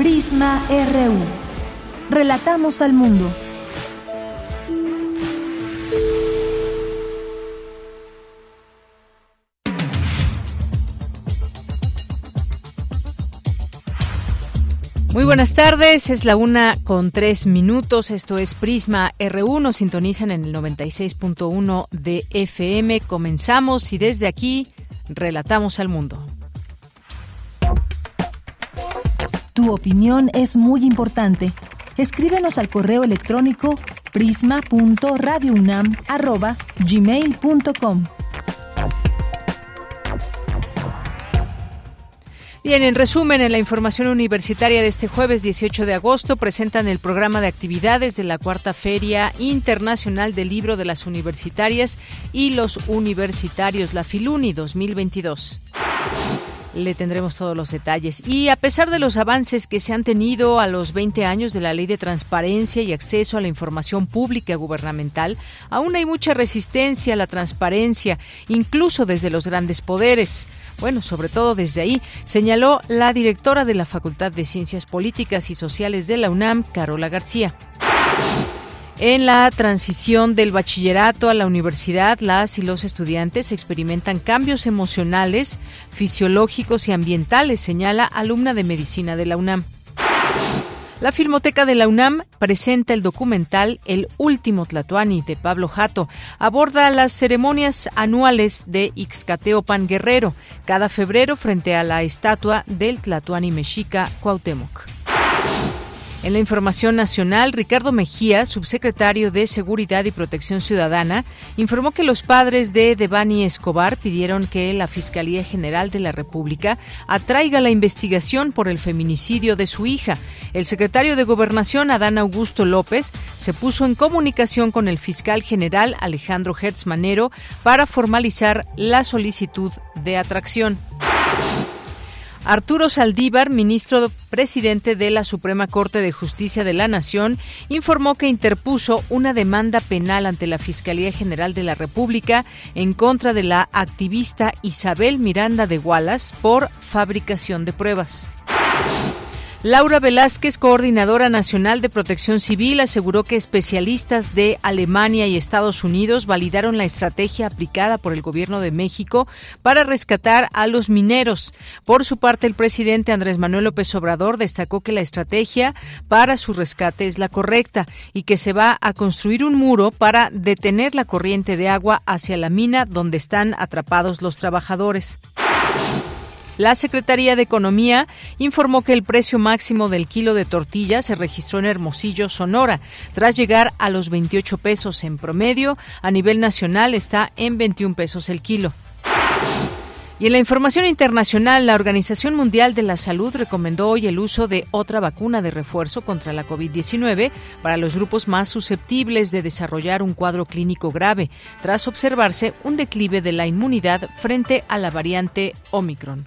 Prisma RU. Relatamos al mundo. Muy buenas tardes, es la una con tres minutos. Esto es Prisma R1. Nos sintonizan en el 96.1 de FM. Comenzamos y desde aquí relatamos al mundo. Tu opinión es muy importante. Escríbenos al correo electrónico prisma.radiounam@gmail.com. Bien, en resumen, en la información universitaria de este jueves 18 de agosto presentan el programa de actividades de la Cuarta Feria Internacional del Libro de las Universitarias y los Universitarios, la Filuni 2022 le tendremos todos los detalles. Y a pesar de los avances que se han tenido a los 20 años de la Ley de Transparencia y Acceso a la Información Pública Gubernamental, aún hay mucha resistencia a la transparencia, incluso desde los grandes poderes. Bueno, sobre todo desde ahí, señaló la directora de la Facultad de Ciencias Políticas y Sociales de la UNAM, Carola García. En la transición del bachillerato a la universidad, las y los estudiantes experimentan cambios emocionales, fisiológicos y ambientales, señala alumna de medicina de la UNAM. La Filmoteca de la UNAM presenta el documental El último Tlatuani de Pablo Jato. Aborda las ceremonias anuales de Ixcateopan Guerrero, cada febrero frente a la estatua del Tlatuani mexica Cuauhtémoc. En la información nacional, Ricardo Mejía, subsecretario de Seguridad y Protección Ciudadana, informó que los padres de Devani Escobar pidieron que la Fiscalía General de la República atraiga la investigación por el feminicidio de su hija. El secretario de Gobernación, Adán Augusto López, se puso en comunicación con el fiscal general Alejandro Hertz Manero para formalizar la solicitud de atracción. Arturo Saldívar, ministro presidente de la Suprema Corte de Justicia de la Nación, informó que interpuso una demanda penal ante la Fiscalía General de la República en contra de la activista Isabel Miranda de Wallace por fabricación de pruebas. Laura Velázquez, coordinadora nacional de protección civil, aseguró que especialistas de Alemania y Estados Unidos validaron la estrategia aplicada por el gobierno de México para rescatar a los mineros. Por su parte, el presidente Andrés Manuel López Obrador destacó que la estrategia para su rescate es la correcta y que se va a construir un muro para detener la corriente de agua hacia la mina donde están atrapados los trabajadores. La Secretaría de Economía informó que el precio máximo del kilo de tortilla se registró en Hermosillo, Sonora, tras llegar a los 28 pesos en promedio. A nivel nacional está en 21 pesos el kilo. Y en la información internacional, la Organización Mundial de la Salud recomendó hoy el uso de otra vacuna de refuerzo contra la COVID-19 para los grupos más susceptibles de desarrollar un cuadro clínico grave, tras observarse un declive de la inmunidad frente a la variante Omicron.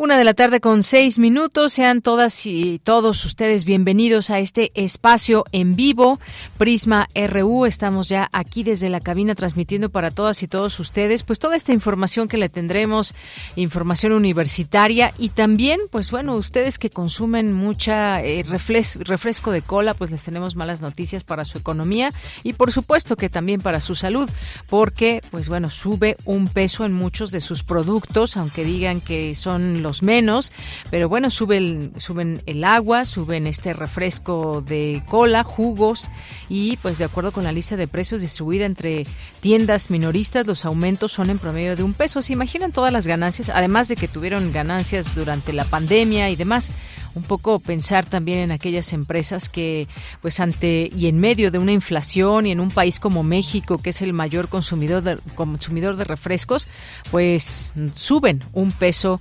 Una de la tarde con seis minutos. Sean todas y todos ustedes bienvenidos a este espacio en vivo, Prisma RU. Estamos ya aquí desde la cabina transmitiendo para todas y todos ustedes, pues toda esta información que le tendremos, información universitaria y también, pues bueno, ustedes que consumen mucha eh, refresco de cola, pues les tenemos malas noticias para su economía y por supuesto que también para su salud, porque, pues bueno, sube un peso en muchos de sus productos, aunque digan que son los menos, pero bueno, suben, suben el agua, suben este refresco de cola, jugos y pues de acuerdo con la lista de precios distribuida entre tiendas minoristas, los aumentos son en promedio de un peso. ¿Se imaginan todas las ganancias? Además de que tuvieron ganancias durante la pandemia y demás un poco pensar también en aquellas empresas que, pues ante y en medio de una inflación y en un país como México, que es el mayor consumidor consumidor de refrescos, pues suben un peso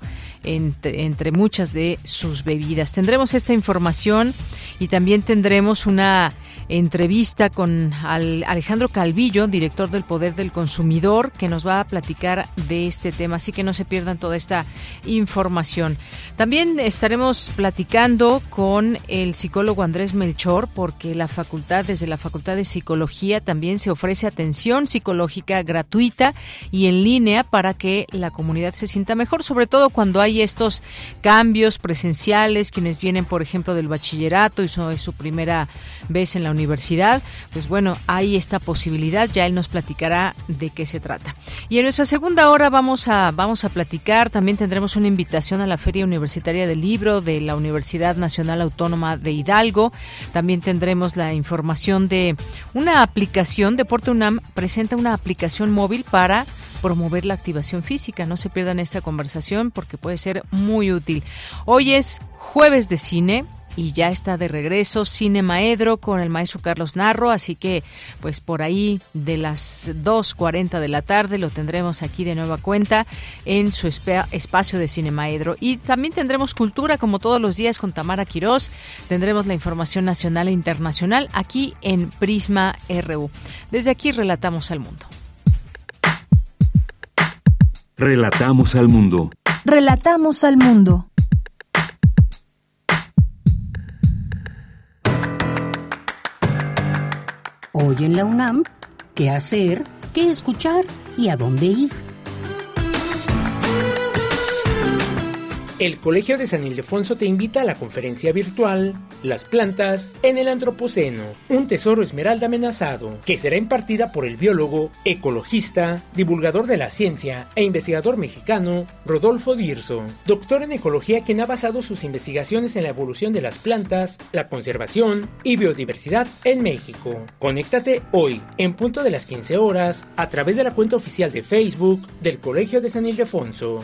entre, muchas de sus bebidas. Tendremos esta información y también tendremos una entrevista con Alejandro Calvillo, director del Poder del Consumidor, que nos va a platicar de este tema, así que no se pierdan toda esta información. También estaremos platicando con el psicólogo Andrés Melchor, porque la facultad, desde la Facultad de Psicología, también se ofrece atención psicológica gratuita y en línea para que la comunidad se sienta mejor, sobre todo cuando hay estos cambios presenciales, quienes vienen, por ejemplo, del bachillerato y eso es su primera vez en la universidad, pues bueno, hay esta posibilidad, ya él nos platicará de qué se trata. Y en nuestra segunda hora vamos a, vamos a platicar, también tendremos una invitación a la Feria Universitaria del Libro de la Universidad Nacional Autónoma de Hidalgo, también tendremos la información de una aplicación, Deporte UNAM presenta una aplicación móvil para promover la activación física. No se pierdan esta conversación porque puede ser muy útil. Hoy es jueves de cine y ya está de regreso Cine Maedro con el maestro Carlos Narro, así que pues por ahí de las 2.40 de la tarde lo tendremos aquí de nueva cuenta en su espacio de Cine Maedro. Y también tendremos cultura como todos los días con Tamara Quirós, tendremos la información nacional e internacional aquí en Prisma RU. Desde aquí relatamos al mundo. Relatamos al mundo. Relatamos al mundo. Hoy en la UNAM, ¿qué hacer? ¿Qué escuchar? ¿Y a dónde ir? El Colegio de San Ildefonso te invita a la conferencia virtual Las plantas en el Antropoceno, un tesoro esmeralda amenazado, que será impartida por el biólogo, ecologista, divulgador de la ciencia e investigador mexicano Rodolfo Dirso, doctor en ecología quien ha basado sus investigaciones en la evolución de las plantas, la conservación y biodiversidad en México. Conéctate hoy, en punto de las 15 horas, a través de la cuenta oficial de Facebook del Colegio de San Ildefonso.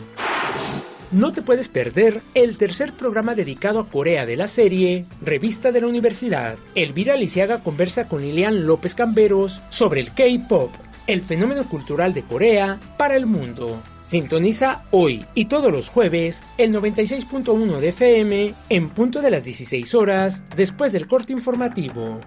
No te puedes perder el tercer programa dedicado a Corea de la serie Revista de la Universidad. Elvira Lisiaga conversa con Lilian López Camberos sobre el K-Pop, el fenómeno cultural de Corea para el mundo. Sintoniza hoy y todos los jueves el 96.1 de FM en punto de las 16 horas después del corte informativo.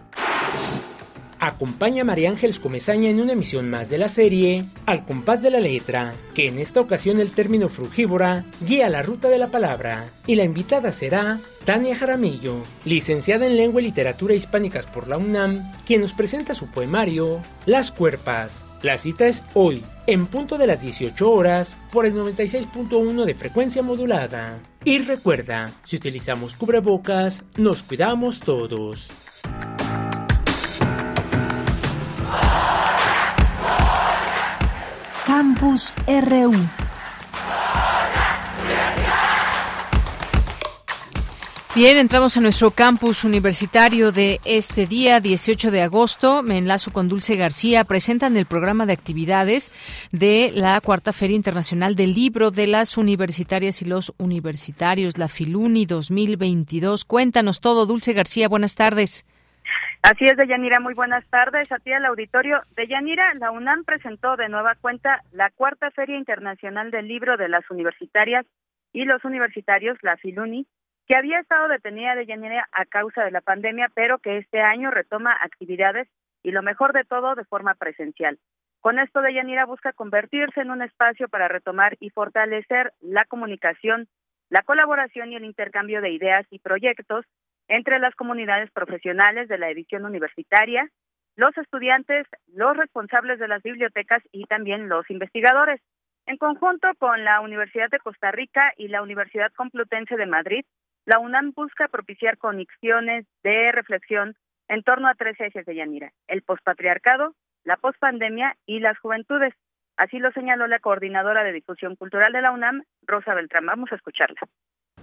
Acompaña a María Ángeles Comezaña en una emisión más de la serie Al compás de la letra, que en esta ocasión el término frugívora guía la ruta de la palabra, y la invitada será Tania Jaramillo, licenciada en Lengua y Literatura Hispánicas por la UNAM, quien nos presenta su poemario Las Cuerpas. La cita es hoy, en punto de las 18 horas, por el 96.1 de frecuencia modulada. Y recuerda, si utilizamos cubrebocas, nos cuidamos todos. Campus RU. Bien, entramos a nuestro campus universitario de este día, 18 de agosto. Me enlazo con Dulce García. Presentan el programa de actividades de la Cuarta Feria Internacional del Libro de las Universitarias y los Universitarios, la Filuni 2022. Cuéntanos todo, Dulce García. Buenas tardes. Así es, Deyanira, muy buenas tardes a ti al auditorio. Deyanira, la UNAM presentó de nueva cuenta la cuarta Feria Internacional del Libro de las Universitarias y los Universitarios, la Filuni, que había estado detenida Deyanira a causa de la pandemia, pero que este año retoma actividades y lo mejor de todo de forma presencial. Con esto, Deyanira busca convertirse en un espacio para retomar y fortalecer la comunicación, la colaboración y el intercambio de ideas y proyectos entre las comunidades profesionales de la edición universitaria, los estudiantes, los responsables de las bibliotecas y también los investigadores. En conjunto con la Universidad de Costa Rica y la Universidad Complutense de Madrid, la UNAM busca propiciar conexiones de reflexión en torno a tres ejes de Yanira, el pospatriarcado, la pospandemia y las juventudes. Así lo señaló la coordinadora de difusión cultural de la UNAM, Rosa Beltrán. Vamos a escucharla.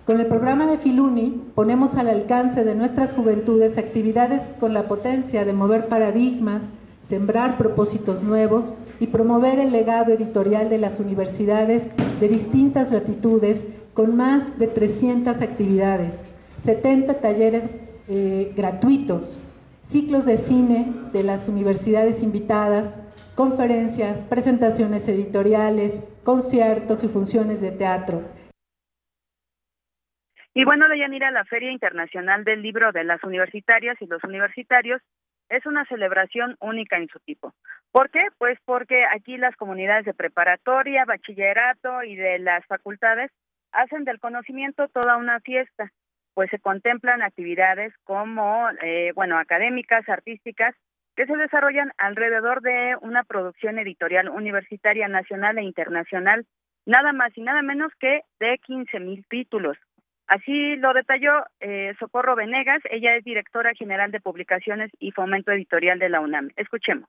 Con el programa de Filuni ponemos al alcance de nuestras juventudes actividades con la potencia de mover paradigmas, sembrar propósitos nuevos y promover el legado editorial de las universidades de distintas latitudes con más de 300 actividades, 70 talleres eh, gratuitos, ciclos de cine de las universidades invitadas, conferencias, presentaciones editoriales, conciertos y funciones de teatro. Y bueno, Deyanira, la Feria Internacional del Libro de las Universitarias y los Universitarios es una celebración única en su tipo. ¿Por qué? Pues porque aquí las comunidades de preparatoria, bachillerato y de las facultades hacen del conocimiento toda una fiesta, pues se contemplan actividades como, eh, bueno, académicas, artísticas, que se desarrollan alrededor de una producción editorial universitaria nacional e internacional, nada más y nada menos que de 15 mil títulos. Así lo detalló eh, Socorro Venegas, ella es directora general de publicaciones y fomento editorial de la UNAM. Escuchemos.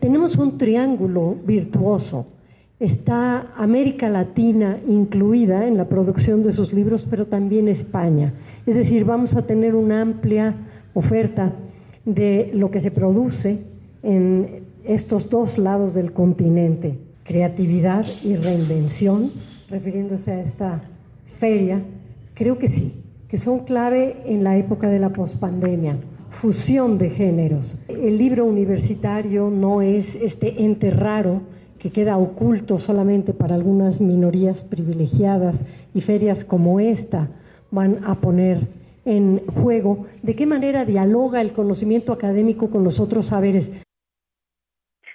Tenemos un triángulo virtuoso. Está América Latina incluida en la producción de sus libros, pero también España. Es decir, vamos a tener una amplia oferta de lo que se produce en estos dos lados del continente, creatividad y reinvención, refiriéndose a esta feria Creo que sí, que son clave en la época de la pospandemia. Fusión de géneros. El libro universitario no es este ente raro que queda oculto solamente para algunas minorías privilegiadas y ferias como esta van a poner en juego de qué manera dialoga el conocimiento académico con los otros saberes.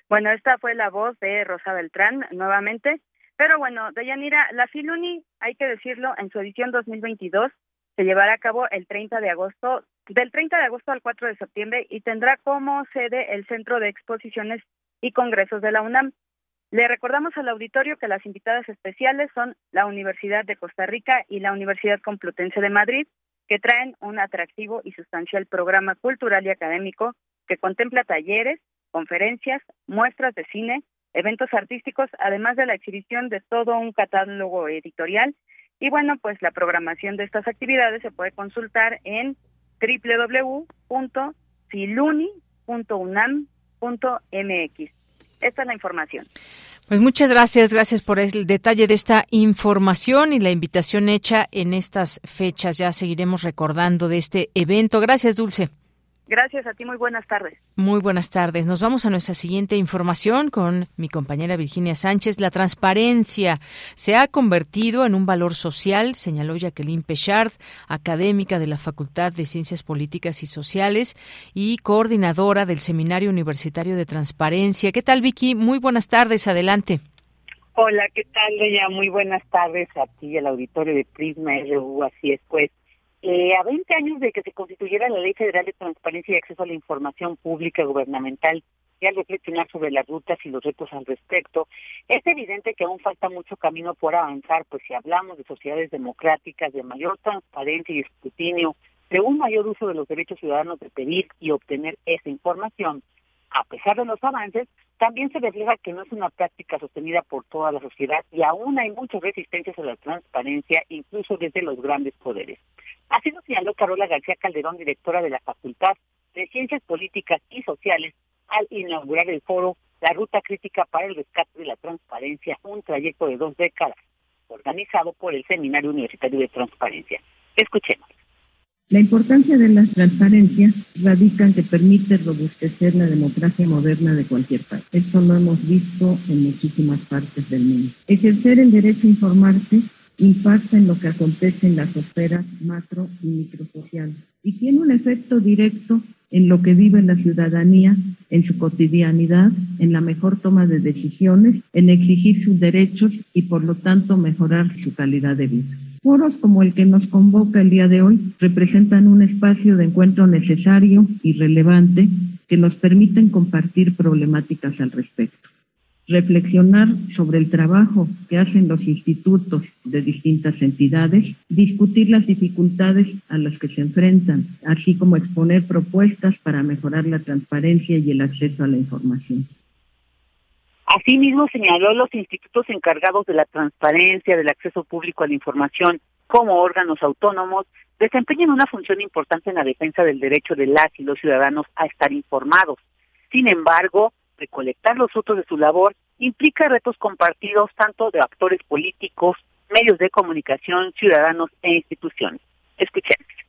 Bueno, esta fue la voz de Rosa Beltrán nuevamente pero bueno, Deyanira, la Filuni, hay que decirlo, en su edición 2022 se llevará a cabo el 30 de agosto, del 30 de agosto al 4 de septiembre y tendrá como sede el Centro de Exposiciones y Congresos de la UNAM. Le recordamos al auditorio que las invitadas especiales son la Universidad de Costa Rica y la Universidad Complutense de Madrid, que traen un atractivo y sustancial programa cultural y académico que contempla talleres, conferencias, muestras de cine, eventos artísticos, además de la exhibición de todo un catálogo editorial. Y bueno, pues la programación de estas actividades se puede consultar en www.filuni.unam.mx. Esta es la información. Pues muchas gracias, gracias por el detalle de esta información y la invitación hecha en estas fechas. Ya seguiremos recordando de este evento. Gracias, Dulce. Gracias a ti, muy buenas tardes. Muy buenas tardes. Nos vamos a nuestra siguiente información con mi compañera Virginia Sánchez. La transparencia se ha convertido en un valor social, señaló Jacqueline Pechard, académica de la Facultad de Ciencias Políticas y Sociales y coordinadora del Seminario Universitario de Transparencia. ¿Qué tal, Vicky? Muy buenas tardes. Adelante. Hola, ¿qué tal, Leia? Muy buenas tardes a ti y al auditorio de Prisma RU. Así es, pues eh, a 20 años de que se constituyera la Ley Federal de Transparencia y Acceso a la Información Pública Gubernamental y al reflexionar sobre las rutas y los retos al respecto, es evidente que aún falta mucho camino por avanzar, pues si hablamos de sociedades democráticas, de mayor transparencia y escrutinio, de un mayor uso de los derechos ciudadanos de pedir y obtener esa información, a pesar de los avances, también se refleja que no es una práctica sostenida por toda la sociedad y aún hay muchas resistencias a la transparencia, incluso desde los grandes poderes. Así lo señaló Carola García Calderón, directora de la Facultad de Ciencias Políticas y Sociales, al inaugurar el foro La Ruta Crítica para el Rescate de la Transparencia, un trayecto de dos décadas, organizado por el Seminario Universitario de Transparencia. Escuchemos. La importancia de la transparencia radica en que permite robustecer la democracia moderna de cualquier país. Esto lo hemos visto en muchísimas partes del mundo. Ejercer el derecho a informarse impacta en lo que acontece en las esferas macro y microsociales y tiene un efecto directo en lo que vive la ciudadanía, en su cotidianidad, en la mejor toma de decisiones, en exigir sus derechos y por lo tanto mejorar su calidad de vida. Foros como el que nos convoca el día de hoy representan un espacio de encuentro necesario y relevante que nos permiten compartir problemáticas al respecto reflexionar sobre el trabajo que hacen los institutos de distintas entidades, discutir las dificultades a las que se enfrentan, así como exponer propuestas para mejorar la transparencia y el acceso a la información. Asimismo, señaló los institutos encargados de la transparencia, del acceso público a la información, como órganos autónomos, desempeñan una función importante en la defensa del derecho de las y los ciudadanos a estar informados. Sin embargo, recolectar los frutos de su labor implica retos compartidos tanto de actores políticos, medios de comunicación, ciudadanos e instituciones. Escuchemos.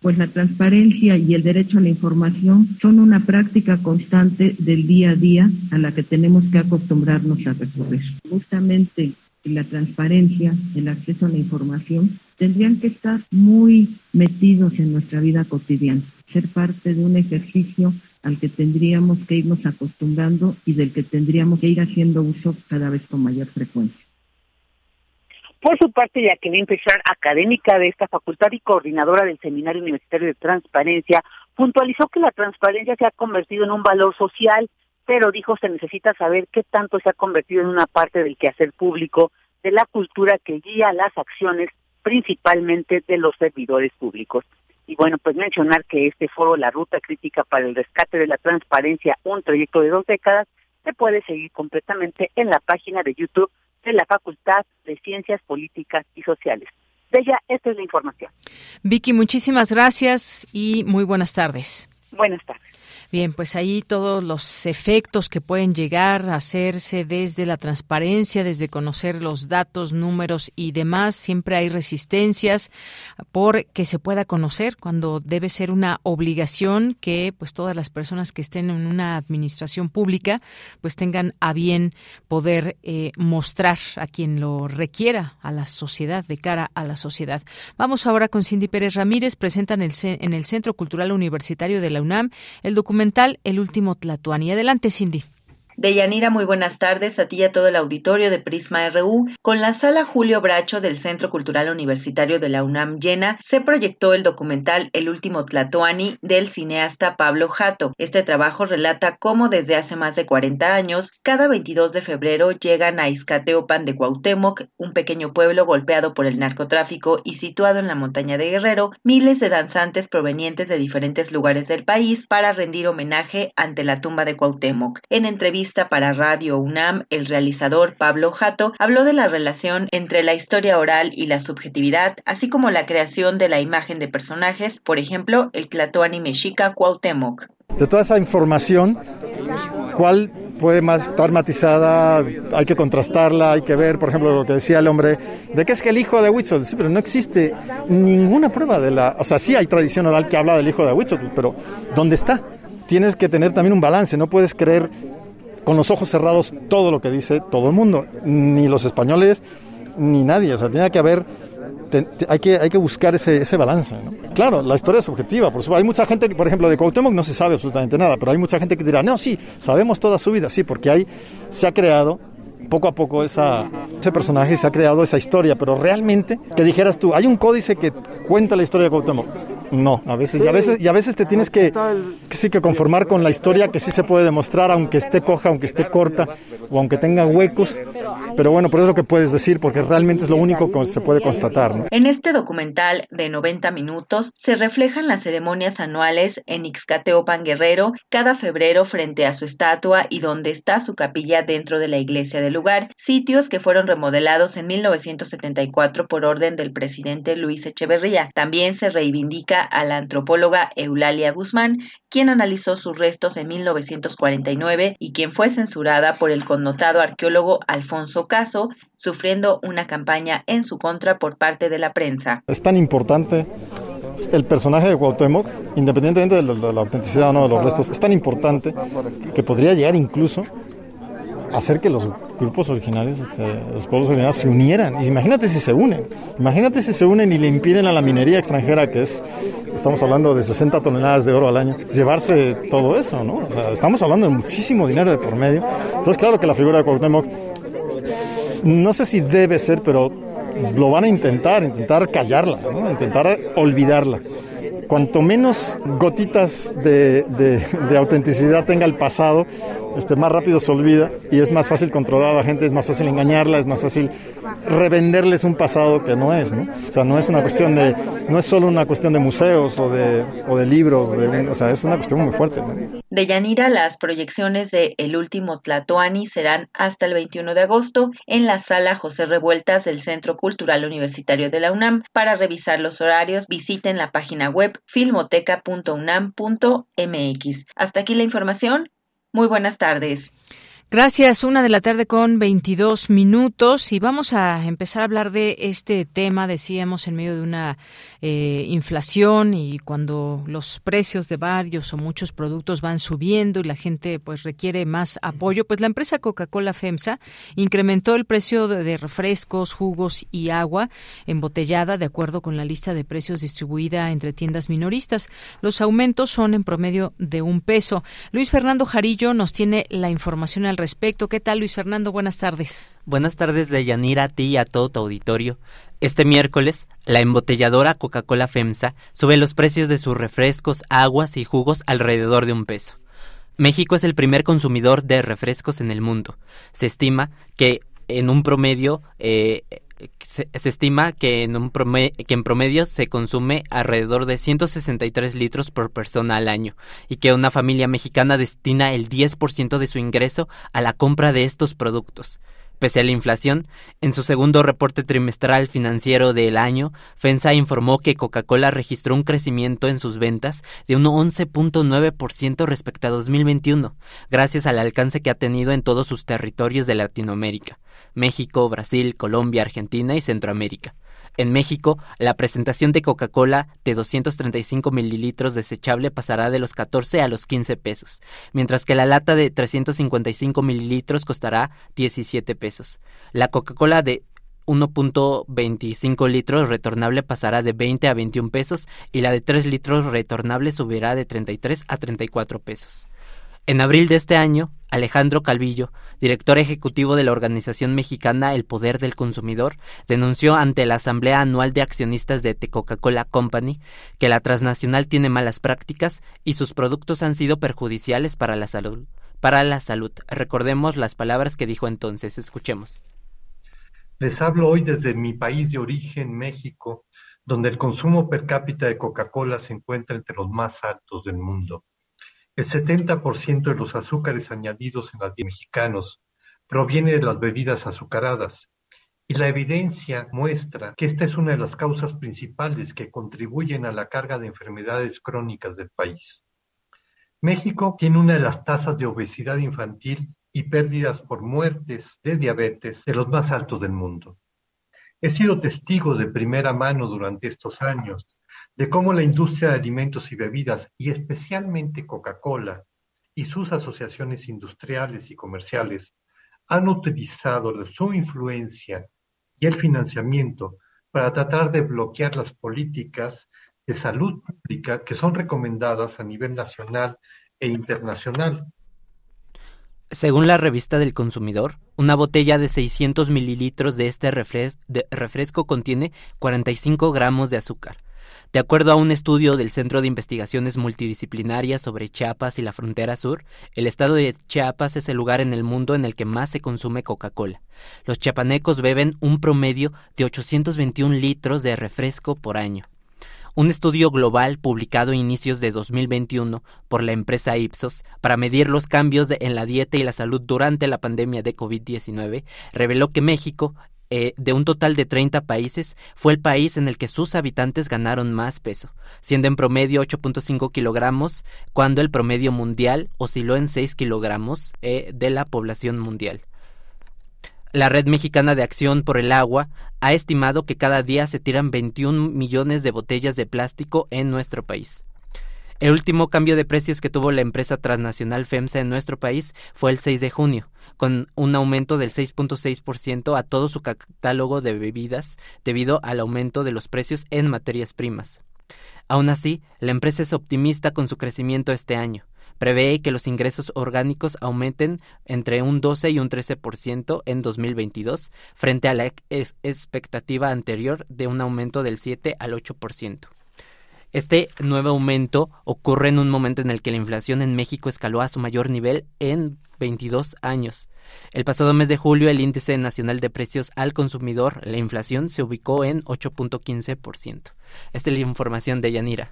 Pues la transparencia y el derecho a la información son una práctica constante del día a día a la que tenemos que acostumbrarnos a recurrir. Justamente la transparencia, el acceso a la información, tendrían que estar muy metidos en nuestra vida cotidiana, ser parte de un ejercicio al que tendríamos que irnos acostumbrando y del que tendríamos que ir haciendo uso cada vez con mayor frecuencia. Por su parte, Jacqueline Pechar, académica de esta facultad y coordinadora del Seminario Universitario de Transparencia, puntualizó que la transparencia se ha convertido en un valor social, pero dijo se necesita saber qué tanto se ha convertido en una parte del quehacer público, de la cultura que guía las acciones principalmente de los servidores públicos. Y bueno, pues mencionar que este foro, la ruta crítica para el rescate de la transparencia, un trayecto de dos décadas, se puede seguir completamente en la página de YouTube de la Facultad de Ciencias Políticas y Sociales. Bella, esta es la información. Vicky, muchísimas gracias y muy buenas tardes. Buenas tardes. Bien, pues ahí todos los efectos que pueden llegar a hacerse desde la transparencia, desde conocer los datos, números y demás. Siempre hay resistencias por que se pueda conocer cuando debe ser una obligación que pues todas las personas que estén en una administración pública pues tengan a bien poder eh, mostrar a quien lo requiera a la sociedad, de cara a la sociedad. Vamos ahora con Cindy Pérez Ramírez, presenta en el, en el Centro Cultural Universitario de la UNAM el documento el último Tlatuani. Adelante, Cindy. Deyanira, muy buenas tardes a ti y a todo el auditorio de Prisma RU. Con la sala Julio Bracho del Centro Cultural Universitario de la UNAM llena, se proyectó el documental El último Tlatoani del cineasta Pablo Jato. Este trabajo relata cómo desde hace más de 40 años, cada 22 de febrero llegan a Izcateopan de Cuauhtémoc, un pequeño pueblo golpeado por el narcotráfico y situado en la montaña de Guerrero, miles de danzantes provenientes de diferentes lugares del país para rendir homenaje ante la tumba de Cuauhtémoc. En entrevista para Radio UNAM, el realizador Pablo Jato habló de la relación entre la historia oral y la subjetividad, así como la creación de la imagen de personajes, por ejemplo, el Tlatoani mexica Cuauhtémoc. De toda esa información, ¿cuál puede más estar matizada, hay que contrastarla, hay que ver, por ejemplo, lo que decía el hombre, de que es que el hijo de Huitzotl, sí, pero no existe ninguna prueba de la, o sea, sí hay tradición oral que habla del hijo de Huitzotl, pero ¿dónde está? Tienes que tener también un balance, no puedes creer con los ojos cerrados todo lo que dice todo el mundo, ni los españoles, ni nadie. O sea, tiene que haber, hay, que, hay que buscar ese, ese balance. Claro, la historia es subjetiva, por supuesto. Hay mucha gente, que, por ejemplo, de Cuauhtémoc no se sabe absolutamente nada, pero hay mucha gente que dirá, no, sí, sabemos toda su vida, sí, porque hay, se ha creado poco a poco esa, ese personaje, se ha creado esa historia, pero realmente, que dijeras tú, hay un códice que cuenta la historia de Cuauhtémoc no, a veces, y a veces, y a veces te tienes que, sí que conformar con la historia que sí se puede demostrar, aunque esté coja, aunque esté corta, o aunque tenga huecos. Pero bueno, por eso es lo que puedes decir, porque realmente es lo único que se puede constatar. En este documental de 90 minutos se reflejan las ceremonias anuales en Ixcateopan Guerrero cada febrero frente a su estatua y donde está su capilla dentro de la iglesia del lugar, sitios que fueron remodelados en 1974 por orden del presidente Luis Echeverría. También se reivindica a la antropóloga Eulalia Guzmán, quien analizó sus restos en 1949 y quien fue censurada por el connotado arqueólogo Alfonso Caso, sufriendo una campaña en su contra por parte de la prensa. Es tan importante el personaje de Cuauhtémoc, independientemente de la, autenticidad o no de los restos, es tan importante que podría llegar incluso hacer que los grupos originarios, este, los pueblos originarios se unieran. imagínate si se unen, imagínate si se unen y le impiden a la minería extranjera, que es, estamos hablando de 60 toneladas de oro al año, llevarse todo eso, ¿no? O sea, estamos hablando de muchísimo dinero de por medio. Entonces, claro que la figura de Cuauhtémoc, no sé si debe ser, pero lo van a intentar, intentar callarla, ¿no? intentar olvidarla cuanto menos gotitas de, de, autenticidad tenga el pasado, este, más rápido se olvida y es más fácil controlar a la gente, es más fácil engañarla, es más fácil revenderles un pasado que no es, ¿no? O sea, no es una cuestión de, no es solo una cuestión de museos o de, o de libros, de, o sea, es una cuestión muy fuerte. De Yanira, las proyecciones de El último Tlatoani serán hasta el 21 de agosto en la sala José Revueltas del Centro Cultural Universitario de la UNAM. Para revisar los horarios, visiten la página web filmoteca.unam.mx. Hasta aquí la información. Muy buenas tardes. Gracias, una de la tarde con 22 minutos y vamos a empezar a hablar de este tema, decíamos, en medio de una eh, inflación y cuando los precios de varios o muchos productos van subiendo y la gente pues requiere más apoyo, pues la empresa Coca-Cola FEMSA incrementó el precio de refrescos, jugos y agua embotellada de acuerdo con la lista de precios distribuida entre tiendas minoristas. Los aumentos son en promedio de un peso. Luis Fernando Jarillo nos tiene la información al respecto. ¿Qué tal, Luis Fernando? Buenas tardes. Buenas tardes, Deyanira, a ti y a todo tu auditorio. Este miércoles, la embotelladora Coca-Cola FEMSA sube los precios de sus refrescos, aguas y jugos alrededor de un peso. México es el primer consumidor de refrescos en el mundo. Se estima que en un promedio eh, se, estima que en, un que en promedio se consume alrededor de 163 litros por persona al año y que una familia mexicana destina el 10% de su ingreso a la compra de estos productos. Pese a la inflación, en su segundo reporte trimestral financiero del año, FENSA informó que Coca-Cola registró un crecimiento en sus ventas de un 11.9% respecto a 2021, gracias al alcance que ha tenido en todos sus territorios de Latinoamérica, México, Brasil, Colombia, Argentina y Centroamérica. En México, la presentación de Coca-Cola de 235 mililitros desechable pasará de los 14 a los 15 pesos, mientras que la lata de 355 mililitros costará 17 pesos. La Coca-Cola de 1.25 litros retornable pasará de 20 a 21 pesos y la de 3 litros retornable subirá de 33 a 34 pesos. En abril de este año, Alejandro Calvillo, director ejecutivo de la organización mexicana El Poder del Consumidor, denunció ante la Asamblea Anual de Accionistas de Coca-Cola Company que la transnacional tiene malas prácticas y sus productos han sido perjudiciales para la salud. Para la salud. Recordemos las palabras que dijo entonces. Escuchemos. Les hablo hoy desde mi país de origen, México, donde el consumo per cápita de Coca-Cola se encuentra entre los más altos del mundo. El 70% de los azúcares añadidos en las mexicanos proviene de las bebidas azucaradas y la evidencia muestra que esta es una de las causas principales que contribuyen a la carga de enfermedades crónicas del país. México tiene una de las tasas de obesidad infantil y pérdidas por muertes de diabetes de los más altos del mundo. He sido testigo de primera mano durante estos años de cómo la industria de alimentos y bebidas, y especialmente Coca-Cola y sus asociaciones industriales y comerciales, han utilizado su influencia y el financiamiento para tratar de bloquear las políticas de salud pública que son recomendadas a nivel nacional e internacional. Según la revista del consumidor, una botella de 600 mililitros de este refresco contiene 45 gramos de azúcar, de acuerdo a un estudio del Centro de Investigaciones Multidisciplinarias sobre Chiapas y la frontera sur, el estado de Chiapas es el lugar en el mundo en el que más se consume Coca-Cola. Los chiapanecos beben un promedio de 821 litros de refresco por año. Un estudio global publicado a inicios de 2021 por la empresa Ipsos para medir los cambios en la dieta y la salud durante la pandemia de COVID-19 reveló que México eh, de un total de 30 países, fue el país en el que sus habitantes ganaron más peso, siendo en promedio 8.5 kilogramos, cuando el promedio mundial osciló en 6 kilogramos eh, de la población mundial. La Red Mexicana de Acción por el Agua ha estimado que cada día se tiran 21 millones de botellas de plástico en nuestro país. El último cambio de precios que tuvo la empresa transnacional FEMSA en nuestro país fue el 6 de junio, con un aumento del 6.6% a todo su catálogo de bebidas debido al aumento de los precios en materias primas. Aún así, la empresa es optimista con su crecimiento este año. Prevé que los ingresos orgánicos aumenten entre un 12 y un 13% en 2022, frente a la expectativa anterior de un aumento del 7 al 8%. Este nuevo aumento ocurre en un momento en el que la inflación en México escaló a su mayor nivel en 22 años. El pasado mes de julio, el índice nacional de precios al consumidor, la inflación, se ubicó en 8.15%. Esta es la información de Yanira.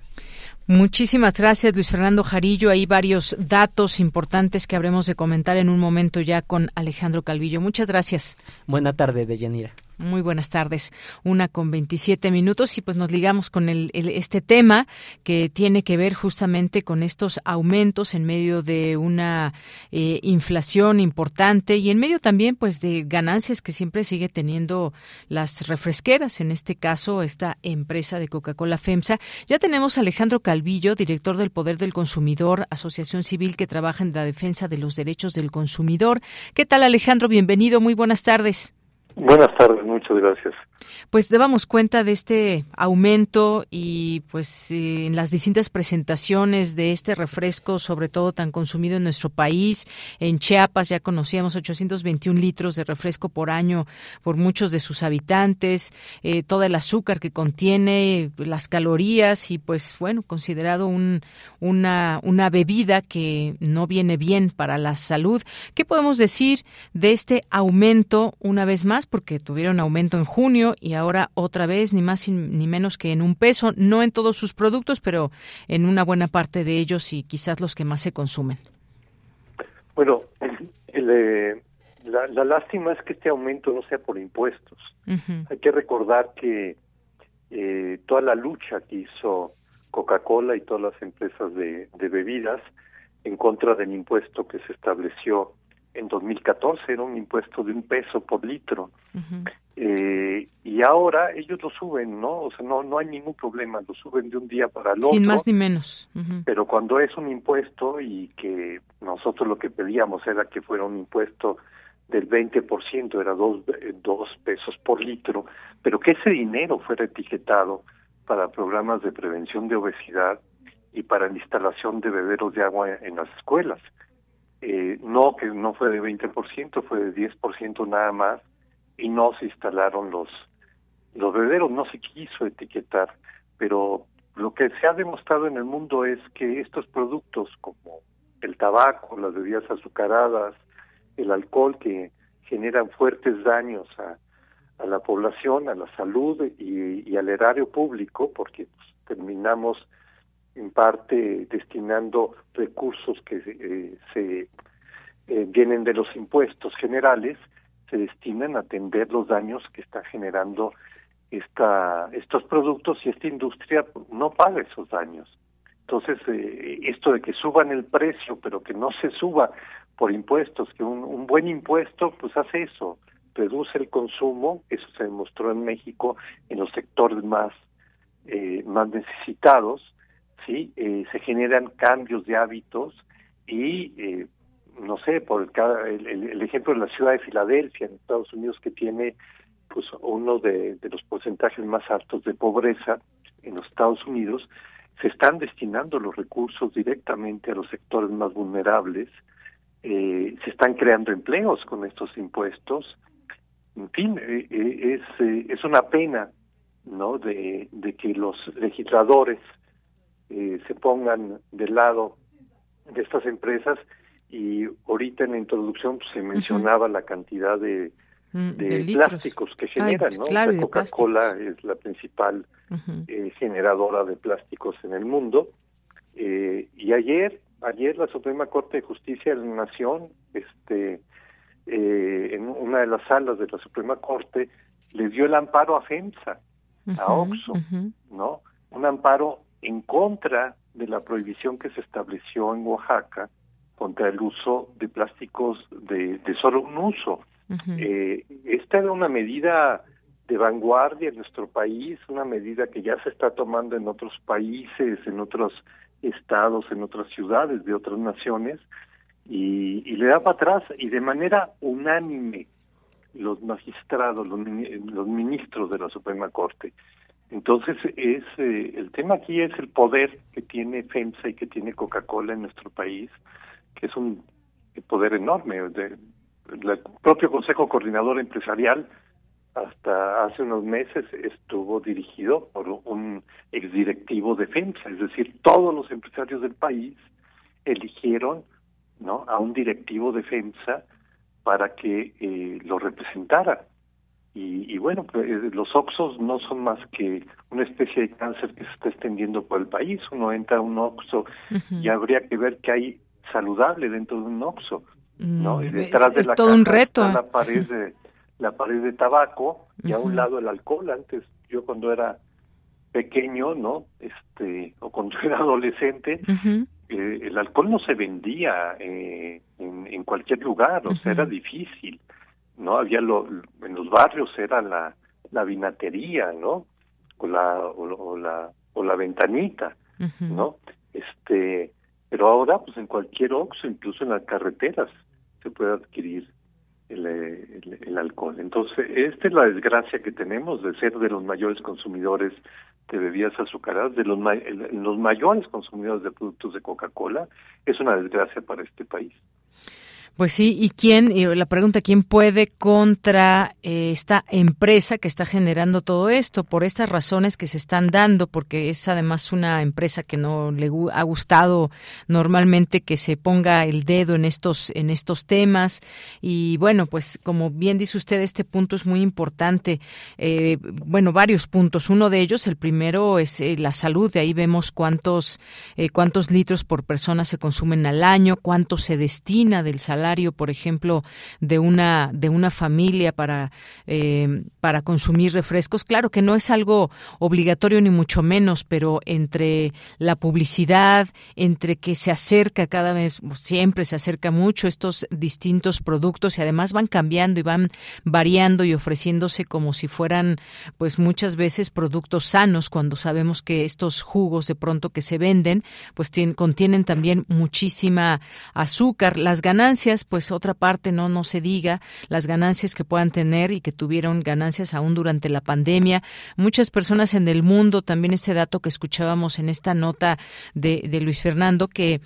Muchísimas gracias, Luis Fernando Jarillo. Hay varios datos importantes que habremos de comentar en un momento ya con Alejandro Calvillo. Muchas gracias. Buena tarde, Deyanira. Muy buenas tardes. Una con 27 minutos y pues nos ligamos con el, este tema que tiene que ver justamente con estos aumentos en medio de una eh, inflación importante y en medio también pues de ganancias que siempre sigue teniendo las refresqueras, en este caso esta empresa de Coca-Cola FEMSA. Ya tenemos a Alejandro Calvillo, director del Poder del Consumidor, asociación civil que trabaja en la defensa de los derechos del consumidor. ¿Qué tal Alejandro? Bienvenido, muy buenas tardes. Buenas tardes, muchas gracias. Pues damos cuenta de este aumento y pues eh, en las distintas presentaciones de este refresco, sobre todo tan consumido en nuestro país. En Chiapas ya conocíamos 821 litros de refresco por año por muchos de sus habitantes, eh, todo el azúcar que contiene, las calorías y pues bueno, considerado un, una, una bebida que no viene bien para la salud. ¿Qué podemos decir de este aumento una vez más? Porque tuvieron aumento en junio y ahora otra vez ni más ni menos que en un peso, no en todos sus productos, pero en una buena parte de ellos y quizás los que más se consumen. Bueno, eh, la, lástima es que este aumento no sea por impuestos. Hay que recordar que eh, toda la lucha que hizo Coca-Cola y todas las empresas de, de bebidas en contra del impuesto que se estableció en 2014 era un impuesto de un peso por litro eh, y ahora ellos lo suben, ¿no? O sea, no no hay ningún problema, lo suben de un día para el otro. Sin más ni menos. Pero cuando es un impuesto y que nosotros lo que pedíamos era que fuera un impuesto del 20%, era dos, dos pesos por litro, pero que ese dinero fuera etiquetado para programas de prevención de obesidad y para la instalación de bederos de agua en las escuelas. Eh, no, que no fue de 20%, fue de 10% nada más, y no se instalaron los, los bebederos, no se quiso etiquetar, pero lo que se ha demostrado en el mundo es que estos productos como el tabaco, las bebidas azucaradas, el alcohol que generan fuertes daños a, a la población, a la salud y, al erario público, porque pues, terminamos en parte destinando recursos que eh, se eh, vienen de los impuestos generales, se destinan a atender los daños que está generando esta, estos productos y esta industria no paga esos daños. Entonces, eh, esto de que suban el precio, pero que no se suba por impuestos, que un, un buen impuesto, pues hace eso, reduce el consumo, eso se demostró en México en los sectores más, eh, más necesitados, ¿sí? Eh, se generan cambios de hábitos y, eh, no sé, por el, el, ejemplo de la ciudad de Filadelfia, en Estados Unidos, que tiene pues uno de, de los porcentajes más altos de pobreza en los Estados Unidos, se están destinando los recursos directamente a los sectores más vulnerables, eh, se están creando empleos con estos impuestos, en fin, eh, eh es, eh, es una pena, ¿no?, de, de que los legisladores eh, se pongan del lado de estas empresas y ahorita en la introducción pues, se mencionaba la cantidad de, mm, de, plásticos que generan, ¿no? Claro, Coca-Cola es la principal eh, generadora de plásticos en el mundo. Eh, y ayer, ayer la Suprema Corte de Justicia de la Nación, este, eh, en una de las salas de la Suprema Corte, le dio el amparo a FEMSA, a OXO, ¿no? Un amparo en contra de la prohibición que se estableció en Oaxaca contra el uso de plásticos de, de solo un uso. eh, esta era una medida de vanguardia en nuestro país, una medida que ya se está tomando en otros países, en otros estados, en otras ciudades de otras naciones, y, y le da para atrás y de manera unánime los magistrados, los, los ministros de la Suprema Corte entonces, es eh, el tema aquí es el poder que tiene FEMSA y que tiene Coca-Cola en nuestro país, que es un poder enorme. El propio Consejo Coordinador Empresarial hasta hace unos meses estuvo dirigido por un exdirectivo de FEMSA, es decir, todos los empresarios del país eligieron ¿no? a un directivo de FEMSA para que eh, lo representara. Y, bueno, pues, los oxos no son más que una especie de cáncer que se está extendiendo por el país. Uno entra a un oxo y habría que ver qué hay saludable dentro de un oxo. ¿no? Y mm, detrás de la todo un reto. Está la pared de la pared de tabaco y a un lado el alcohol. Antes yo cuando era pequeño, ¿no? Este o cuando era adolescente, eh, el alcohol no se vendía eh, en, cualquier lugar, o sea, era difícil, ¿no? Había lo, en los barrios era la, la vinatería, ¿no? O la, o, la, o la ventanita, ¿no? Este, pero ahora, pues en cualquier oxo, incluso en las carreteras, se puede adquirir el, el, alcohol. Entonces, esta es la desgracia que tenemos de ser de los mayores consumidores de bebidas azucaradas, de los, los mayores consumidores de productos de Coca-Cola, es una desgracia para este país. Pues sí, ¿y quién? la pregunta, ¿quién puede contra eh, esta empresa que está generando todo esto? Por estas razones que se están dando, porque es además una empresa que no le ha gustado normalmente que se ponga el dedo en estos, en estos temas. Y bueno, pues como bien dice usted, este punto es muy importante. Eh, bueno, varios puntos. Uno de ellos, el primero es eh, la salud. De ahí vemos cuántos, cuántos litros por persona se consumen al año, cuánto se destina del salario por ejemplo, de una de una familia para eh, para consumir refrescos. Claro que no es algo obligatorio ni mucho menos, pero entre la publicidad, entre que se acerca cada vez, siempre se acerca mucho estos distintos productos y además van cambiando y van variando y ofreciéndose como si fueran, pues muchas veces productos sanos cuando sabemos que estos jugos de pronto que se venden, pues tienen, contienen también muchísima azúcar. Las ganancias pues otra parte no no se diga las ganancias que puedan tener y que tuvieron ganancias aún durante la pandemia. Muchas personas en el mundo, también este dato que escuchábamos en esta nota de, de Luis Fernando, que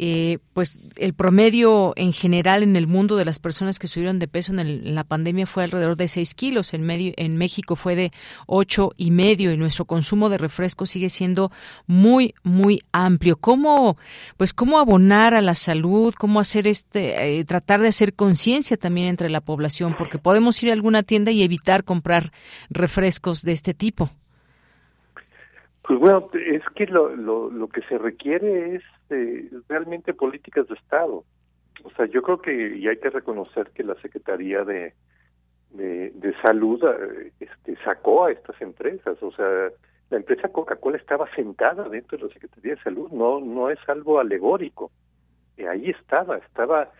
eh, pues el promedio en general en el mundo de las personas que subieron de peso en, la pandemia fue alrededor de 6 kilos, en, medio, en México fue de ocho y medio y nuestro consumo de refresco sigue siendo muy, muy amplio. ¿Cómo, pues, cómo abonar a la salud? ¿Cómo hacer este, eh, tratar de hacer conciencia también entre la población? Porque podemos ir a alguna tienda y evitar comprar refrescos de este tipo. Pues bueno, es que lo, lo, lo que se requiere es eh, realmente políticas de Estado. O sea, yo creo que, y hay que reconocer que la Secretaría de, de, Salud eh, este, sacó a estas empresas. O sea, la empresa Coca-Cola estaba sentada dentro de la Secretaría de Salud, no, no es algo alegórico. y ahí estaba, estaba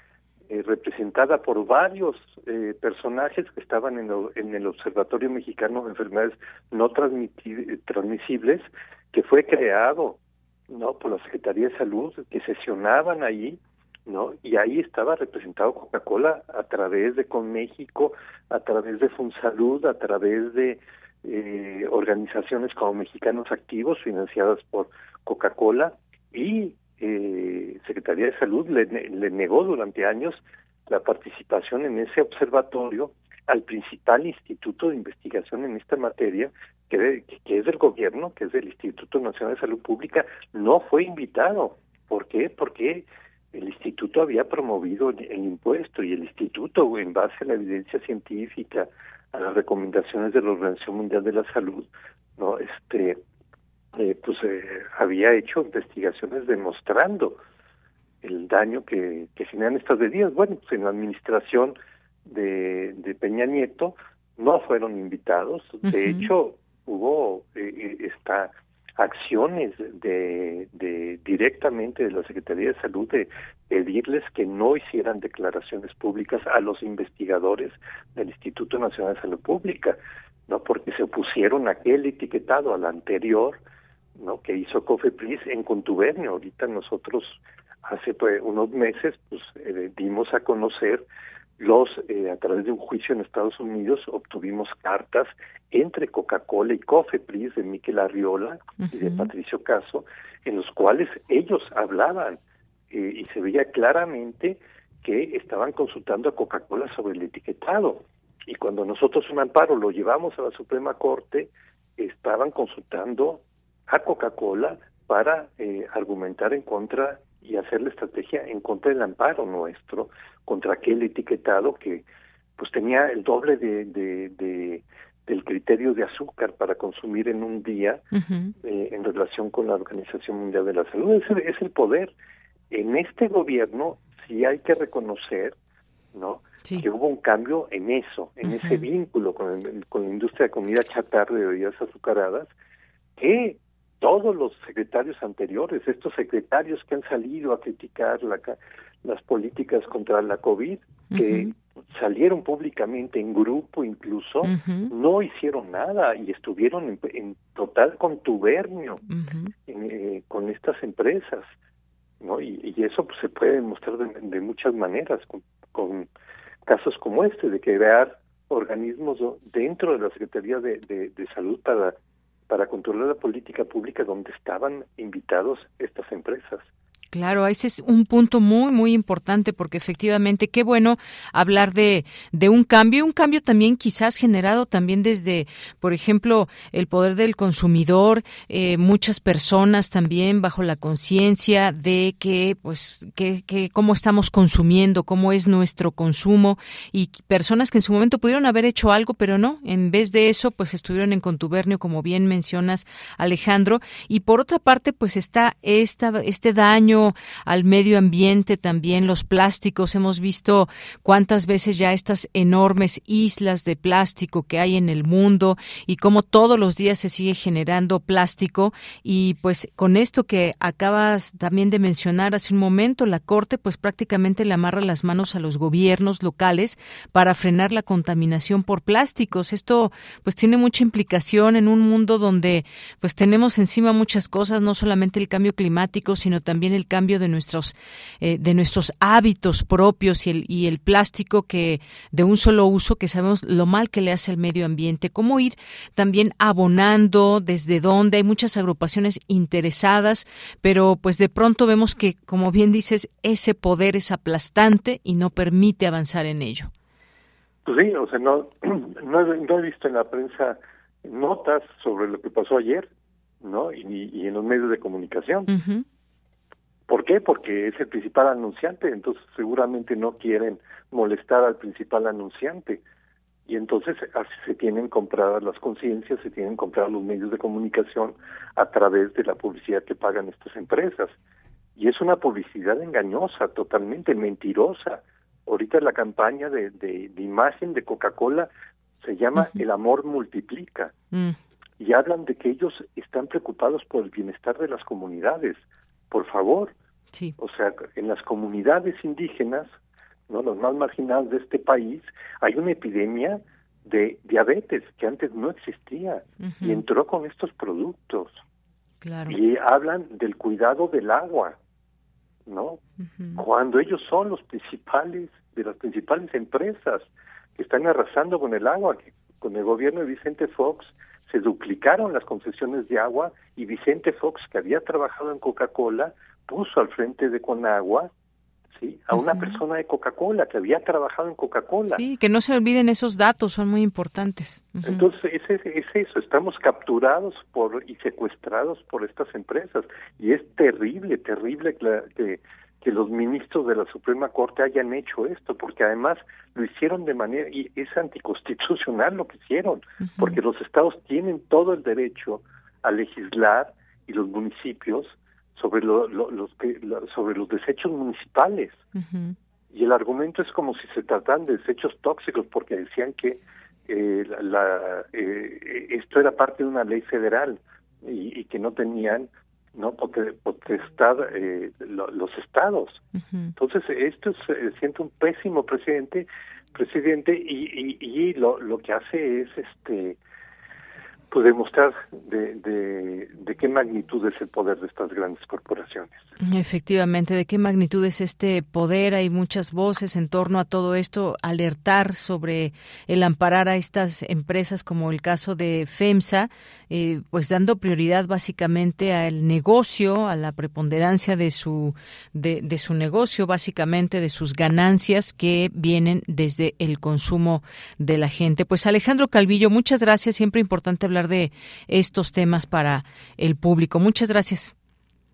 eh, representada por varios eh, personajes que estaban en, en, el Observatorio Mexicano de Enfermedades No Transmisibles, que fue creado no por la Secretaría de Salud, que sesionaban ahí, ¿no? Y ahí estaba representado Coca-Cola a través de Conméxico, a través de Funsalud, a través de eh, organizaciones como Mexicanos Activos financiadas por Coca-Cola y eh, Secretaría de Salud le, le negó durante años la participación en ese observatorio al principal instituto de investigación en esta materia, que, que es del gobierno, que es del Instituto Nacional de Salud Pública, no fue invitado. ¿Por qué? Porque el instituto había promovido el, impuesto y el instituto, en base a la evidencia científica, a las recomendaciones de la Organización Mundial de la Salud, no, este, eh, pues eh, había hecho investigaciones demostrando el daño que, que generan estas bebidas. Bueno, pues en la administración de, de Peña Nieto no fueron invitados. De hecho, hubo eh, eh, esta acciones de, de directamente de la Secretaría de Salud de pedirles que no hicieran declaraciones públicas a los investigadores del Instituto Nacional de Salud Pública, no porque se opusieron a aquel etiquetado al anterior, no que hizo Cofepris en contubernio. Ahorita nosotros hace pues, unos meses pues eh, dimos a conocer los eh, a través de un juicio en Estados Unidos obtuvimos cartas entre Coca-Cola y Cofepris de Miquel Arriola y de Patricio Caso en los cuales ellos hablaban eh, y se veía claramente que estaban consultando a Coca-Cola sobre el etiquetado. Y cuando nosotros un amparo lo llevamos a la Suprema Corte estaban consultando a Coca-Cola para eh, argumentar en contra y hacer la estrategia en contra del amparo nuestro contra aquel etiquetado que pues tenía el doble de, de, del criterio de azúcar para consumir en un día eh, en relación con la Organización Mundial de la Salud. Es el, es el poder. En este gobierno sí hay que reconocer no que hubo un cambio en eso, en ese vínculo con, con la industria de comida chatarra de bebidas azucaradas, que todos los secretarios anteriores, estos secretarios que han salido a criticar la, las políticas contra la COVID, que salieron públicamente en grupo incluso, no hicieron nada y estuvieron en, total contubernio eh, con estas empresas. ¿no? Y, eso pues, se puede demostrar de, muchas maneras, con, casos como este, de crear organismos dentro de la Secretaría de, de Salud para para controlar la política pública donde estaban invitados estas empresas. Claro, ese es un punto muy, muy importante porque efectivamente qué bueno hablar de, de un cambio, un cambio también quizás generado también desde, por ejemplo, el poder del consumidor, eh, muchas personas también bajo la conciencia de que, pues, que, que cómo estamos consumiendo, cómo es nuestro consumo y personas que en su momento pudieron haber hecho algo, pero no, en vez de eso, pues estuvieron en contubernio, como bien mencionas, Alejandro. Y por otra parte, pues está esta, este daño al medio ambiente también, los plásticos. Hemos visto cuántas veces ya estas enormes islas de plástico que hay en el mundo y cómo todos los días se sigue generando plástico. Y pues con esto que acabas también de mencionar hace un momento, la Corte pues prácticamente le amarra las manos a los gobiernos locales para frenar la contaminación por plásticos. Esto pues tiene mucha implicación en un mundo donde pues tenemos encima muchas cosas, no solamente el cambio climático, sino también el cambio de nuestros eh, de nuestros hábitos propios y el, y el plástico que de un solo uso que sabemos lo mal que le hace al medio ambiente. Cómo ir también abonando desde dónde. Hay muchas agrupaciones interesadas pero pues de pronto vemos que como bien dices ese poder es aplastante y no permite avanzar en ello. Pues sí o sea no no, he visto en la prensa notas sobre lo que pasó ayer no y, y en los medios de comunicación ¿Por qué? Porque es el principal anunciante, entonces seguramente no quieren molestar al principal anunciante. Y entonces así se tienen compradas las conciencias, se tienen comprados los medios de comunicación a través de la publicidad que pagan estas empresas. Y es una publicidad engañosa, totalmente mentirosa. Ahorita la campaña de, de, imagen de Coca-Cola se llama El amor multiplica. Mm. Y hablan de que ellos están preocupados por el bienestar de las comunidades por favor. Sí. O sea, en las comunidades indígenas, no los más marginados de este país, hay una epidemia de diabetes que antes no existía y entró con estos productos. Claro. Y hablan del cuidado del agua, ¿no? Cuando ellos son los principales de las principales empresas que están arrasando con el agua, que con el gobierno de Vicente Fox se duplicaron las concesiones de agua y Vicente Fox, que había trabajado en Coca-Cola, puso al frente de Conagua ¿sí? a una persona de Coca-Cola que había trabajado en Coca-Cola. Sí, que no se olviden esos datos, son muy importantes. Entonces, es, es, eso, estamos capturados por y secuestrados por estas empresas y es terrible, terrible que, que que los ministros de la Suprema Corte hayan hecho esto, porque además lo hicieron de manera, y es anticonstitucional lo que hicieron, porque los estados tienen todo el derecho a legislar y los municipios sobre los sobre los desechos municipales. Y el argumento es como si se trataran de desechos tóxicos, porque decían que eh, la, eh, esto era parte de una ley federal y, y que no tenían no potestad eh, los estados. Entonces esto es eh, siento un pésimo presidente presidente y, y, y lo, lo que hace es este pues demostrar de, de, qué magnitud es el poder de estas grandes corporaciones. Efectivamente, de qué magnitud es este poder. Hay muchas voces en torno a todo esto, alertar sobre el amparar a estas empresas, como el caso de FEMSA, eh, pues dando prioridad básicamente al negocio, a la preponderancia de su, de su negocio, básicamente de sus ganancias que vienen desde el consumo de la gente. Pues Alejandro Calvillo, muchas gracias. Siempre importante hablar de estos temas para el público. Muchas gracias.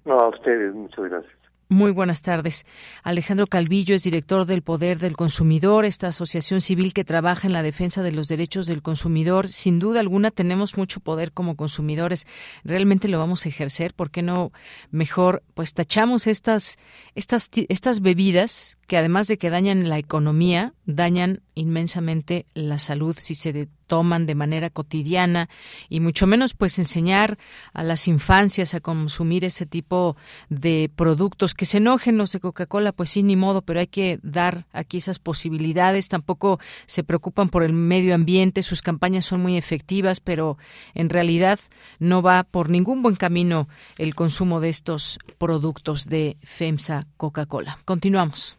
No, a ustedes, muchas gracias. Muy buenas tardes. Alejandro Calvillo es director del Poder del Consumidor, esta asociación civil que trabaja en la defensa de los derechos del consumidor. Sin duda alguna tenemos mucho poder como consumidores. ¿Realmente lo vamos a ejercer? ¿Por qué no mejor pues tachamos estas estas estas bebidas que además de que dañan la economía, dañan inmensamente la salud si se toman de manera cotidiana y mucho menos pues enseñar a las infancias a consumir ese tipo de productos. Que se enojen los de Coca-Cola pues sí ni modo pero hay que dar aquí esas posibilidades. Tampoco se preocupan por el medio ambiente sus campañas son muy efectivas pero en realidad no va por ningún buen camino el consumo de estos productos de FEMSA Coca-Cola. Continuamos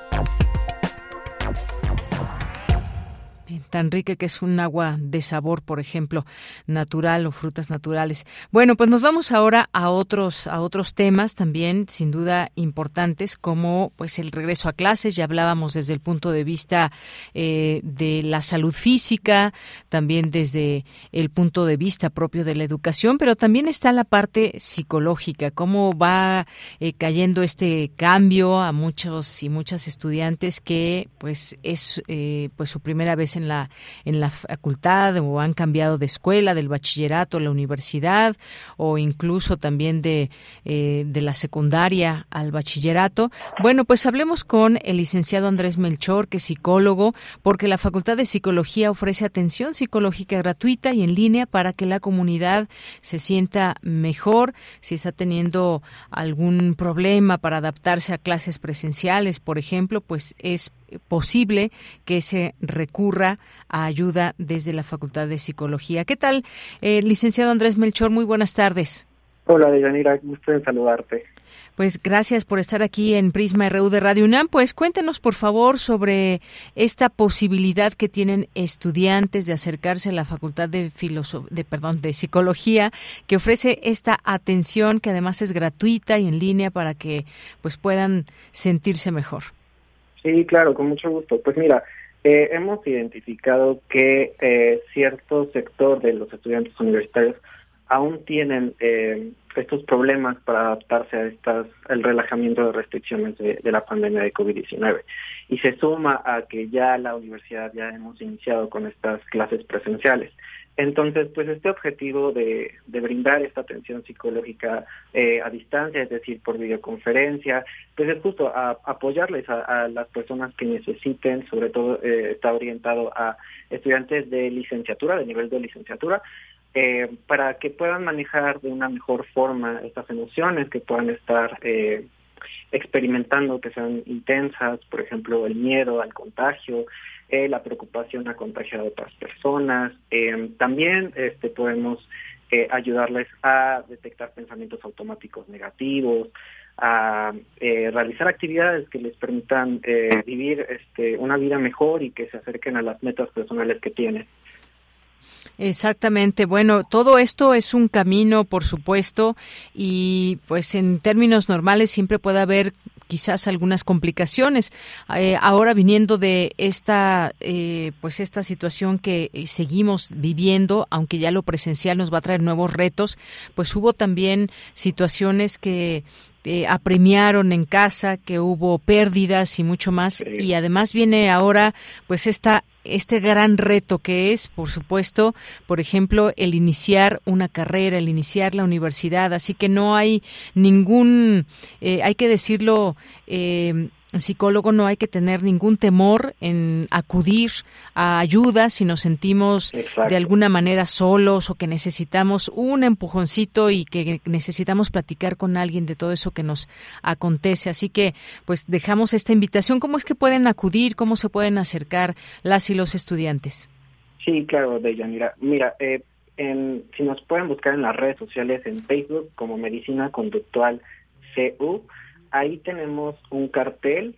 tan rica que es un agua de sabor, por ejemplo, natural o frutas naturales. Bueno, pues nos vamos ahora a otros a otros temas también sin duda importantes como pues el regreso a clases. Ya hablábamos desde el punto de vista eh, de la salud física, también desde el punto de vista propio de la educación, pero también está la parte psicológica, cómo va eh, cayendo este cambio a muchos y muchas estudiantes que pues es eh, pues su primera vez en la en la facultad o han cambiado de escuela, del bachillerato a la universidad o incluso también de, eh, de la secundaria al bachillerato. Bueno, pues hablemos con el licenciado Andrés Melchor, que es psicólogo, porque la Facultad de Psicología ofrece atención psicológica gratuita y en línea para que la comunidad se sienta mejor si está teniendo algún problema para adaptarse a clases presenciales, por ejemplo, pues es posible que se recurra a ayuda desde la Facultad de Psicología. ¿Qué tal, eh, licenciado Andrés Melchor? Muy buenas tardes. Hola, Deyanira, gusto en saludarte. Pues gracias por estar aquí en Prisma RU de Radio UNAM. Pues cuéntenos, por favor, sobre esta posibilidad que tienen estudiantes de acercarse a la Facultad de, de, perdón, de Psicología, que ofrece esta atención que además es gratuita y en línea para que pues puedan sentirse mejor. Sí, claro, con mucho gusto. Pues mira, eh, hemos identificado que eh, cierto sector de los estudiantes universitarios aún tienen eh, estos problemas para adaptarse a estas el relajamiento de restricciones de, de la pandemia de COVID-19 y se suma a que ya la universidad ya hemos iniciado con estas clases presenciales. Entonces, pues este objetivo de, brindar esta atención psicológica eh, a distancia, es decir, por videoconferencia, pues es justo a, apoyarles a, las personas que necesiten, sobre todo eh, está orientado a estudiantes de licenciatura, de nivel de licenciatura, eh, para que puedan manejar de una mejor forma estas emociones, que puedan estar experimentando, que sean intensas, por ejemplo, el miedo al contagio, eh, la preocupación a contagiar a otras personas. Eh, también este, podemos eh, ayudarles a detectar pensamientos automáticos negativos, a realizar actividades que les permitan vivir este, una vida mejor y que se acerquen a las metas personales que tienen. Exactamente. Bueno, todo esto es un camino, por supuesto, y pues en términos normales siempre puede haber quizás algunas complicaciones. Eh, ahora viniendo de esta, eh, pues esta situación que eh, seguimos viviendo, aunque ya lo presencial nos va a traer nuevos retos, pues hubo también situaciones que apremiaron en casa, que hubo pérdidas y mucho más. Y además viene ahora pues esta este gran reto que es, por supuesto, por ejemplo, el iniciar una carrera, el iniciar la universidad. Así que no hay ningún, eh, hay que decirlo, eh, psicólogo no hay que tener ningún temor en acudir a ayuda si nos sentimos de alguna manera solos o que necesitamos un empujoncito y que necesitamos platicar con alguien de todo eso que nos acontece. Así que pues dejamos esta invitación. ¿Cómo es que pueden acudir? ¿Cómo se pueden acercar las y los estudiantes? Sí, claro, Deyanira. Mira, eh, en, si nos pueden buscar en las redes sociales, en Facebook como Medicina Conductual CU, ahí tenemos un cartel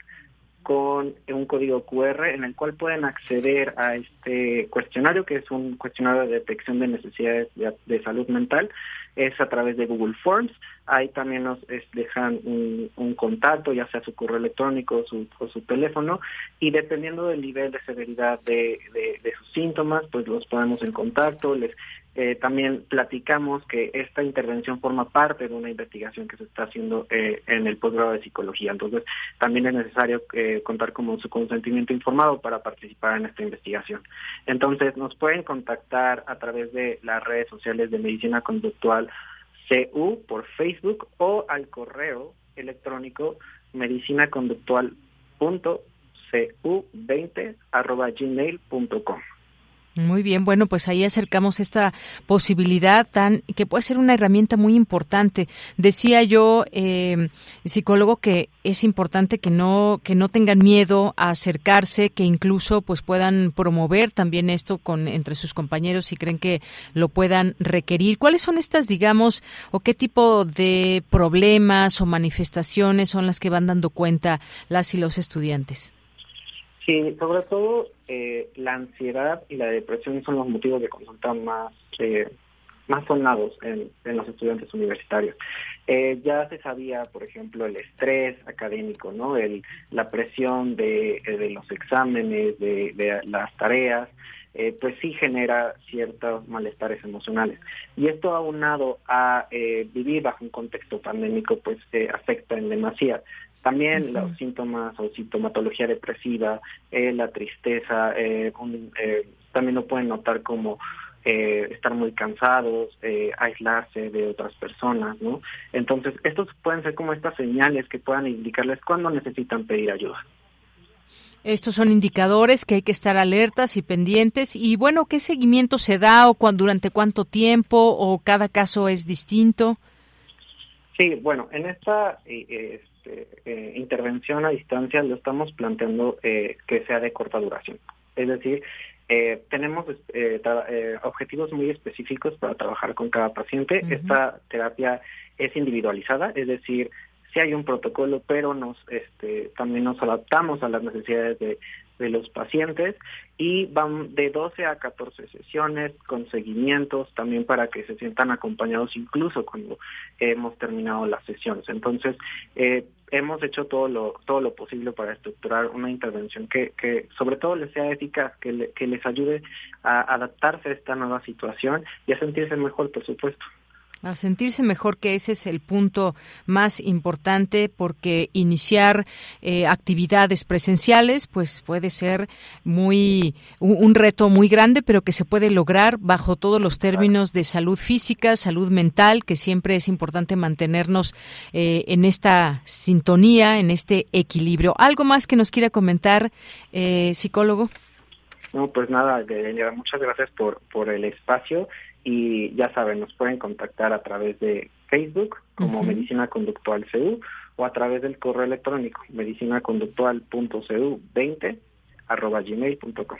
con un código QR en el cual pueden acceder a este cuestionario, que es un cuestionario de detección de necesidades de, salud mental, es a través de Google Forms. Ahí también nos dejan un, contacto, ya sea su correo electrónico o su, su teléfono, y dependiendo del nivel de severidad de, de, sus síntomas, pues los ponemos en contacto, les eh, también platicamos que esta intervención forma parte de una investigación que se está haciendo eh, en el posgrado de psicología. Entonces, también es necesario eh, contar con su consentimiento informado para participar en esta investigación. Entonces, nos pueden contactar a través de las redes sociales de Medicina Conductual CU por Facebook o al correo electrónico medicinaconductual.cu20 gmail.com. Muy bien, bueno, pues ahí acercamos esta posibilidad tan que puede ser una herramienta muy importante. Decía yo, eh, psicólogo, que es importante que no que no tengan miedo a acercarse, que incluso pues puedan promover también esto con entre sus compañeros si creen que lo puedan requerir. ¿Cuáles son estas, digamos, o qué tipo de problemas o manifestaciones son las que van dando cuenta las y los estudiantes? Sí, sobre todo eh, la ansiedad y la depresión son los motivos de consulta más eh, más sonados en, los estudiantes universitarios. Eh, ya se sabía, por ejemplo, el estrés académico, no, el, la presión de, de los exámenes, de, de las tareas, pues sí genera ciertos malestares emocionales. Y esto aunado a vivir bajo un contexto pandémico, pues afecta en demasía. También los síntomas o sintomatología depresiva, eh, la tristeza, eh, eh, también lo pueden notar como estar muy cansados, aislarse de otras personas, ¿no? Entonces, estos pueden ser como estas señales que puedan indicarles cuándo necesitan pedir ayuda. Estos son indicadores que hay que estar alertas y pendientes. Y bueno, ¿qué seguimiento se da o durante cuánto tiempo o cada caso es distinto? Sí, bueno, en esta eh, intervención a distancia lo estamos planteando eh, que sea de corta duración. Es decir, eh, tenemos objetivos muy específicos para trabajar con cada paciente. Esta terapia es individualizada, es decir, si hay un protocolo, pero nos este, también nos adaptamos a las necesidades de, de los pacientes y van de 12 a 14 sesiones con seguimientos también para que se sientan acompañados incluso cuando hemos terminado las sesiones. Entonces, eh, hemos hecho todo lo todo lo posible para estructurar una intervención que, que sobre todo les sea eficaz, que, que les ayude a adaptarse a esta nueva situación y a sentirse mejor, por supuesto a sentirse mejor, que ese es el punto más importante, porque iniciar eh, actividades presenciales, pues puede ser muy un, reto muy grande, pero que se puede lograr bajo todos los términos de salud física, salud mental, que siempre es importante mantenernos eh, en esta sintonía, en este equilibrio. ¿Algo más que nos quiera comentar, eh, psicólogo? No, pues nada, muchas gracias por, por el espacio y ya saben, nos pueden contactar a través de Facebook como Medicina Conductual CU o a través del correo electrónico medicinaconductual.cu20 arroba gmail.com.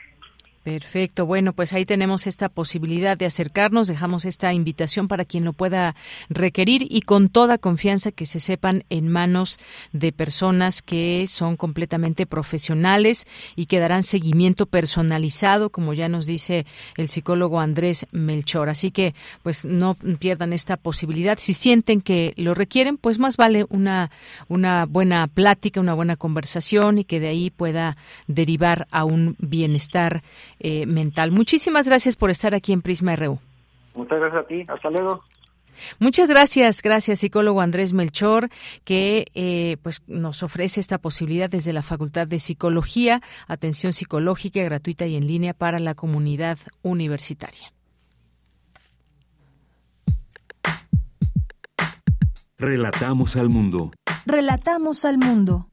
Perfecto. Bueno, pues ahí tenemos esta posibilidad de acercarnos. Dejamos esta invitación para quien lo pueda requerir y con toda confianza que se sepan en manos de personas que son completamente profesionales y que darán seguimiento personalizado, como ya nos dice el psicólogo Andrés Melchor. Así que, pues no pierdan esta posibilidad. Si sienten que lo requieren, pues más vale una, una buena plática, una buena conversación y que de ahí pueda derivar a un bienestar eh, mental. Muchísimas gracias por estar aquí en Prisma RU. Muchas gracias a ti. Hasta luego. Muchas gracias, gracias psicólogo Andrés Melchor, que eh, pues nos ofrece esta posibilidad desde la Facultad de Psicología, atención psicológica gratuita y en línea para la comunidad universitaria. Relatamos al mundo. Relatamos al mundo.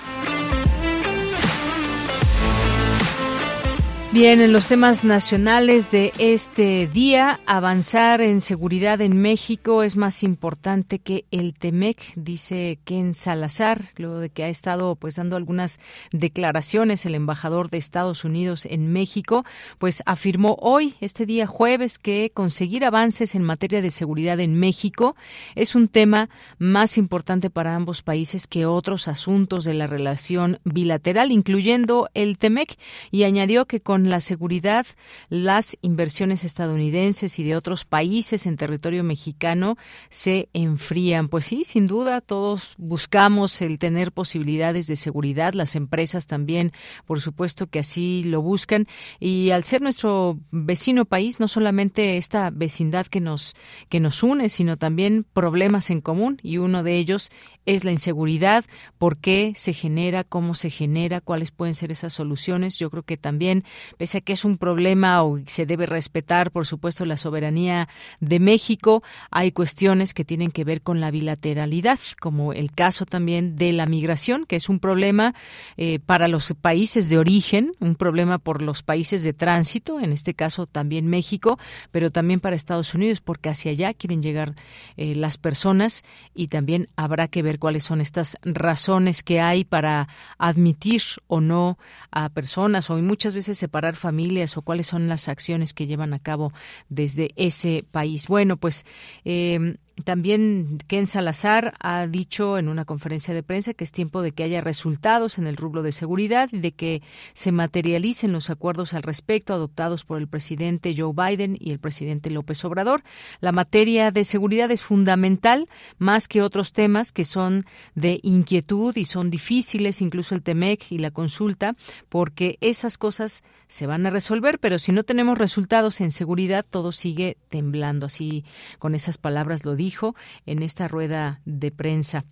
Bien, en los temas nacionales de este día, avanzar en seguridad en México es más importante que el TEMEC, dice Ken Salazar, luego de que ha estado pues dando algunas declaraciones el embajador de Estados Unidos en México, pues afirmó hoy, este día jueves, que conseguir avances en materia de seguridad en México es un tema más importante para ambos países que otros asuntos de la relación bilateral, incluyendo el TEMEC, y añadió que con la seguridad, las inversiones estadounidenses y de otros países en territorio mexicano se enfrían. Pues sí, sin duda, todos buscamos el tener posibilidades de seguridad, las empresas también, por supuesto que así lo buscan. Y al ser nuestro vecino país, no solamente esta vecindad que nos, que nos une, sino también problemas en común, y uno de ellos es la inseguridad, por qué se genera, cómo se genera, cuáles pueden ser esas soluciones. Yo creo que también, pese a que es un problema o se debe respetar, por supuesto, la soberanía de México, hay cuestiones que tienen que ver con la bilateralidad, como el caso también de la migración, que es un problema eh, para los países de origen, un problema por los países de tránsito, en este caso también México, pero también para Estados Unidos, porque hacia allá quieren llegar eh, las personas y también habrá que ver cuáles son estas razones que hay para admitir o no a personas o muchas veces separar familias o cuáles son las acciones que llevan a cabo desde ese país. Bueno, pues eh, también Ken Salazar ha dicho en una conferencia de prensa que es tiempo de que haya resultados en el rublo de seguridad y de que se materialicen los acuerdos al respecto adoptados por el presidente Joe Biden y el presidente López Obrador. La materia de seguridad es fundamental más que otros temas que son de inquietud y son difíciles, incluso el TEMEC y la consulta, porque esas cosas se van a resolver, pero si no tenemos resultados en seguridad, todo sigue temblando. Así, con esas palabras lo dijo en esta rueda de prensa.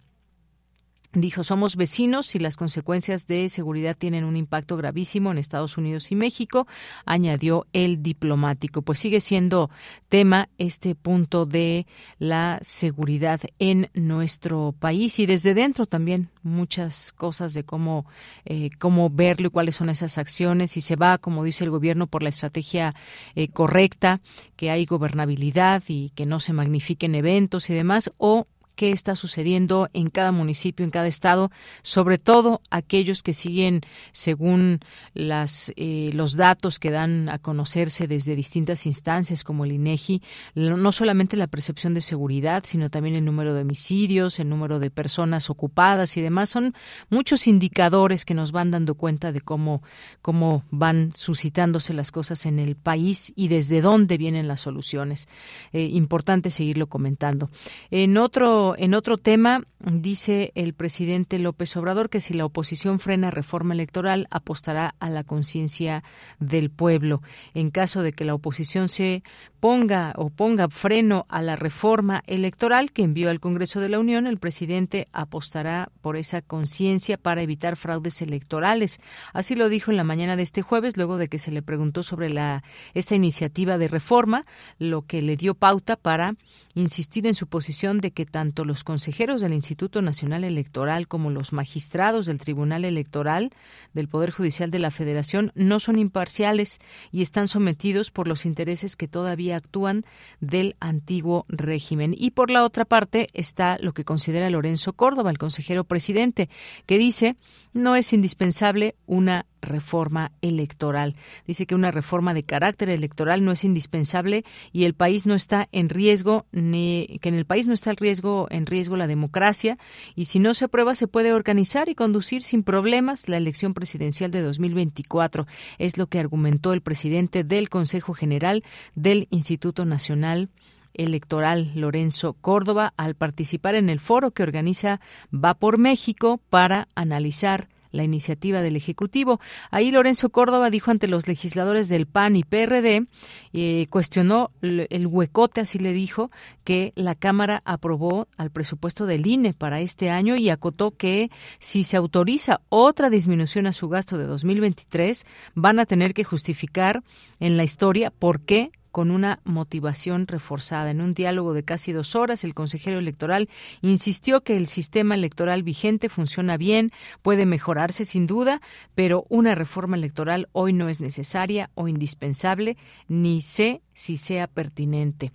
Dijo, somos vecinos y las consecuencias de seguridad tienen un impacto gravísimo en Estados Unidos y México, añadió el diplomático. Pues sigue siendo tema este punto de la seguridad en nuestro país y desde dentro también muchas cosas de cómo, eh, cómo verlo y cuáles son esas acciones. Si se va, como dice el gobierno, por la estrategia eh, correcta, que hay gobernabilidad y que no se magnifiquen eventos y demás, o qué está sucediendo en cada municipio, en cada estado, sobre todo aquellos que siguen según las, eh, los datos que dan a conocerse desde distintas instancias como el INEGI, no solamente la percepción de seguridad, sino también el número de homicidios, el número de personas ocupadas y demás. Son muchos indicadores que nos van dando cuenta de cómo, cómo van suscitándose las cosas en el país y desde dónde vienen las soluciones. Eh, importante seguirlo comentando. En otro en otro tema, dice el presidente López Obrador que si la oposición frena reforma electoral, apostará a la conciencia del pueblo. En caso de que la oposición se ponga o ponga freno a la reforma electoral que envió al Congreso de la Unión, el presidente apostará por esa conciencia para evitar fraudes electorales. Así lo dijo en la mañana de este jueves, luego de que se le preguntó sobre la esta iniciativa de reforma, lo que le dio pauta para insistir en su posición de que tanto los consejeros del Instituto Nacional Electoral como los magistrados del Tribunal Electoral del Poder Judicial de la Federación no son imparciales y están sometidos por los intereses que todavía actúan del antiguo régimen. Y por la otra parte está lo que considera Lorenzo Córdoba, el consejero presidente, que dice no es indispensable una reforma electoral. Dice que una reforma de carácter electoral no es indispensable y el país no está en riesgo ni que en el país no está el riesgo en riesgo la democracia y si no se aprueba se puede organizar y conducir sin problemas la elección presidencial de 2024. Es lo que argumentó el presidente del Consejo General del Instituto Nacional Electoral Lorenzo Córdoba al participar en el foro que organiza Va por México para analizar la iniciativa del Ejecutivo. Ahí Lorenzo Córdoba dijo ante los legisladores del PAN y PRD, eh, cuestionó el huecote, así le dijo, que la Cámara aprobó al presupuesto del INE para este año y acotó que si se autoriza otra disminución a su gasto de 2023, van a tener que justificar en la historia por qué con una motivación reforzada. En un diálogo de casi dos horas, el consejero electoral insistió que el sistema electoral vigente funciona bien, puede mejorarse sin duda, pero una reforma electoral hoy no es necesaria o indispensable, ni sé si sea pertinente.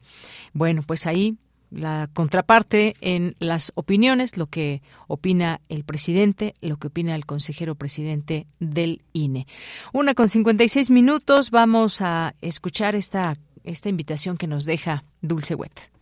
Bueno, pues ahí la contraparte en las opiniones, lo que opina el presidente, lo que opina el consejero presidente del INE. Una con 56 minutos, vamos a escuchar esta, esta invitación que nos deja Dulce Wet.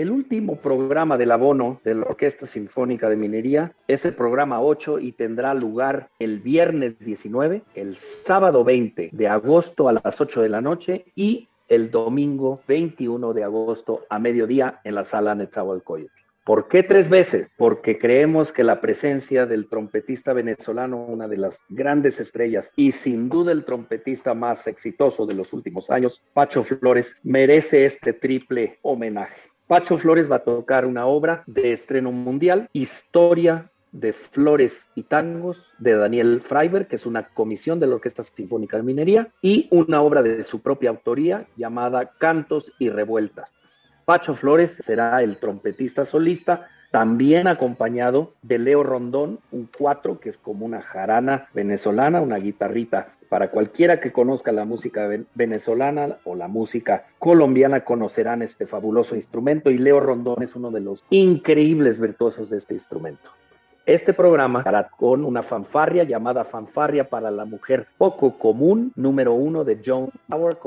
El último programa del abono de la Orquesta Sinfónica de Minería es el programa 8 y tendrá lugar el viernes 19, el sábado 20 de agosto a las 8 de la noche y el domingo 21 de agosto a mediodía en la sala Netzahualcoyotl. ¿Por qué tres veces? Porque creemos que la presencia del trompetista venezolano, una de las grandes estrellas y sin duda el trompetista más exitoso de los últimos años, Pacho Flores, merece este triple homenaje. Pacho Flores va a tocar una obra de estreno mundial, Historia de Flores y Tangos, de Daniel Freiberg, que es una comisión de la Orquesta Sinfónica de Minería, y una obra de su propia autoría llamada Cantos y Revueltas. Pacho Flores será el trompetista solista, también acompañado de Leo Rondón, un cuatro, que es como una jarana venezolana, una guitarrita para cualquiera que conozca la música venezolana o la música colombiana conocerán este fabuloso instrumento y Leo Rondón es uno de los increíbles virtuosos de este instrumento. Este programa hará con una fanfarria llamada Fanfarria para la Mujer Poco Común, número uno de John Howard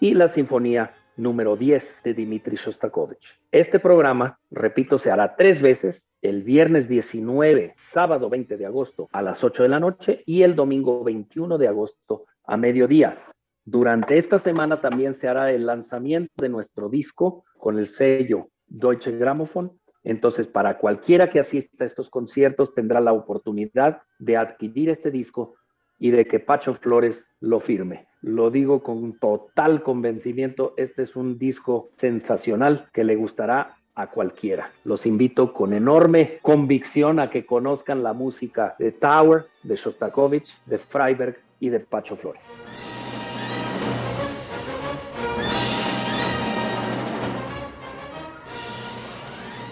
y la Sinfonía número 10 de Dmitri Shostakovich. Este programa, repito, se hará tres veces el viernes 19, sábado 20 de agosto a las 8 de la noche y el domingo 21 de agosto a mediodía. Durante esta semana también se hará el lanzamiento de nuestro disco con el sello Deutsche Grammophon. Entonces, para cualquiera que asista a estos conciertos tendrá la oportunidad de adquirir este disco y de que Pacho Flores lo firme. Lo digo con total convencimiento, este es un disco sensacional que le gustará a cualquiera. Los invito con enorme convicción a que conozcan la música de Tower, de Shostakovich, de Freiberg y de Pacho Flores.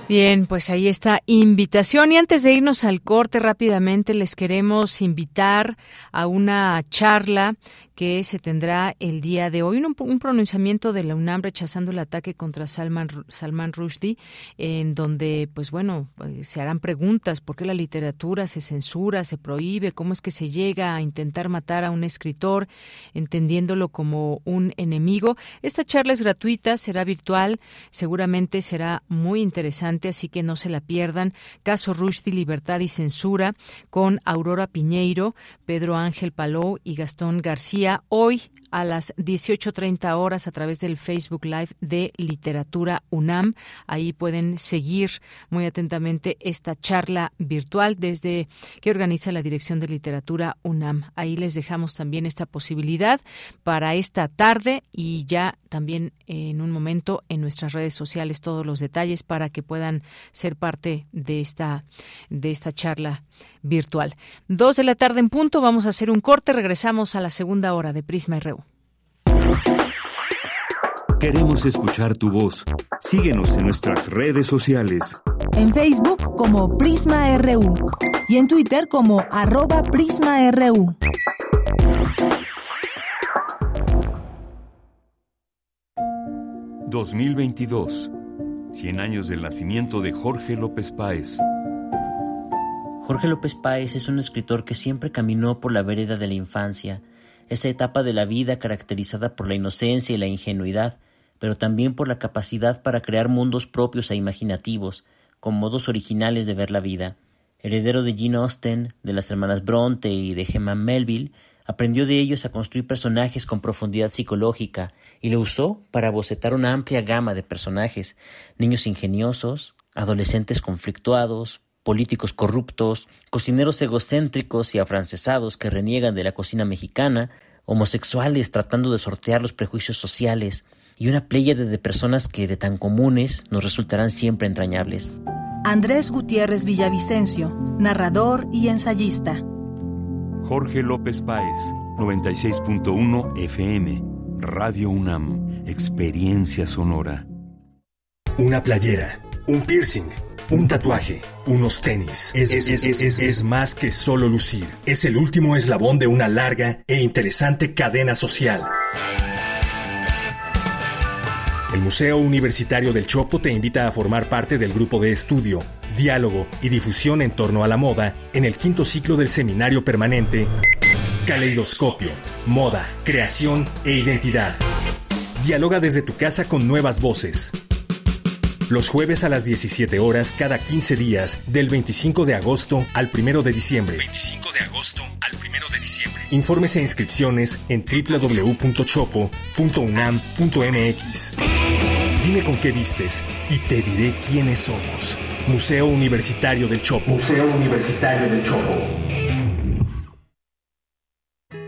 Bien, pues ahí está invitación. Y antes de irnos al corte rápidamente, les queremos invitar a una charla que se tendrá el día de hoy. Un, pronunciamiento de la UNAM rechazando el ataque contra Salman, Rushdie, en donde, pues bueno, pues, se harán preguntas por qué la literatura se censura, se prohíbe, cómo es que se llega a intentar matar a un escritor, entendiéndolo como un enemigo. Esta charla es gratuita, será virtual, seguramente será muy interesante, así que no se la pierdan. Caso Rushdie, Libertad y Censura, con Aurora Piñeiro, Pedro Ángel Palou y Gastón García hoy a las 18.30 horas a través del Facebook Live de Literatura UNAM. Ahí pueden seguir muy atentamente esta charla virtual desde que organiza la Dirección de Literatura UNAM. Ahí les dejamos también esta posibilidad para esta tarde y ya también en un momento en nuestras redes sociales todos los detalles para que puedan ser parte de esta de esta charla virtual. Dos de la tarde en punto, vamos a hacer un corte, regresamos a la segunda hora de Prisma RU. Queremos escuchar tu voz. Síguenos en nuestras redes sociales. En Facebook como Prisma RU y en Twitter como arroba PrismaRU. ...2022... ...100 años del nacimiento de Jorge López Páez... Jorge López Páez es un escritor que siempre caminó por la vereda de la infancia, esa etapa de la vida caracterizada por la inocencia y la ingenuidad, pero también por la capacidad para crear mundos propios e imaginativos, con modos originales de ver la vida. Heredero de Jane Austen, de las hermanas Bronte y de Gemma Melville, aprendió de ellos a construir personajes con profundidad psicológica y lo usó para bocetar una amplia gama de personajes, niños ingeniosos, adolescentes conflictuados, políticos corruptos, cocineros egocéntricos y afrancesados que reniegan de la cocina mexicana, homosexuales tratando de sortear los prejuicios sociales, y una pléyade de personas que de tan comunes nos resultarán siempre entrañables. Andrés Gutiérrez Villavicencio, narrador y ensayista. Jorge López Páez, 96.1 FM, Radio UNAM, Experiencia Sonora. Una playera, un piercing, un tatuaje, unos tenis. Es, es, más que solo lucir. Es el último eslabón de una larga e interesante cadena social. El Museo Universitario del Chopo te invita a formar parte del grupo de estudio, diálogo y difusión en torno a la moda en el quinto ciclo del seminario permanente Caleidoscopio, Moda, Creación e Identidad. Dialoga desde tu casa con nuevas voces. Los jueves a las 17 horas cada 15 días, del 25 de agosto al 1 de diciembre. 25 de agosto al 1 de diciembre. Informes e inscripciones en www.chopo.unam.mx. Dime con qué vistes y te diré quiénes somos. Museo Universitario del Chopo. Museo Universitario del Chopo.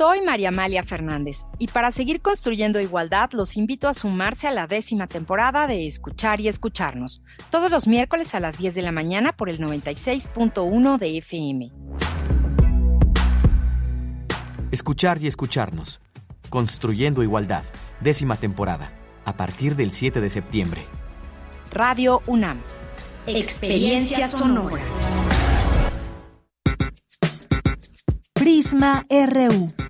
Soy María Amalia Fernández y para seguir construyendo igualdad los invito a sumarse a la décima temporada de Escuchar y Escucharnos, todos los miércoles a las 10 de la mañana por el 96.1 de FM. Escuchar y Escucharnos, Construyendo Igualdad, décima temporada, a partir del 7 de septiembre. Radio UNAM. Experiencia sonora. Prisma RU.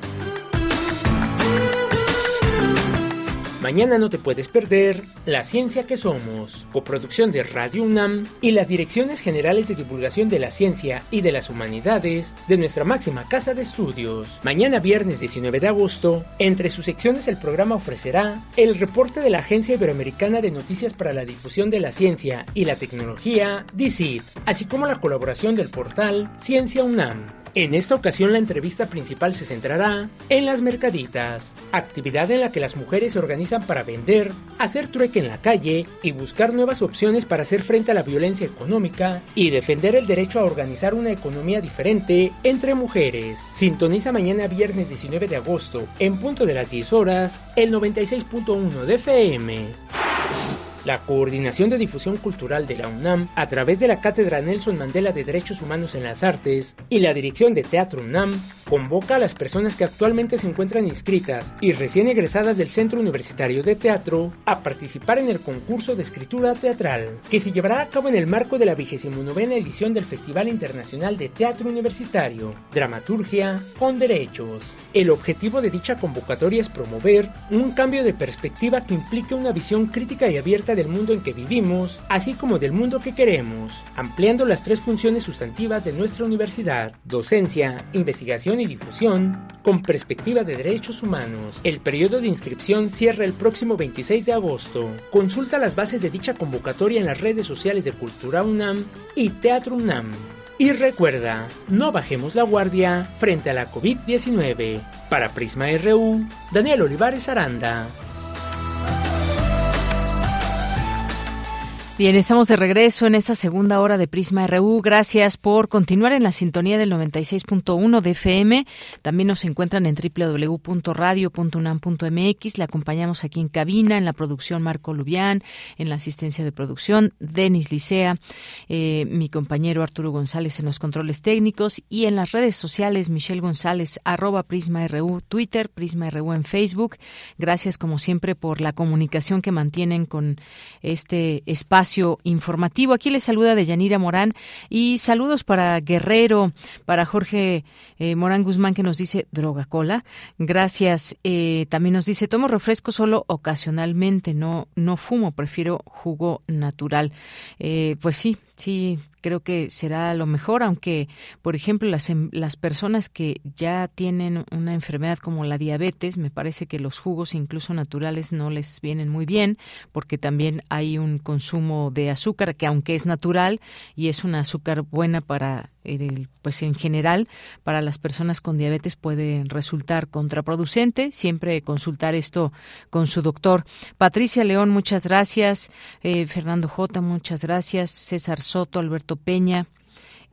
Mañana no te puedes perder La Ciencia que Somos, coproducción de Radio UNAM y las Direcciones Generales de Divulgación de la Ciencia y de las Humanidades de nuestra máxima casa de estudios. Mañana viernes 19 de agosto, entre sus secciones el programa ofrecerá el reporte de la Agencia Iberoamericana de Noticias para la Difusión de la Ciencia y la Tecnología, DICIT, así como la colaboración del portal Ciencia UNAM. En esta ocasión la entrevista principal se centrará en las mercaditas, actividad en la que las mujeres se organizan para vender, hacer trueque en la calle y buscar nuevas opciones para hacer frente a la violencia económica y defender el derecho a organizar una economía diferente entre mujeres. Sintoniza mañana viernes 19 de agosto en punto de las 10 horas el 96.1 de FM. La Coordinación de Difusión Cultural de la UNAM, a través de la Cátedra Nelson Mandela de Derechos Humanos en las Artes y la Dirección de Teatro UNAM, convoca a las personas que actualmente se encuentran inscritas y recién egresadas del Centro Universitario de Teatro a participar en el concurso de escritura teatral, que se llevará a cabo en el marco de la 29 edición del Festival Internacional de Teatro Universitario, Dramaturgia con Derechos. El objetivo de dicha convocatoria es promover un cambio de perspectiva que implique una visión crítica y abierta del mundo en que vivimos, así como del mundo que queremos, ampliando las tres funciones sustantivas de nuestra universidad, docencia, investigación y difusión, con perspectiva de derechos humanos. El periodo de inscripción cierra el próximo 26 de agosto. Consulta las bases de dicha convocatoria en las redes sociales de Cultura UNAM y Teatro UNAM. Y recuerda, no bajemos la guardia frente a la COVID-19. Para Prisma RU, Daniel Olivares Aranda. Bien, estamos de regreso en esta segunda hora de Prisma RU. Gracias por continuar en la sintonía del 96.1 de FM. También nos encuentran en www.radio.unam.mx. Le acompañamos aquí en cabina, en la producción Marco Lubián, en la asistencia de producción Denis Licea, eh, mi compañero Arturo González en los controles técnicos y en las redes sociales Michelle González, arroba Prisma RU, Twitter, Prisma RU en Facebook. Gracias como siempre por la comunicación que mantienen con este espacio informativo. Aquí les saluda de Yanira Morán y saludos para Guerrero, para Jorge eh, Morán Guzmán que nos dice droga cola. Gracias. Eh, también nos dice tomo refresco solo ocasionalmente, no no fumo, prefiero jugo natural. Eh, pues sí, sí, creo que será lo mejor, aunque, por ejemplo, las, em, las personas que ya tienen una enfermedad como la diabetes, me parece que los jugos, incluso naturales, no les vienen muy bien, porque también hay un consumo de azúcar que, aunque es natural y es un azúcar buena para pues en general para las personas con diabetes puede resultar contraproducente. Siempre consultar esto con su doctor. Patricia León, muchas gracias. Eh, Fernando J, muchas gracias. César Soto, Alberto Peña.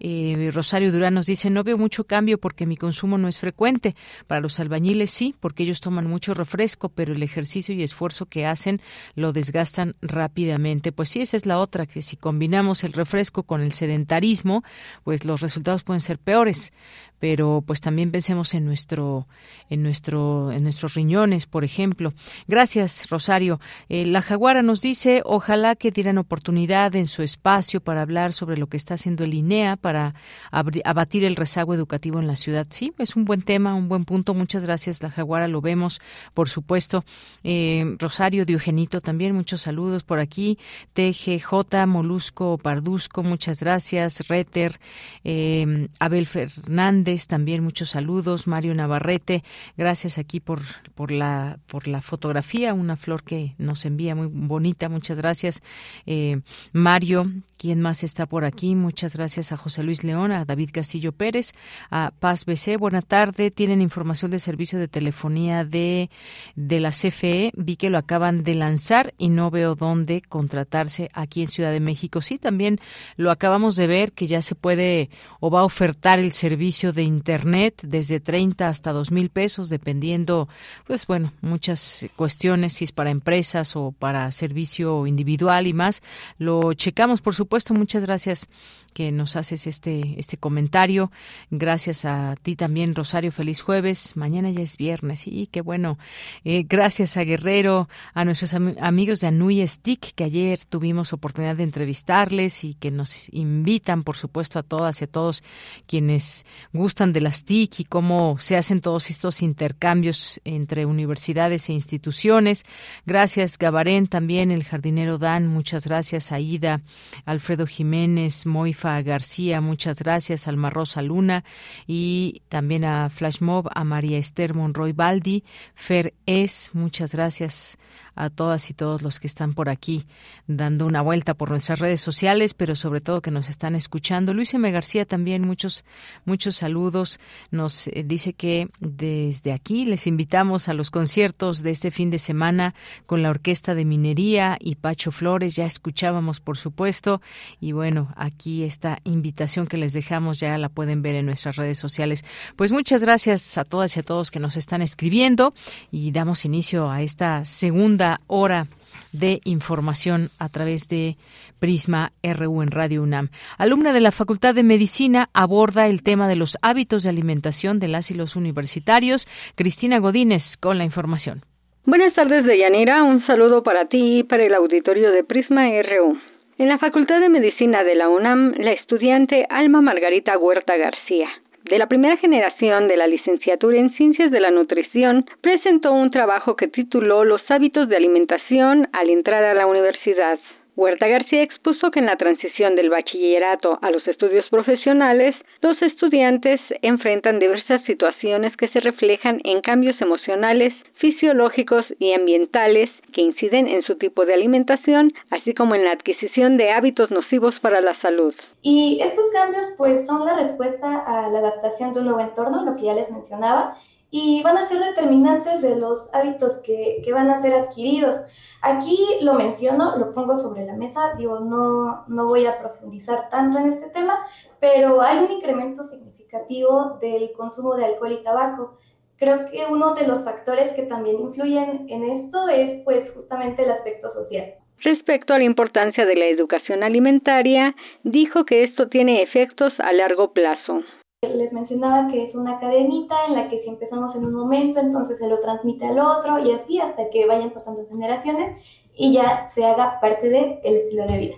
Eh, Rosario Durán nos dice, no veo mucho cambio porque mi consumo no es frecuente. Para los albañiles sí, porque ellos toman mucho refresco, pero el ejercicio y esfuerzo que hacen lo desgastan rápidamente. Pues sí, esa es la otra, que si combinamos el refresco con el sedentarismo, pues los resultados pueden ser peores pero pues también pensemos en nuestro en nuestro en nuestros riñones por ejemplo. Gracias Rosario. Eh, la jaguara nos dice ojalá que dieran oportunidad en su espacio para hablar sobre lo que está haciendo el INEA para abatir el rezago educativo en la ciudad sí es un buen tema un buen punto. Muchas gracias la jaguara lo vemos por supuesto. Eh, Rosario Diogenito también muchos saludos por aquí. TGJ Molusco Parduzco muchas gracias. Reter eh, Abel Fernández también muchos saludos. Mario Navarrete, gracias aquí por, por, la, por la fotografía, una flor que nos envía muy bonita, muchas gracias. Eh, Mario, ¿quién más está por aquí? Muchas gracias a José Luis León, a David Castillo Pérez, a Paz BC. Buena tarde, tienen información de servicio de telefonía de, de la CFE. Vi que lo acaban de lanzar y no veo dónde contratarse aquí en Ciudad de México. Sí, también lo acabamos de ver que ya se puede o va a ofertar el servicio de Internet desde 30 hasta 2 mil pesos, dependiendo, pues bueno, muchas cuestiones, si es para empresas o para servicio individual y más. Lo checamos, por supuesto. Muchas gracias que nos haces este, este comentario. Gracias a ti también, Rosario. Feliz jueves. Mañana ya es viernes. Y qué bueno. Eh, gracias a Guerrero, a nuestros amigos de Anui Stick, que ayer tuvimos oportunidad de entrevistarles y que nos invitan, por supuesto, a todas y a todos quienes gustan de las TIC y cómo se hacen todos estos intercambios entre universidades e instituciones. Gracias, Gabarén, también el jardinero Dan. Muchas gracias, Aida, Alfredo Jiménez, Moifa García, muchas gracias, Alma Rosa Luna y también a Flashmob, a María Esther Monroy Baldi, Fer Es, muchas gracias a todas y todos los que están por aquí dando una vuelta por nuestras redes sociales, pero sobre todo que nos están escuchando. Luis M. García también muchos muchos saludos. Nos eh, dice que desde aquí les invitamos a los conciertos de este fin de semana con la Orquesta de Minería y Pacho Flores. Ya escuchábamos, por supuesto, y bueno, aquí esta invitación que les dejamos ya la pueden ver en nuestras redes sociales. Pues muchas gracias a todas y a todos que nos están escribiendo y damos inicio a esta segunda hora de información a través de Prisma RU en Radio UNAM. Alumna de la Facultad de Medicina aborda el tema de los hábitos de alimentación de las y los universitarios. Cristina Godínez con la información. Buenas tardes, Deyanira. Un saludo para ti y para el auditorio de Prisma RU. En la Facultad de Medicina de la UNAM, la estudiante Alma Margarita Huerta García de la primera generación de la licenciatura en Ciencias de la Nutrición, presentó un trabajo que tituló Los hábitos de alimentación al entrar a la universidad. Huerta García expuso que en la transición del bachillerato a los estudios profesionales, los estudiantes enfrentan diversas situaciones que se reflejan en cambios emocionales, fisiológicos y ambientales que inciden en su tipo de alimentación, así como en la adquisición de hábitos nocivos para la salud. Y estos cambios pues son la respuesta a la adaptación de un nuevo entorno, lo que ya les mencionaba, y van a ser determinantes de los hábitos que, que van a ser adquiridos. Aquí lo menciono, lo pongo sobre la mesa, digo, no, no voy a profundizar tanto en este tema, pero hay un incremento significativo del consumo de alcohol y tabaco. Creo que uno de los factores que también influyen en esto es pues justamente el aspecto social. Respecto a la importancia de la educación alimentaria, dijo que esto tiene efectos a largo plazo. Les mencionaba que es una cadenita en la que si empezamos en un momento, entonces se lo transmite al otro y así hasta que vayan pasando generaciones y ya se haga parte del estilo de vida.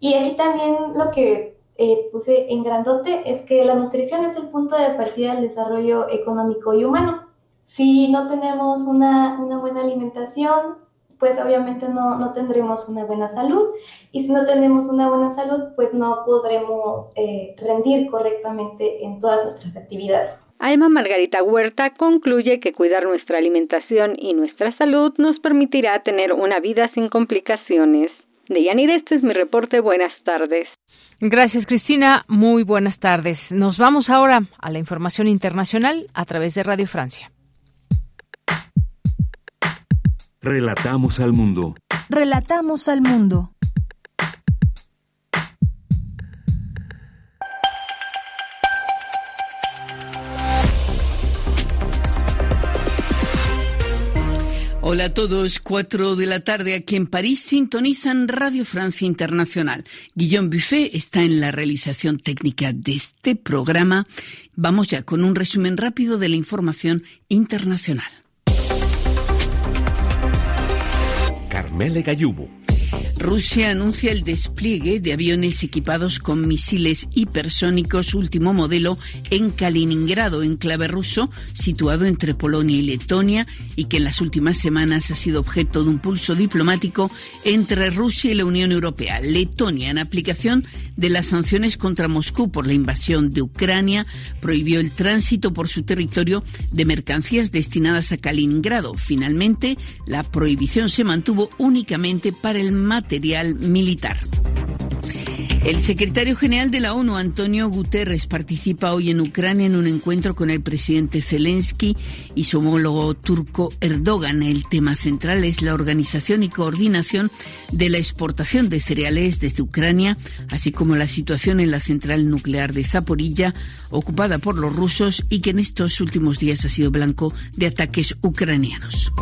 Y aquí también lo que eh, puse en grandote es que la nutrición es el punto de partida del desarrollo económico y humano. Si no tenemos una buena alimentación, pues obviamente no, no, tendremos una buena salud y si no tenemos una buena salud, pues no podremos eh, rendir correctamente en todas nuestras actividades. Alma Margarita Huerta concluye que cuidar nuestra alimentación y nuestra salud nos permitirá tener una vida sin complicaciones. Deyanira, este es mi reporte. Buenas tardes. Gracias, Cristina. Muy buenas tardes. Nos vamos ahora a la información internacional a través de Radio Francia. Relatamos al mundo. Relatamos al mundo. Hola a todos, cuatro de la tarde aquí en París sintonizan Radio Francia Internacional. Guillaume Buffet está en la realización técnica de este programa. Vamos ya con un resumen rápido de la información internacional. Carmele Gallubo. Rusia anuncia el despliegue de aviones equipados con misiles hipersónicos último modelo en Kaliningrado, enclave ruso situado entre Polonia y Letonia y que en las últimas semanas ha sido objeto de un pulso diplomático entre Rusia y la Unión Europea. Letonia, en aplicación de las sanciones contra Moscú por la invasión de Ucrania, prohibió el tránsito por su territorio de mercancías destinadas a Kaliningrado. Finalmente, la prohibición se mantuvo únicamente para el material militar. El secretario general de la ONU, Antonio Guterres, participa hoy en Ucrania en un encuentro con el presidente Zelensky y su homólogo turco Erdogan. El tema central es la organización y coordinación de la exportación de cereales desde Ucrania, así como la situación en la central nuclear de Zaporilla, ocupada por los rusos y que en estos últimos días ha sido blanco de ataques ucranianos.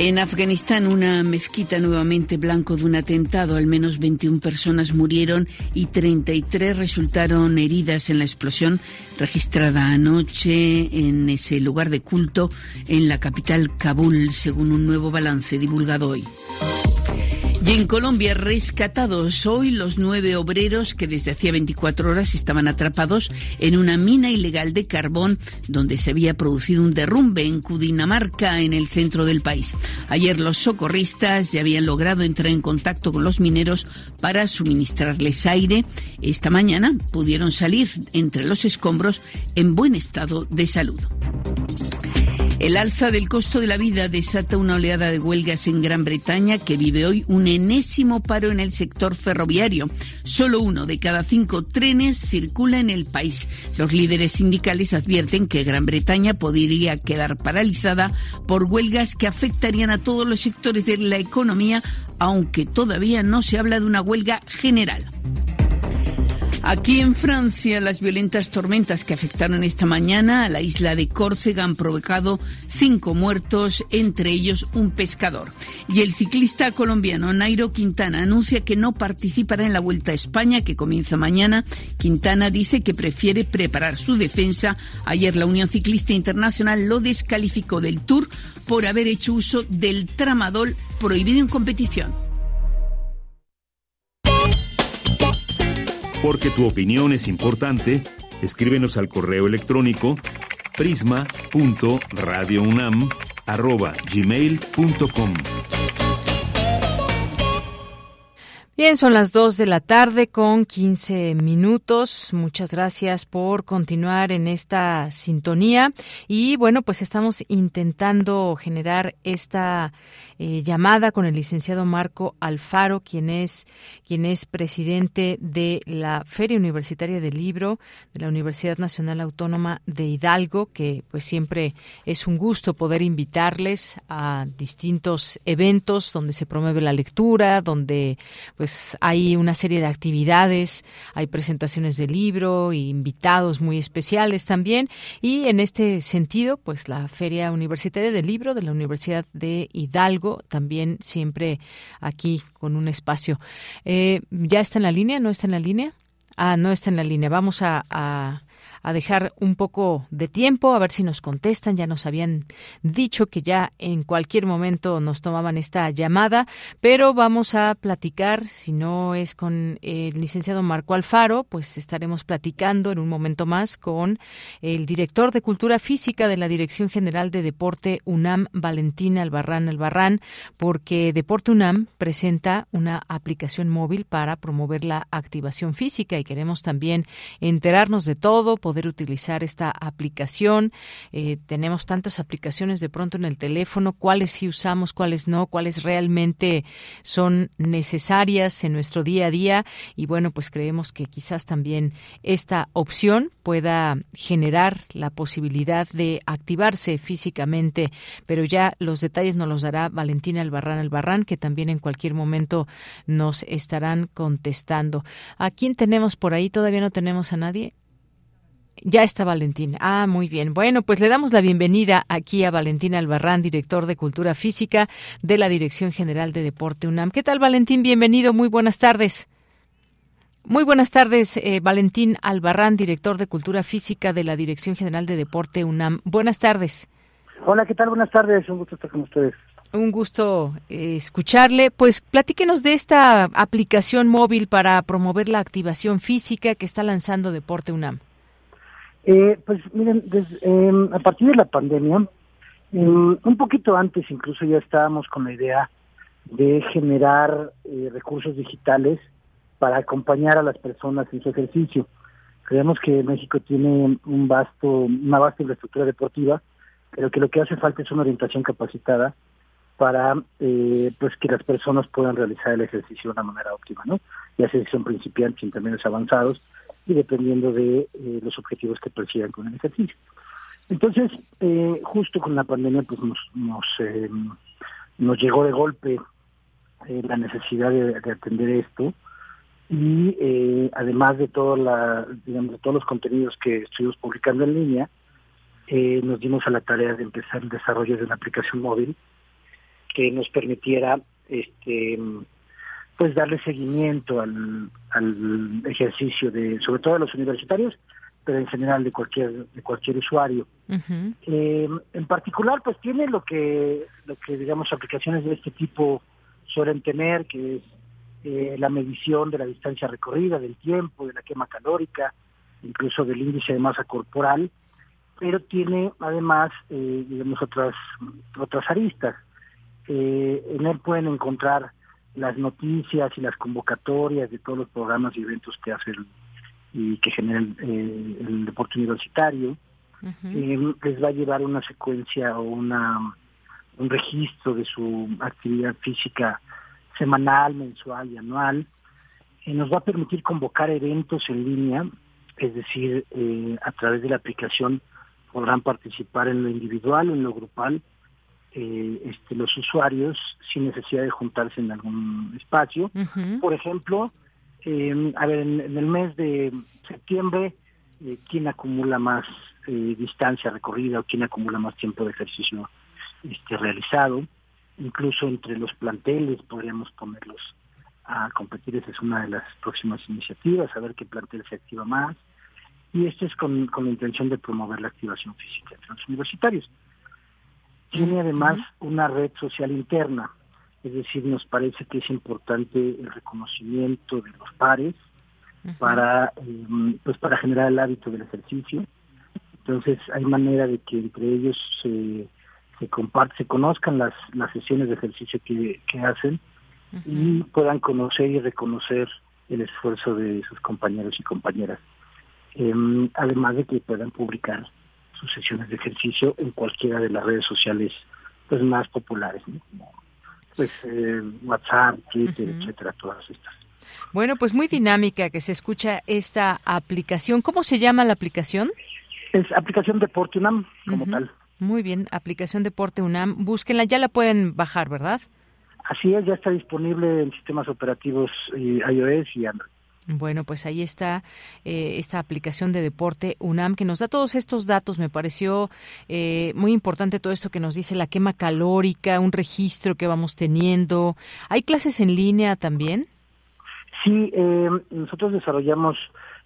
En Afganistán, una mezquita nuevamente blanco de un atentado. Al menos 21 personas murieron y 33 resultaron heridas en la explosión registrada anoche en ese lugar de culto en la capital Kabul, según un nuevo balance divulgado hoy. Y en Colombia, rescatados hoy los nueve obreros que desde hacía 24 horas estaban atrapados en una mina ilegal de carbón donde se había producido un derrumbe en Cudinamarca, en el centro del país. Ayer los socorristas ya habían logrado entrar en contacto con los mineros para suministrarles aire. Esta mañana pudieron salir entre los escombros en buen estado de salud. El alza del costo de la vida desata una oleada de huelgas en Gran Bretaña que vive hoy un enésimo paro en el sector ferroviario. Solo uno de cada cinco trenes circula en el país. Los líderes sindicales advierten que Gran Bretaña podría quedar paralizada por huelgas que afectarían a todos los sectores de la economía, aunque todavía no se habla de una huelga general. Aquí en Francia, las violentas tormentas que afectaron esta mañana a la isla de Córcega han provocado cinco muertos, entre ellos un pescador. Y el ciclista colombiano Nairo Quintana anuncia que no participará en la Vuelta a España, que comienza mañana. Quintana dice que prefiere preparar su defensa. Ayer la Unión Ciclista Internacional lo descalificó del Tour por haber hecho uso del tramadol prohibido en competición. Porque tu opinión es importante, escríbenos al correo electrónico prisma.radiounam@gmail.com. Bien, son las 2 de la tarde con 15 minutos. Muchas gracias por continuar en esta sintonía. Y bueno, pues estamos intentando generar esta eh, llamada con el licenciado Marco Alfaro, quien es, quien es presidente de la Feria Universitaria del Libro de la Universidad Nacional Autónoma de Hidalgo, que pues siempre es un gusto poder invitarles a distintos eventos donde se promueve la lectura, donde pues hay una serie de actividades, hay presentaciones de libro y invitados muy especiales también. Y en este sentido, pues la Feria Universitaria del Libro de la Universidad de Hidalgo también siempre aquí con un espacio. Eh, ¿Ya está en la línea? ¿No está en la línea? Ah, no está en la línea. Vamos a, a dejar un poco de tiempo, a ver si nos contestan. Ya nos habían dicho que ya en cualquier momento nos tomaban esta llamada, pero vamos a platicar, si no es con el licenciado Marco Alfaro, pues estaremos platicando en un momento más con el director de Cultura Física de la Dirección General de Deporte UNAM, Valentina Albarrán Albarrán, porque Deporte UNAM presenta una aplicación móvil para promover la activación física y queremos también enterarnos de todo, utilizar esta aplicación. Eh, tenemos tantas aplicaciones de pronto en el teléfono, cuáles sí usamos, cuáles no, cuáles realmente son necesarias en nuestro día a día y bueno, pues creemos que quizás también esta opción pueda generar la posibilidad de activarse físicamente, pero ya los detalles nos los dará Valentina Albarrán Albarrán, que también en cualquier momento nos estarán contestando. ¿A quién tenemos por ahí? Todavía no tenemos a nadie. Ya está Valentín. Ah, muy bien. Bueno, pues le damos la bienvenida aquí a Valentín Albarrán, director de Cultura Física de la Dirección General de Deporte UNAM. ¿Qué tal, Valentín? Bienvenido. Muy buenas tardes. Muy buenas tardes, eh, Valentín Albarrán, director de Cultura Física de la Dirección General de Deporte UNAM. Buenas tardes. Hola, ¿qué tal? Buenas tardes. Un gusto estar con ustedes. Un gusto eh, escucharle. Pues platíquenos de esta aplicación móvil para promover la activación física que está lanzando Deporte UNAM. Eh, pues miren, em, a partir de la pandemia, em, un poquito antes incluso ya estábamos con la idea de generar eh, recursos digitales para acompañar a las personas en su ejercicio. Creemos que México tiene un vasto, una vasta infraestructura deportiva, pero que lo que hace falta es una orientación capacitada para eh, pues que las personas puedan realizar el ejercicio de una manera óptima, ¿no? Ya sea si son principiantes, intermedios avanzados y dependiendo de eh, los objetivos que persigan con el ejercicio. Entonces, eh, justo con la pandemia, pues nos nos, nos llegó de golpe la necesidad de, atender esto y además de toda la, digamos, de todos los contenidos que estuvimos publicando en línea, nos dimos a la tarea de empezar el desarrollo de una aplicación móvil que nos permitiera este pues darle seguimiento al, al ejercicio de sobre todo de los universitarios pero en general de cualquier de cualquier usuario. Eh, en particular pues tiene lo que lo que digamos aplicaciones de este tipo suelen tener que es eh, la medición de la distancia recorrida del tiempo de la quema calórica incluso del índice de masa corporal pero tiene además eh, digamos otras otras aristas. Eh, en él pueden encontrar las noticias y las convocatorias de todos los programas y eventos que hacen y que generan eh, el deporte universitario. Eh, les va a llevar una secuencia o una un registro de su actividad física semanal, mensual y anual. nos va a permitir convocar eventos en línea, es decir, a través de la aplicación podrán participar en lo individual o en lo grupal eh, este, los usuarios sin necesidad de juntarse en algún espacio. Por ejemplo, eh, a ver, en, el mes de septiembre, eh, ¿quién acumula más eh, distancia recorrida o quién acumula más tiempo de ejercicio este, realizado? Incluso entre los planteles podríamos ponerlos a competir. Esa es una de las próximas iniciativas, a ver qué plantel se activa más. Y esto es con, con la intención de promover la activación física entre los universitarios. Tiene además una red social interna, es decir, nos parece que es importante el reconocimiento de los pares para em, pues para generar el hábito del ejercicio. Entonces hay manera de que entre ellos se, se se conozcan las, las sesiones de ejercicio que, hacen y puedan conocer y reconocer el esfuerzo de sus compañeros y compañeras. Em, además de que puedan publicar sus sesiones de ejercicio en cualquiera de las redes sociales pues más populares, pues eh, WhatsApp, Twitter, etcétera, todas estas. Bueno, pues muy dinámica que se escucha esta aplicación. ¿Cómo se llama la aplicación? Es aplicación Deporte UNAM, como tal. Muy bien, aplicación Deporte UNAM. Búsquenla, ya la pueden bajar, ¿verdad? Así es, ya está disponible en sistemas operativos eh, iOS y Android. Bueno, pues ahí está eh, esta aplicación de deporte UNAM que nos da todos estos datos. Me pareció eh, muy importante todo esto que nos dice la quema calórica, un registro que vamos teniendo. ¿Hay clases en línea también? Sí, eh, nosotros desarrollamos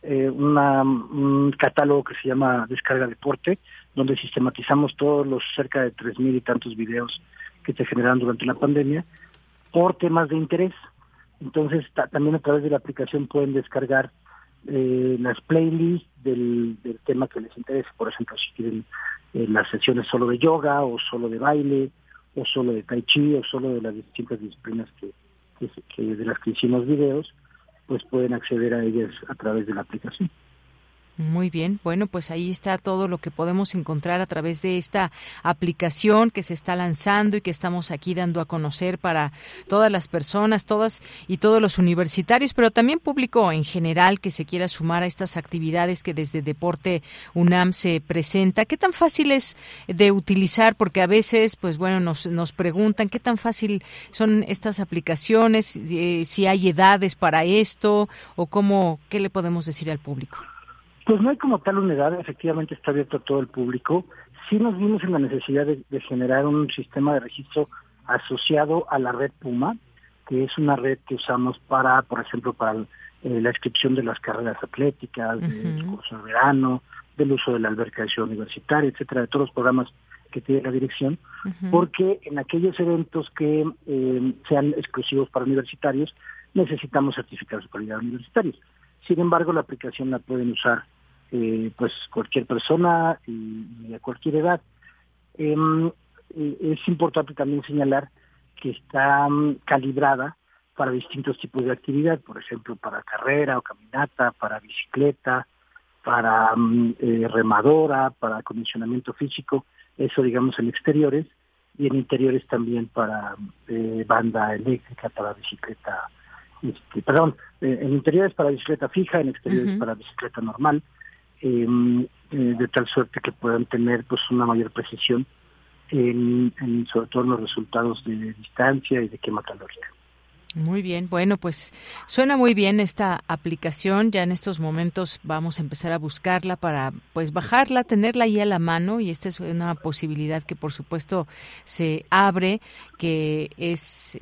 eh, un catálogo que se llama Descarga Deporte, donde sistematizamos todos los cerca de tres mil y tantos videos que se generaron durante la pandemia por temas de interés. Entonces, también a través de la aplicación pueden descargar eh, las playlists del, tema que les interese. Por ejemplo, si quieren eh, las sesiones solo de yoga o solo de baile o solo de tai chi o solo de las distintas disciplinas que, que de las que hicimos videos, pues pueden acceder a ellas a través de la aplicación. Muy bien, bueno, pues ahí está todo lo que podemos encontrar a través de esta aplicación que se está lanzando y que estamos aquí dando a conocer para todas las personas, todas y todos los universitarios, pero también público en general que se quiera sumar a estas actividades que desde Deporte UNAM se presenta. ¿Qué tan fácil es de utilizar? Porque a veces, pues bueno, nos, nos preguntan qué tan fácil son estas aplicaciones, eh, si hay edades para esto o cómo, qué le podemos decir al público. Pues no hay como tal unidad, efectivamente está abierto a todo el público. Sí nos vimos en la necesidad de, generar un sistema de registro asociado a la red Puma, que es una red que usamos para, por ejemplo, para eh, la inscripción de las carreras atléticas, del curso de verano, del uso de la alberca de ciudad universitaria, etcétera, de todos los programas que tiene la dirección, porque en aquellos eventos que eh, sean exclusivos para universitarios, necesitamos certificados de calidad universitarios. Sin embargo, la aplicación la pueden usar eh, pues cualquier persona y, a cualquier edad. Em, eh, es importante también señalar que está mm, calibrada para distintos tipos de actividad, por ejemplo, para carrera o caminata, para bicicleta, para mm, eh, remadora, para acondicionamiento físico, eso digamos en exteriores, y en interiores también para banda eléctrica, para bicicleta, este, perdón, en interiores para bicicleta fija, en exteriores para bicicleta normal, Em, eh, de tal suerte que puedan tener pues una mayor precisión en, sobre todo en los resultados de distancia y de quema calórica. Muy bien, bueno, pues suena muy bien esta aplicación. Ya en estos momentos vamos a empezar a buscarla para pues bajarla, tenerla ahí a la mano y esta es una posibilidad que por supuesto se abre, que es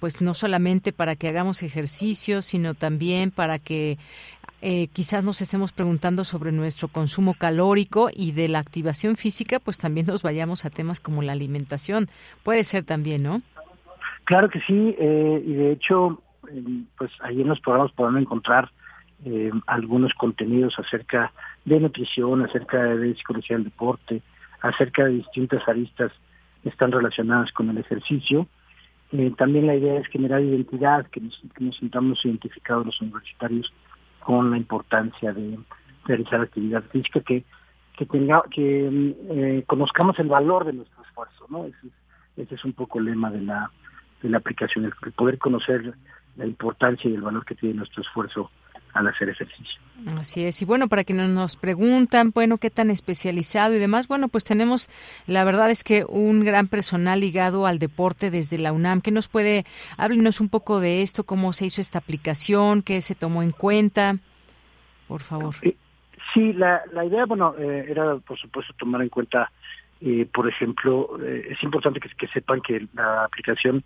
pues no solamente para que hagamos ejercicio, sino también para que eh, quizás nos estemos preguntando sobre nuestro consumo calórico y de la activación física, pues también nos vayamos a temas como la alimentación. Puede ser también, ¿no? Claro que sí, eh, y de hecho, pues ahí en los programas podrán encontrar eh, algunos contenidos acerca de nutrición, acerca de psicología del deporte, acerca de distintas aristas que están relacionadas con el ejercicio. también la idea es generar identidad, que nos, que nos sintamos identificados los universitarios con la importancia de realizar actividad física, que que tenga que eh, conozcamos el valor de nuestro esfuerzo, ¿no? Ese, es un poco el lema de la de la aplicación, el poder conocer la importancia y el valor que tiene nuestro esfuerzo al hacer ejercicio. Así es. Y bueno, para quienes nos preguntan, bueno, qué tan especializado y demás, bueno, pues tenemos, la verdad es que un gran personal ligado al deporte desde la UNAM. ¿Qué nos puede, háblenos un poco de esto, cómo se hizo esta aplicación, qué se tomó en cuenta, por favor? Sí, la, la idea, bueno, eh, era por supuesto tomar en cuenta, eh, por ejemplo, eh, es importante que, que, sepan que la aplicación,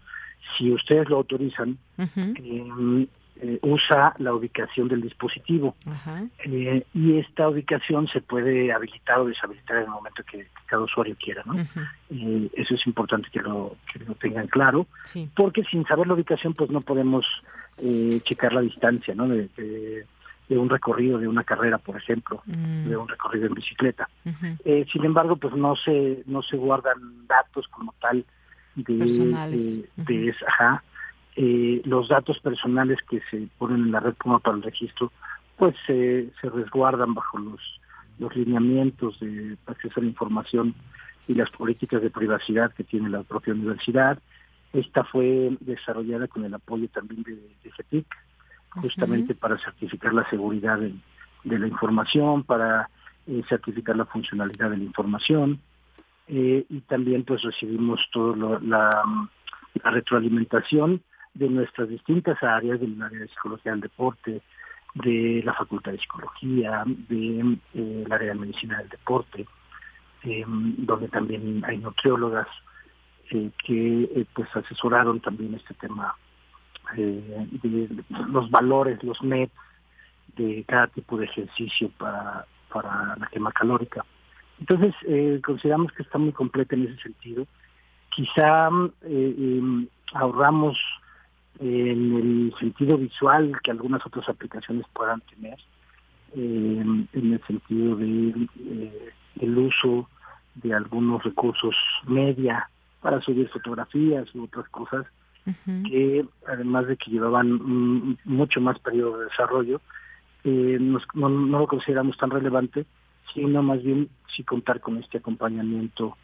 si ustedes lo autorizan, eh, usa la ubicación del dispositivo. Eh, y esta ubicación se puede habilitar o deshabilitar en el momento que, cada usuario quiera ¿no? Eh, eso es importante que lo que lo tengan claro porque sin saber la ubicación pues no podemos checar la distancia no de, de, un recorrido de una carrera por ejemplo mm. de un recorrido en bicicleta. Sin embargo pues no se no se guardan datos como tal de, de, ajá, eh, los datos personales que se ponen en la red como para el registro, pues se resguardan bajo los, los lineamientos de acceso a la información y las políticas de privacidad que tiene la propia universidad. Esta fue desarrollada con el apoyo también de, de justamente para certificar la seguridad de, la información, para eh, certificar la funcionalidad de la información. Eh, y también pues recibimos toda la, retroalimentación de nuestras distintas áreas, del área de psicología del deporte, de la Facultad de Psicología, del de, eh, área de medicina del deporte, em, donde también hay nutriólogas eh, que eh, pues asesoraron también este tema de los valores, los MET de cada tipo de ejercicio para, para la quema calórica. Entonces, eh, consideramos que está muy completa en ese sentido. Quizá eh, em, ahorramos en el sentido visual que algunas otras aplicaciones puedan tener, em, en el sentido de eh, el uso de algunos recursos media para subir fotografías u otras cosas que además de que llevaban mucho más periodo de desarrollo, eh, no, lo consideramos tan relevante, sino más bien si contar con este acompañamiento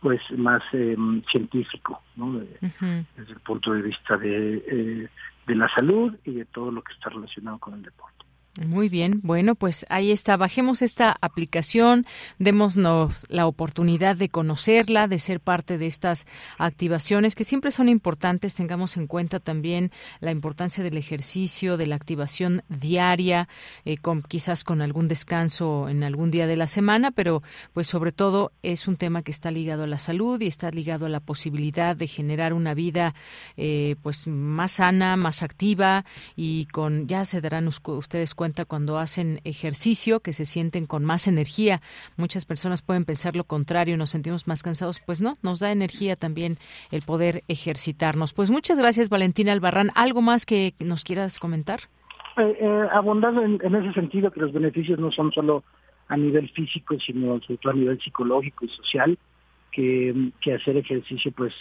pues más em, científico, ¿no? desde el punto de vista de, eh, de la salud y de todo lo que está relacionado con el deporte. Muy bien, bueno, pues ahí está. Bajemos esta aplicación, démonos la oportunidad de conocerla, de ser parte de estas activaciones que siempre son importantes. Tengamos en cuenta también la importancia del ejercicio, de la activación diaria, eh, con, quizás con algún descanso en algún día de la semana, pero pues sobre todo es un tema que está ligado a la salud y está ligado a la posibilidad de generar una vida eh, pues más sana, más activa y con ya se darán ustedes cuenta cuando hacen ejercicio, que se sienten con más energía. Muchas personas pueden pensar lo contrario, nos sentimos más cansados. Pues no, nos da energía también el poder ejercitarnos. Pues muchas gracias, Valentina Albarrán. ¿Algo más que nos quieras comentar? Eh, eh en, ese sentido que los beneficios no son solo a nivel físico, sino sobre todo a nivel psicológico y social, que, hacer ejercicio pues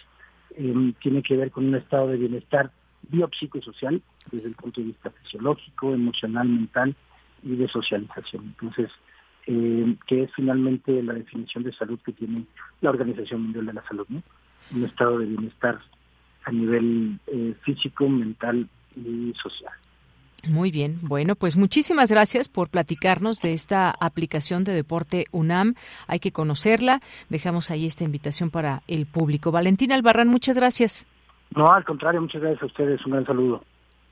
em, tiene que ver con un estado de bienestar biopsicosocial desde el punto de vista fisiológico, emocional, mental y de socialización. Entonces, eh, que es finalmente la definición de salud que tiene la Organización Mundial de la Salud, ¿no? Un estado de bienestar a nivel eh, físico, mental y social. Muy bien, bueno, pues muchísimas gracias por platicarnos de esta aplicación de deporte UNAM. Hay que conocerla. Dejamos ahí esta invitación para el público. Valentina Albarrán, muchas gracias. No, al contrario, muchas gracias a ustedes. Un gran saludo.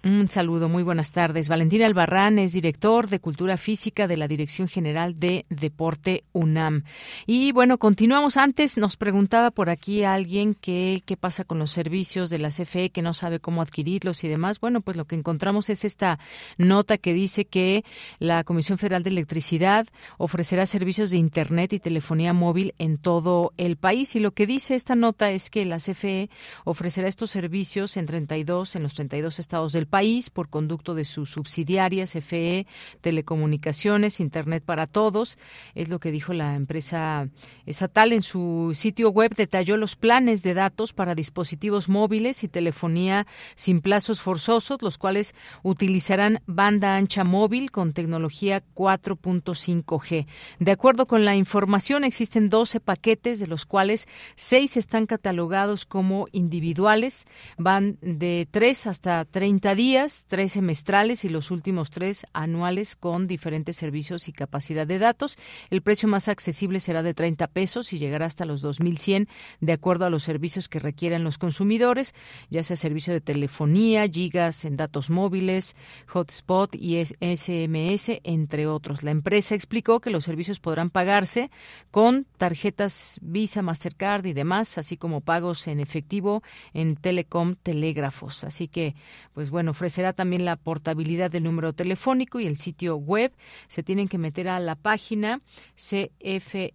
Un saludo, muy buenas tardes. Valentín Albarrán es director de Cultura Física de la Dirección General de Deporte UNAM. Y bueno, continuamos. Antes nos preguntaba por aquí alguien qué pasa con los servicios de la CFE, que no sabe cómo adquirirlos y demás. Bueno, pues lo que encontramos es esta nota que dice que la Comisión Federal de Electricidad ofrecerá servicios de Internet y telefonía móvil en todo el país. Y lo que dice esta nota es que la CFE ofrecerá estos servicios en 32, en los 32 estados del país país por conducto de sus subsidiarias FE, Telecomunicaciones, Internet para Todos. Es lo que dijo la empresa estatal en su sitio web. Detalló los planes de datos para dispositivos móviles y telefonía sin plazos forzosos, los cuales utilizarán banda ancha móvil con tecnología 4.5G. De acuerdo con la información, existen 12 paquetes, de los cuales 6 están catalogados como individuales. Van de 3 hasta 30 días tres semestrales y los últimos tres anuales con diferentes servicios y capacidad de datos. El precio más accesible será de 30 pesos y llegará hasta los 2.100 de acuerdo a los servicios que requieran los consumidores, ya sea servicio de telefonía, gigas en datos móviles, hotspot y SMS, entre otros. La empresa explicó que los servicios podrán pagarse con tarjetas Visa, Mastercard y demás, así como pagos en efectivo en Telecom Telégrafos. Así que, pues bueno, ofrecerá también la portabilidad del número telefónico y el sitio web. Se tienen que meter a la página cfetit.mx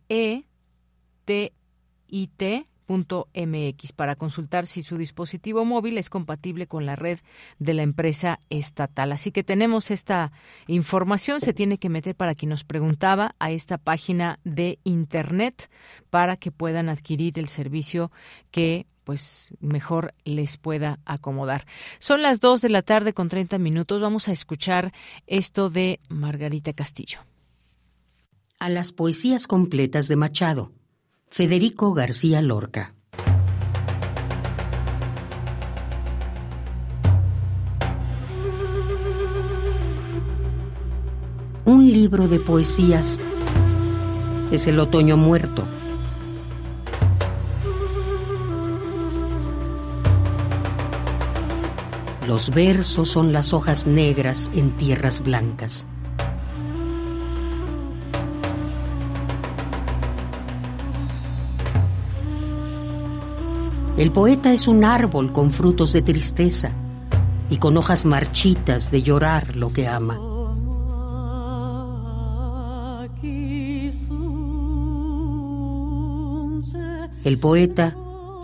para consultar si su dispositivo móvil es compatible con la red de la empresa estatal. Así que tenemos esta información, se tiene que meter para quien nos preguntaba a esta página de internet para que puedan adquirir el servicio que pues mejor les pueda acomodar. Son las 2 de la tarde con 30 minutos. Vamos a escuchar esto de Margarita Castillo. A las poesías completas de Machado. Federico García Lorca. Un libro de poesías es el otoño muerto Los versos son las hojas negras en tierras blancas. El poeta es un árbol con frutos de tristeza y con hojas marchitas de llorar lo que ama. El poeta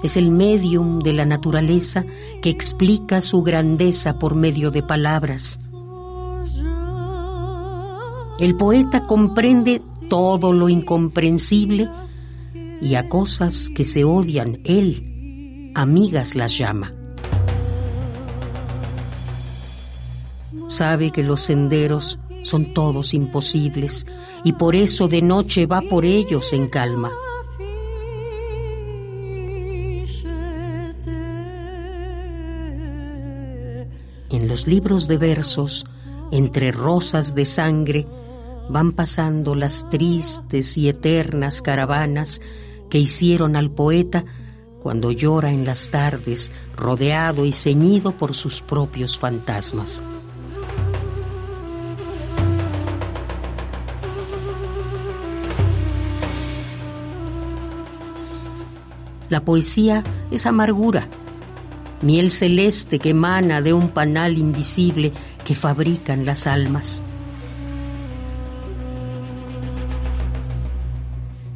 es el medium de la naturaleza que explica su grandeza por medio de palabras. El poeta comprende todo lo incomprensible y a cosas que se odian, él, amigas las llama. Sabe que los senderos son todos imposibles y por eso de noche va por ellos en calma. Los libros de versos, entre rosas de sangre, van pasando las tristes y eternas caravanas que hicieron al poeta cuando llora en las tardes, rodeado y ceñido por sus propios fantasmas. La poesía es amargura, miel celeste que emana de un panal invisible que fabrican las almas.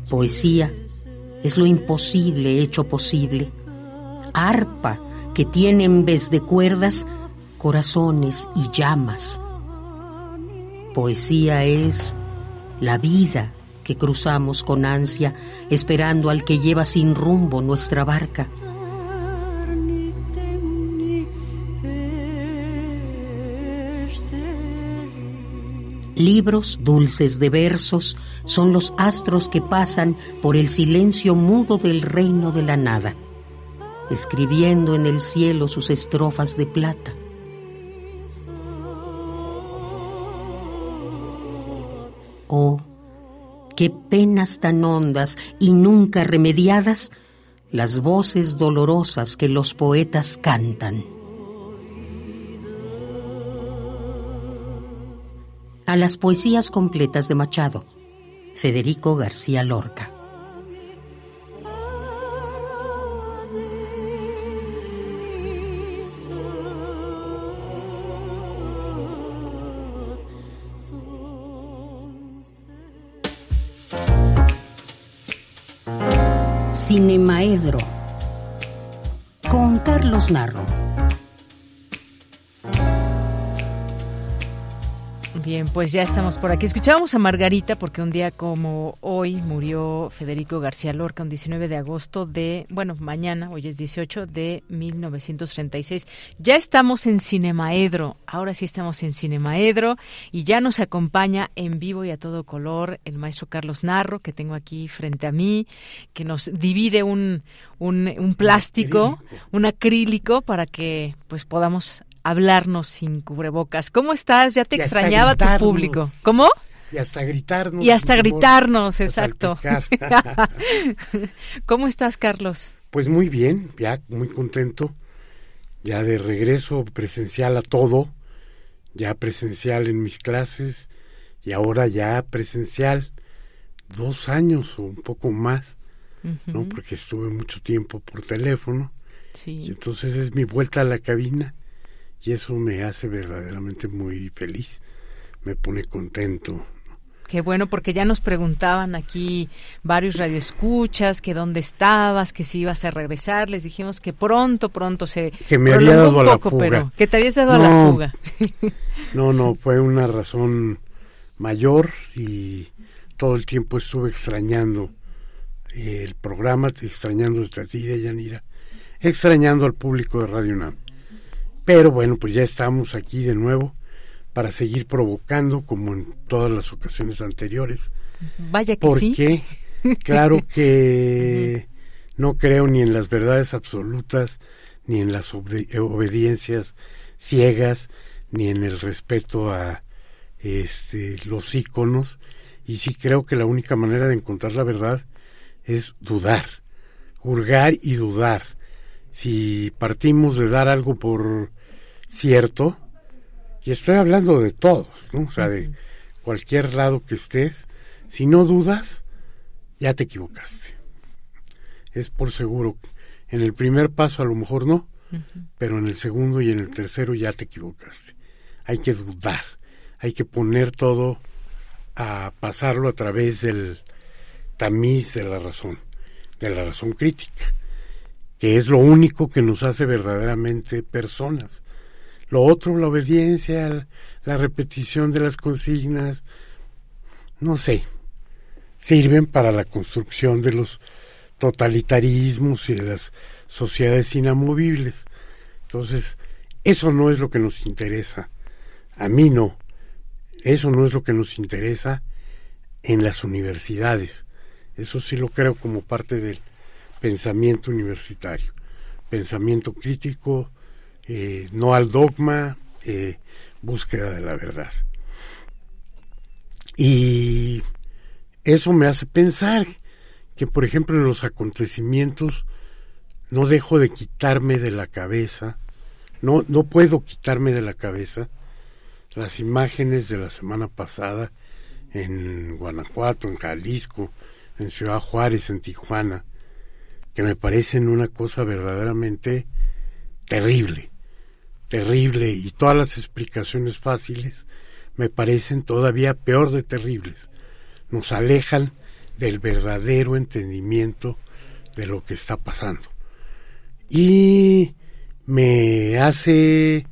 Poesía es lo imposible hecho posible. Arpa que tiene en vez de cuerdas corazones y llamas. Poesía es la vida que cruzamos con ansia, esperando al que lleva sin rumbo nuestra barca. Libros dulces de versos son los astros que pasan por el silencio mudo del reino de la nada, escribiendo en el cielo sus estrofas de plata. Oh, qué penas tan hondas y nunca remediadas las voces dolorosas que los poetas cantan. A las poesías completas de Machado. Federico García Lorca. Cinemaedro con Carlos Narro. Bien, pues ya estamos por aquí. Escuchábamos a Margarita porque un día como hoy murió Federico García Lorca, un 19 de agosto de, bueno, mañana, hoy es 18 de 1936. Ya estamos en Cinemaedro, ahora sí estamos en Cinemaedro y ya nos acompaña en vivo y a todo color el maestro Carlos Narro, que tengo aquí frente a mí, que nos divide un, un, un plástico, un acrílico para que pues podamos hablarnos sin cubrebocas. ¿Cómo estás? Ya te extrañaba tu público. ¿Cómo? Y hasta gritarnos. Y hasta gritarnos, exacto. ¿Cómo estás, Carlos? Pues muy bien, ya muy contento, ya de regreso presencial a todo, ya presencial en mis clases y ahora ya presencial dos años o un poco más, ¿no? Porque estuve mucho tiempo por teléfono. Sí. Y entonces es mi vuelta a la cabina y eso me hace verdaderamente muy feliz, me pone contento. Qué bueno, porque ya nos preguntaban aquí varios radioescuchas que dónde estabas, que si ibas a regresar. Les dijimos que pronto, pronto se. Que me había dado a la fuga. Pero que te habías dado a la fuga. no, no, fue una razón mayor y todo el tiempo estuve extrañando el programa, extrañando a ti Yanira, extrañando al público de Radio UNAM. Pero bueno, pues ya estamos aquí de nuevo para seguir provocando como en todas las ocasiones anteriores. Vaya que porque, claro que no creo ni en las verdades absolutas, ni en las obediencias ciegas, ni en el respeto a este, los íconos. Y sí creo que la única manera de encontrar la verdad es dudar, hurgar y dudar. Si partimos de dar algo por cierto, y estoy hablando de todos, ¿no? O sea, de cualquier lado que estés, si no dudas, ya te equivocaste. Es por seguro. En el primer paso a lo mejor no, pero en el segundo y en el tercero ya te equivocaste. Hay que dudar, hay que poner todo a pasarlo a través del tamiz de la razón, de la razón crítica, que es lo único que nos hace verdaderamente personas. Lo otro, la obediencia, la repetición de las consignas, no sé, sirven para la construcción de los totalitarismos y de las sociedades inamovibles. Entonces, eso no es lo que nos interesa. A mí no. Eso no es lo que nos interesa en las universidades. Eso sí lo creo como parte del pensamiento universitario. Pensamiento crítico, eh, no al dogma, eh, búsqueda de la verdad. Y eso me hace pensar que, por ejemplo, en los acontecimientos no dejo de quitarme de la cabeza, no, no puedo quitarme de la cabeza las imágenes de la semana pasada en Guanajuato, en Jalisco, en Ciudad Juárez, en Tijuana, que me parecen una cosa verdaderamente terrible, terrible, y todas las explicaciones fáciles me parecen todavía peor de terribles. Nos alejan del verdadero entendimiento de lo que está pasando. Y me hace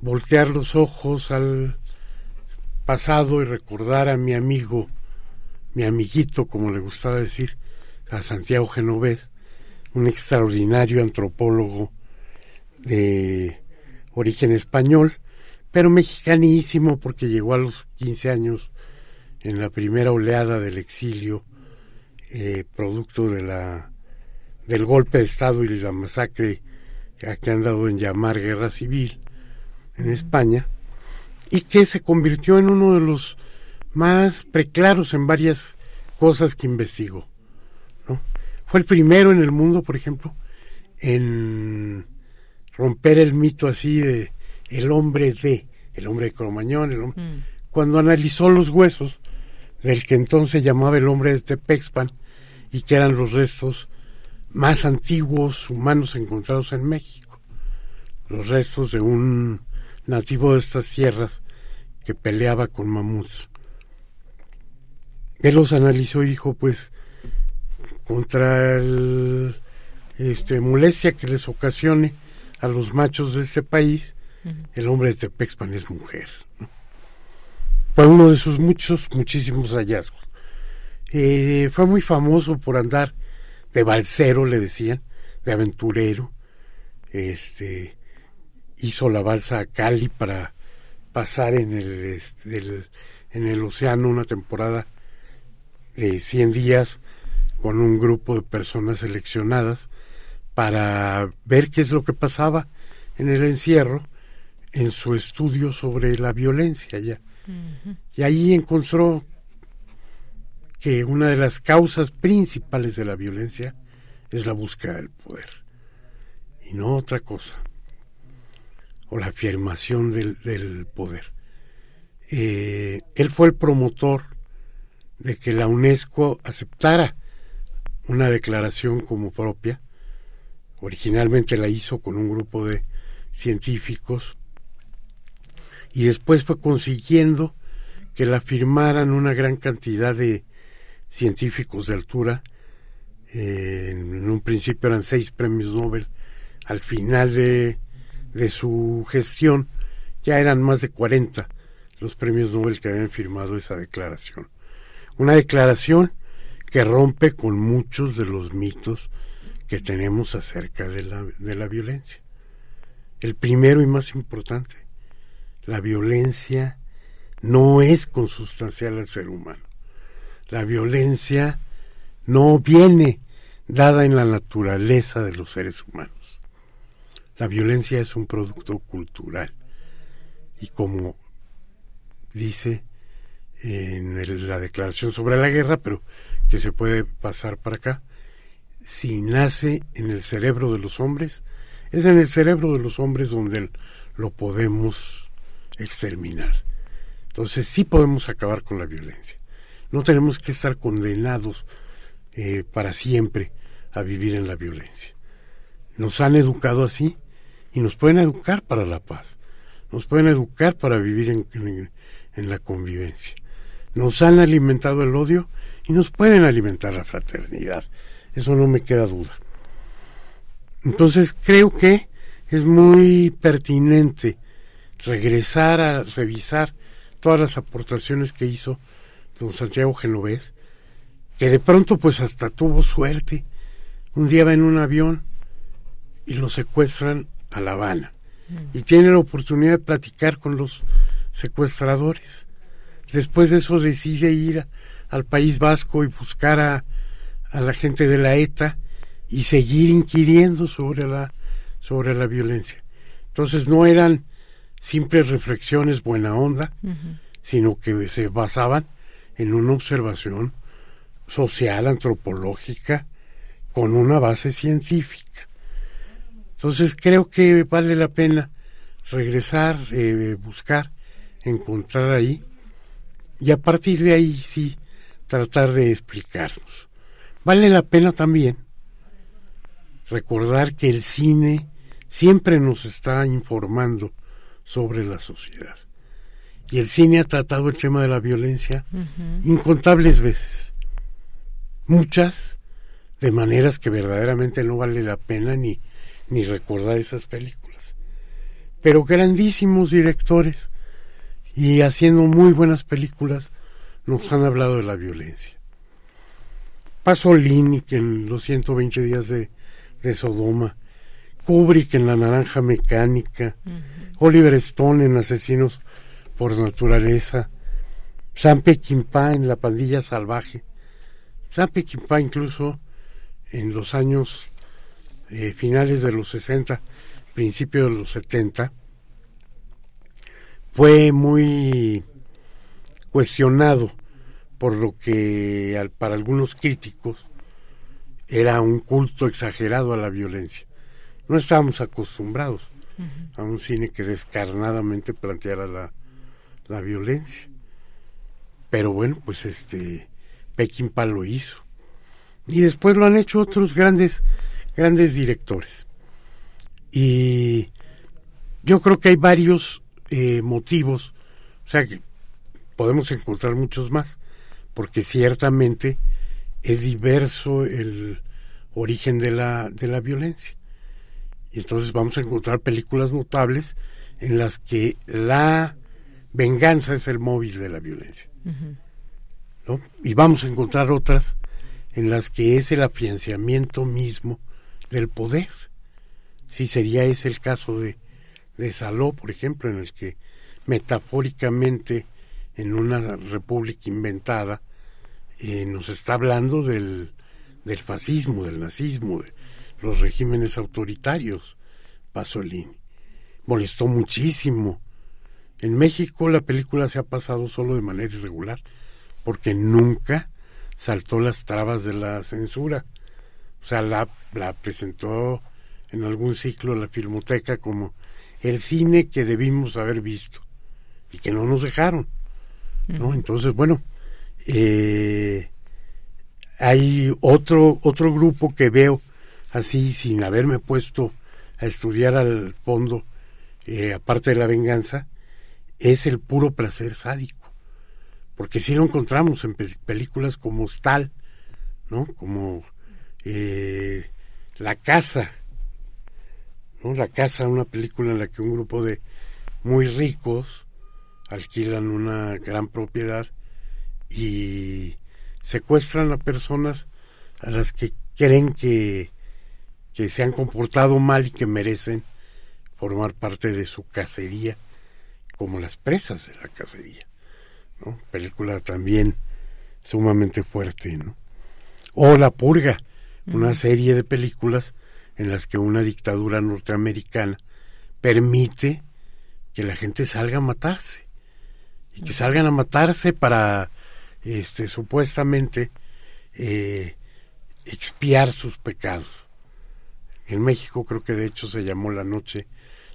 voltear los ojos al pasado y recordar a mi amigo, mi amiguito, como le gustaba decir, a Santiago Genovés, un extraordinario antropólogo de origen español, pero mexicanísimo porque llegó a los 15 años en la primera oleada del exilio, eh, producto de la del golpe de Estado y la masacre que han dado en llamar guerra civil en España, y que se convirtió en uno de los más preclaros en varias cosas que investigó. ¿no? Fue el primero en el mundo, por ejemplo, en romper el mito así de el hombre de, el hombre de Cromañón, el hombre, mm. cuando analizó los huesos del que entonces llamaba el hombre de Tepexpan y que eran los restos más antiguos humanos encontrados en México, los restos de un nativo de estas tierras que peleaba con mamuts. Él los analizó y dijo, pues, contra el este, molestia que les ocasione a los machos de este país, el hombre de Tepexpan es mujer. Fue uno de sus muchos, muchísimos hallazgos. Eh, fue muy famoso por andar de balsero, le decían, de aventurero. Este, hizo la balsa a Cali para pasar en el, este, en el océano una temporada de 100 días con un grupo de personas seleccionadas para ver qué es lo que pasaba en el encierro en su estudio sobre la violencia ya. Y ahí encontró que una de las causas principales de la violencia es la búsqueda del poder y no otra cosa o la afirmación del, poder. Eh, él fue el promotor de que la UNESCO aceptara una declaración como propia. Originalmente la hizo con un grupo de científicos y después fue consiguiendo que la firmaran una gran cantidad de científicos de altura. Eh, en un principio eran seis premios Nobel. Al final de de su gestión, ya eran más de 40 los premios Nobel que habían firmado esa declaración. Una declaración que rompe con muchos de los mitos que tenemos acerca de la, de la violencia. El primero y más importante, la violencia no es consustancial al ser humano. La violencia no viene dada en la naturaleza de los seres humanos. La violencia es un producto cultural y como dice en la declaración sobre la guerra, pero que se puede pasar para acá, si nace en el cerebro de los hombres, es en el cerebro de los hombres donde lo podemos exterminar. Entonces sí podemos acabar con la violencia. No tenemos que estar condenados eh, para siempre a vivir en la violencia. Nos han educado así y nos pueden educar para la paz, nos pueden educar para vivir en, la convivencia. nos han alimentado el odio y nos pueden alimentar la fraternidad. Eso no me queda duda. Entonces creo que es muy pertinente regresar a revisar todas las aportaciones que hizo don Santiago Genovés, que de pronto pues hasta tuvo suerte. Un día va en un avión y lo secuestran a La Habana mm. y tiene la oportunidad de platicar con los secuestradores. Después de eso decide ir al País Vasco y buscar a, a la gente de la ETA y seguir inquiriendo sobre la, sobre la violencia. Entonces no eran simples reflexiones buena onda, sino que se basaban en una observación social, antropológica, con una base científica. Entonces creo que vale la pena regresar, eh, buscar, encontrar ahí, y a partir de ahí sí tratar de explicarnos. Vale la pena también recordar que el cine siempre nos está informando sobre la sociedad. Y el cine ha tratado el tema de la violencia incontables veces. Muchas de maneras que verdaderamente no vale la pena ni, ni recordar esas películas. Pero grandísimos directores y haciendo muy buenas películas nos han hablado de la violencia. Pasolini, que en los 120 días de, de Sodoma, Kubrick en La Naranja Mecánica, Oliver Stone en Asesinos por Naturaleza, Sam Peckinpah en La Pandilla Salvaje. Sam Peckinpah incluso en los años eh, finales de los 60, principios de los 70, fue muy cuestionado por lo que para algunos críticos era un culto exagerado a la violencia. No estábamos acostumbrados a un cine que descarnadamente planteara la, la violencia. Pero bueno, pues este Peckinpah lo hizo. Y después lo han hecho otros grandes, grandes directores. Y yo creo que hay varios eh, motivos, o sea que podemos encontrar muchos más, porque ciertamente es diverso el origen de la, de la violencia. Y entonces vamos a encontrar películas notables en las que la venganza es el móvil de la violencia. ¿no? Y vamos a encontrar otras en las que es el afianzamiento mismo del poder. Si sería ese el caso de, de Saló, por ejemplo, en el que metafóricamente en una república inventada eh, nos está hablando del, del fascismo, del nazismo, de los regímenes autoritarios, Pasolini. Molestó muchísimo. En México la película se ha pasado solo de manera irregular, porque nunca saltó las trabas de la censura. O sea, la, la presentó en algún ciclo la Filmoteca como el cine que debimos haber visto y que no nos dejaron. ¿No? Entonces, bueno, eh, hay otro, otro grupo que veo así sin haberme puesto a estudiar al fondo, eh, aparte de la venganza, es el puro placer sádico. Porque si lo encontramos en películas como Stal, ¿no? Como eh, La Casa, ¿no? La Casa, una película en la que un grupo de muy ricos alquilan una gran propiedad y secuestran a personas a las que creen que, que se han comportado mal y que merecen formar parte de su cacería, como las presas de la cacería. ¿no? Película también sumamente fuerte. ¿no? O La Purga, una serie de películas en las que una dictadura norteamericana permite que la gente salga a matarse y que salgan a matarse para este supuestamente eh, expiar sus pecados. En México creo que de hecho se llamó la noche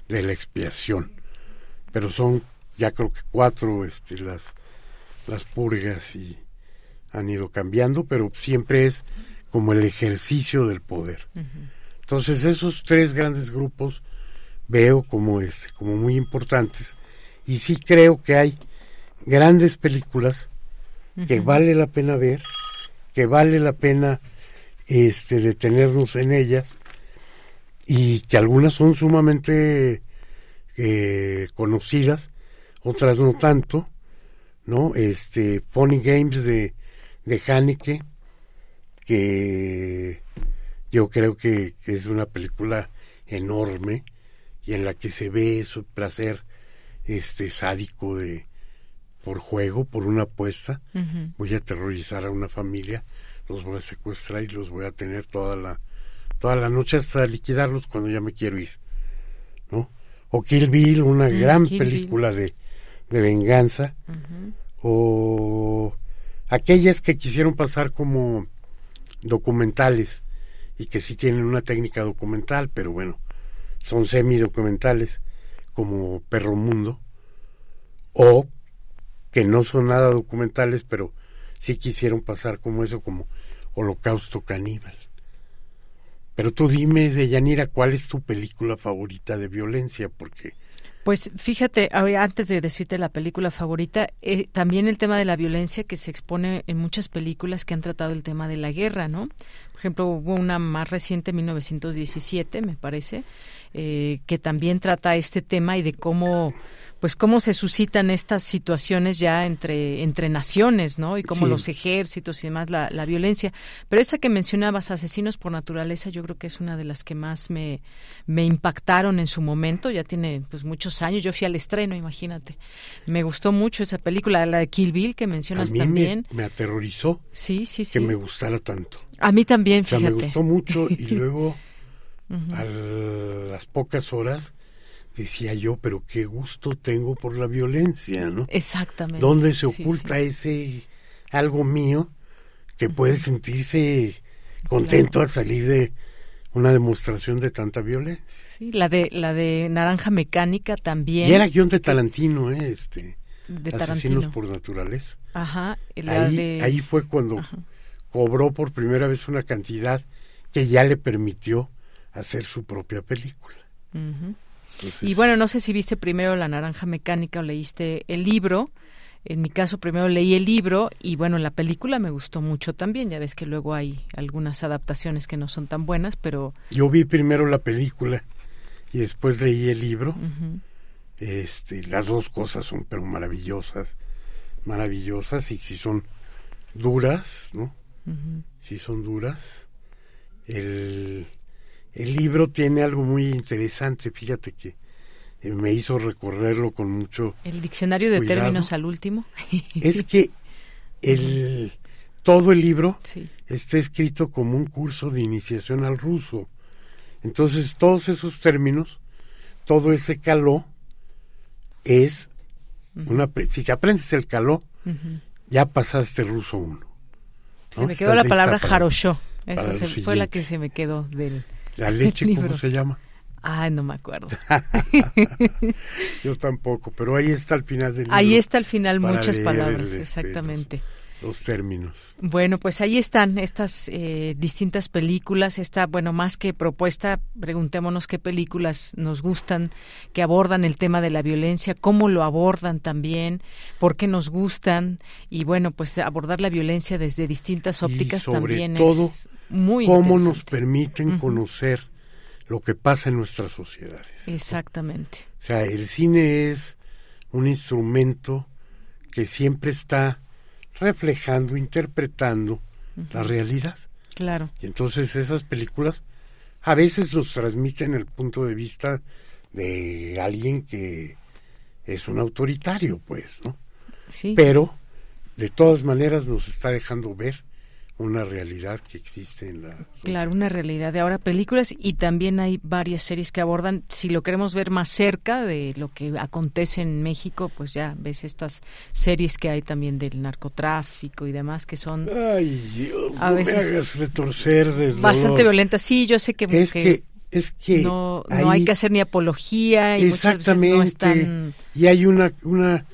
de la expiación, pero son ya creo que cuatro este, las, las purgas y han ido cambiando, pero siempre es como el ejercicio del poder. Entonces esos tres grandes grupos veo como este, como muy importantes y sí creo que hay grandes películas que vale la pena ver, que vale la pena este detenernos en ellas y que algunas son sumamente eh, conocidas, otras no tanto, ¿no? Este Funny Games de de Haneke que yo creo que, que es una película enorme y en la que se ve su placer este sádico de por juego, por una apuesta, voy a aterrorizar a una familia, los voy a secuestrar y los voy a tener toda la toda la noche hasta liquidarlos cuando ya me quiero ir, ¿no? O Kill Bill, una Mm, gran Kill película de, de venganza, o aquellas que quisieron pasar como documentales y que sí tienen una técnica documental, pero bueno, son semi-documentales como Perro Mundo, o que no son nada documentales, pero sí quisieron pasar como eso, como Holocausto Caníbal. Pero tú dime, Deyanira, ¿cuál es tu película favorita de violencia? Porque Pues fíjate, antes de decirte la película favorita, eh, también el tema de la violencia que se expone en muchas películas que han tratado el tema de la guerra, ¿no? Por ejemplo, hubo una más reciente, 1917, me parece, eh, que también trata este tema y de cómo pues cómo se suscitan estas situaciones ya entre entre naciones, ¿no? Y cómo Sí. los ejércitos y demás la, la violencia. Pero esa que mencionabas, asesinos por naturaleza, yo creo que es una de las que más me, me impactaron en su momento. Ya tiene pues muchos años. Yo fui al estreno, imagínate. Me gustó mucho esa película, la de Kill Bill que mencionas a mí también. Me, me aterrorizó Sí, sí, sí. que me gustara tanto. A mí también, O sea, fíjate. me gustó mucho y luego a las pocas horas decía yo, pero qué gusto tengo por la violencia, ¿no? Exactamente. ¿Dónde se Sí, oculta ese algo mío que puede sentirse contento al salir de una demostración de tanta violencia? Sí, la de la de Naranja Mecánica también. Y era guion de Tarantino, ¿eh? Este, De Asesinos Tarantino. por naturaleza. Ajá, Ahí, de ahí fue cuando cobró por primera vez una cantidad que ya le permitió hacer su propia película. Entonces, Y bueno, no sé si viste primero La Naranja Mecánica o leíste el libro. En mi caso, primero leí el libro y bueno, la película me gustó mucho también. Ya ves que luego hay algunas adaptaciones que no son tan buenas, pero Yo vi primero la película y después leí el libro. Este, las dos cosas son pero maravillosas, maravillosas y si son duras, ¿no? Si son duras. El, el libro tiene algo muy interesante, fíjate que eh, me hizo recorrerlo con mucho el diccionario de cuidado. términos al último. Es que el todo el libro Sí. está escrito como un curso de iniciación al ruso. Entonces, todos esos términos, todo ese caló es una pre- si te aprendes el caló, ya pasaste ruso uno. Se ¿no? me quedó Estás la palabra jaroshó. Esa se- fue la que se me quedó del La leche, ¿cómo se llama? Ay, no me acuerdo. Yo tampoco, pero ahí está al final del libro. Ahí está al final muchas palabras, el, este, exactamente. Los, los términos. Bueno, pues ahí están estas eh, distintas películas. Esta, bueno, más que propuesta, preguntémonos qué películas nos gustan, que abordan el tema de la violencia, cómo lo abordan también, por qué nos gustan. Y bueno, pues abordar la violencia desde distintas ópticas y sobre también todo, es muy cómo nos permiten conocer lo que pasa en nuestras sociedades. Exactamente. O sea, el cine es un instrumento que siempre está reflejando, interpretando la realidad. Claro. Y entonces esas películas a veces nos transmiten el punto de vista de alguien que es un autoritario, pues, ¿no? Sí. Pero de todas maneras nos está dejando ver una realidad que existe en la Claro, una realidad de ahora películas y también hay varias series que abordan, si lo queremos ver más cerca de lo que acontece en México, pues ya ves estas series que hay también del narcotráfico y demás que son Ay, Dios, a no veces me hagas retorcer del bastante violentas. Sí, yo sé que, Es que- es que no, no hay que hacer ni apología y muchas veces no Exactamente. están Y hay una, una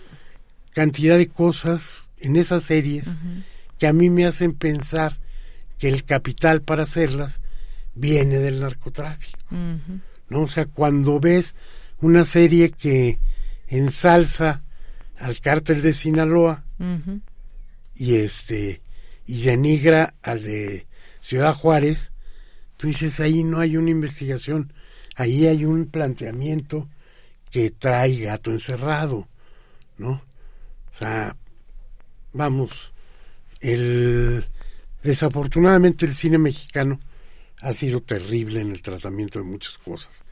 cantidad de cosas en esas series que a mí me hacen pensar que el capital para hacerlas viene del narcotráfico. ¿no? O sea, cuando ves una serie que ensalza al cártel de Sinaloa, y este y denigra al de Ciudad Juárez, tú dices ahí no hay una investigación, ahí hay un planteamiento que trae gato encerrado, ¿no? O sea, vamos, el desafortunadamente el cine mexicano ha sido terrible en el tratamiento de muchas cosas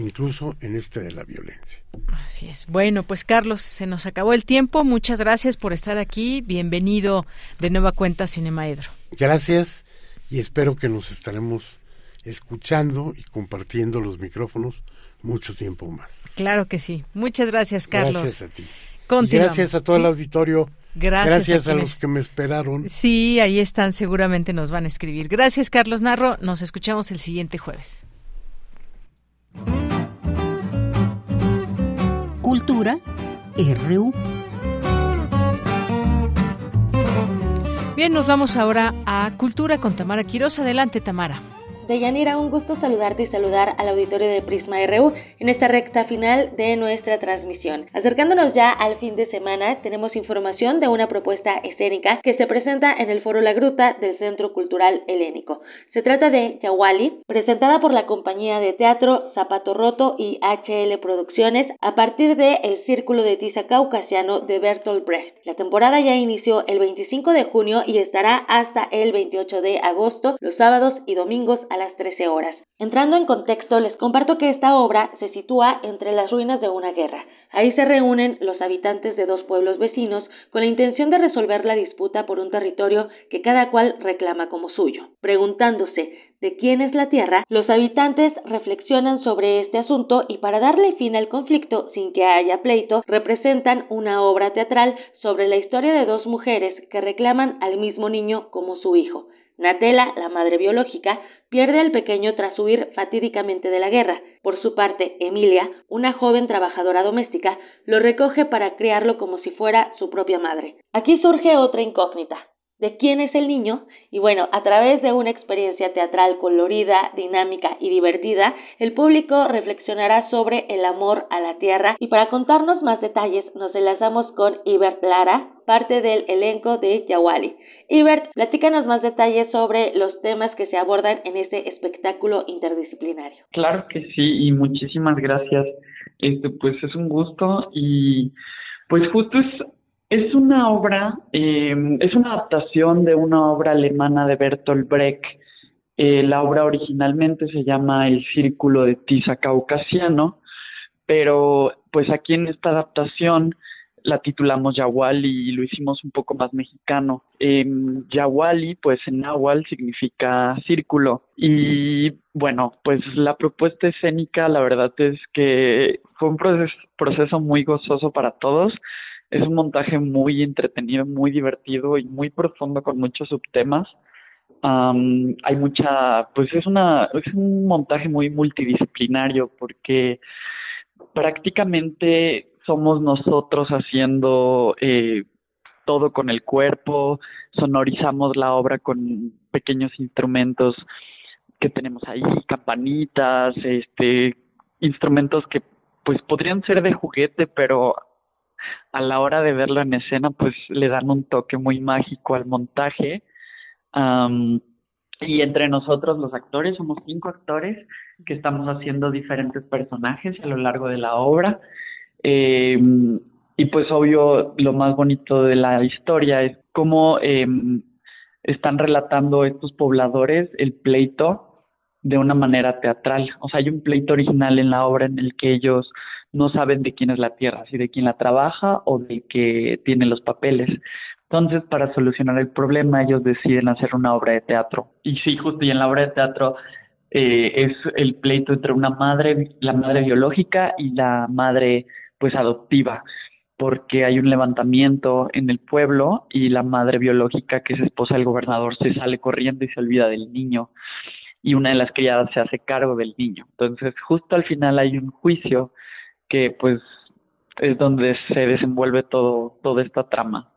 incluso en este de la violencia. Así es. Bueno, pues Carlos, se nos acabó el tiempo. Muchas gracias por estar aquí. Bienvenido de nueva cuenta Cinemaedro. Gracias y espero que nos estaremos escuchando y compartiendo los micrófonos mucho tiempo más. Claro que sí. Muchas gracias, Carlos. Gracias a ti. Gracias a todo el auditorio. Gracias, Gracias a, los que me esperaron. Sí, ahí están, seguramente nos van a escribir. Gracias, Carlos Narro. Nos escuchamos el siguiente jueves. Cultura RU. Bien, nos vamos ahora a Cultura con Tamara Quiroz. Adelante, Tamara. Deyanira, un gusto saludarte y saludar al auditorio de Prisma RU en esta recta final de nuestra transmisión. Acercándonos ya al fin de semana, tenemos información de una propuesta escénica que se presenta en el Foro La Gruta del Centro Cultural Helénico. Se trata de Yawali, presentada por la compañía de teatro Zapato Roto y HL Producciones a partir de El Círculo de Tiza Caucasiano de Bertolt Brecht. La temporada ya inició el 25 de junio y estará hasta el 28 de agosto, los sábados y domingos a las 13 horas. Entrando en contexto, les comparto que esta obra se sitúa entre las ruinas de una guerra. Ahí se reúnen los habitantes de dos pueblos vecinos con la intención de resolver la disputa por un territorio que cada cual reclama como suyo. Preguntándose de quién es la tierra, los habitantes reflexionan sobre este asunto y para darle fin al conflicto sin que haya pleito, representan una obra teatral sobre la historia de dos mujeres que reclaman al mismo niño como su hijo. Natela, la madre biológica, pierde al pequeño tras huir fatídicamente de la guerra. Por su parte, Emilia, una joven trabajadora doméstica, lo recoge para criarlo como si fuera su propia madre. Aquí surge otra incógnita de quién es el niño y bueno, a través de una experiencia teatral colorida, dinámica y divertida, el público reflexionará sobre el amor a la tierra y para contarnos más detalles nos enlazamos con Ibert Lara, parte del elenco de Yawali. Ibert, platícanos más detalles sobre los temas que se abordan en este espectáculo interdisciplinario. Claro que sí y muchísimas gracias. Este pues es un gusto y pues justo es es una obra, eh, es una adaptación de una obra alemana de Bertolt Brecht. Eh, la obra originalmente se llama El Círculo de Tiza Caucasiano, pero pues aquí en esta adaptación la titulamos Yawali y lo hicimos un poco más mexicano. Eh, Yawali, pues en náhuatl significa círculo. Y bueno, pues la propuesta escénica, la verdad es que fue un proceso muy gozoso para todos es un montaje muy entretenido, muy divertido y muy profundo con muchos subtemas. hay mucha, pues es una, es un montaje muy multidisciplinario porque prácticamente somos nosotros haciendo eh, todo con el cuerpo, sonorizamos la obra con pequeños instrumentos que tenemos ahí, campanitas, este, instrumentos que pues podrían ser de juguete, pero a la hora de verlo en escena, pues le dan un toque muy mágico al montaje. y entre nosotros los actores, somos cinco actores que estamos haciendo diferentes personajes a lo largo de la obra. Em, y pues obvio, lo más bonito de la historia es cómo em, están relatando estos pobladores el pleito de una manera teatral. O sea, hay un pleito original en la obra en el que ellos no saben de quién es la tierra, si de quién la trabaja o de que tiene los papeles. Entonces, para solucionar el problema, ellos deciden hacer una obra de teatro. Y sí, justo y en la obra de teatro eh, es el pleito entre una madre, la madre biológica y la madre, pues, adoptiva, porque hay un levantamiento en el pueblo y la madre biológica, que es esposa del gobernador, se sale corriendo y se olvida del niño. Y una de las criadas se hace cargo del niño. Entonces, justo al final hay un juicio que pues es donde se desenvuelve todo toda esta trama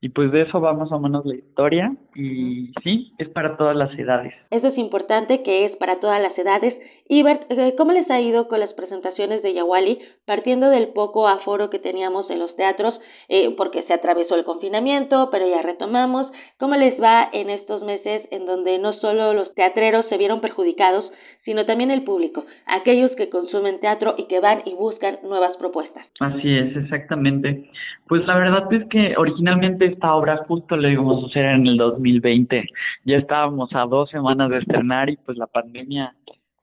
Y pues de eso va más o menos la historia y sí, es para todas las edades. Eso es importante que es para todas las edades. Ibert, eh, ¿cómo les ha ido con las presentaciones de Yawali partiendo del poco aforo que teníamos en los teatros eh, porque se atravesó el confinamiento, pero ya retomamos? ¿Cómo les va en estos meses en donde no solo los teatreros se vieron perjudicados, sino también el público, aquellos que consumen teatro y que van y buscan nuevas propuestas. Así es, exactamente. Pues la verdad es que originalmente esta obra justo la íbamos a hacer en el 2020. Ya estábamos a dos semanas de estrenar y pues la pandemia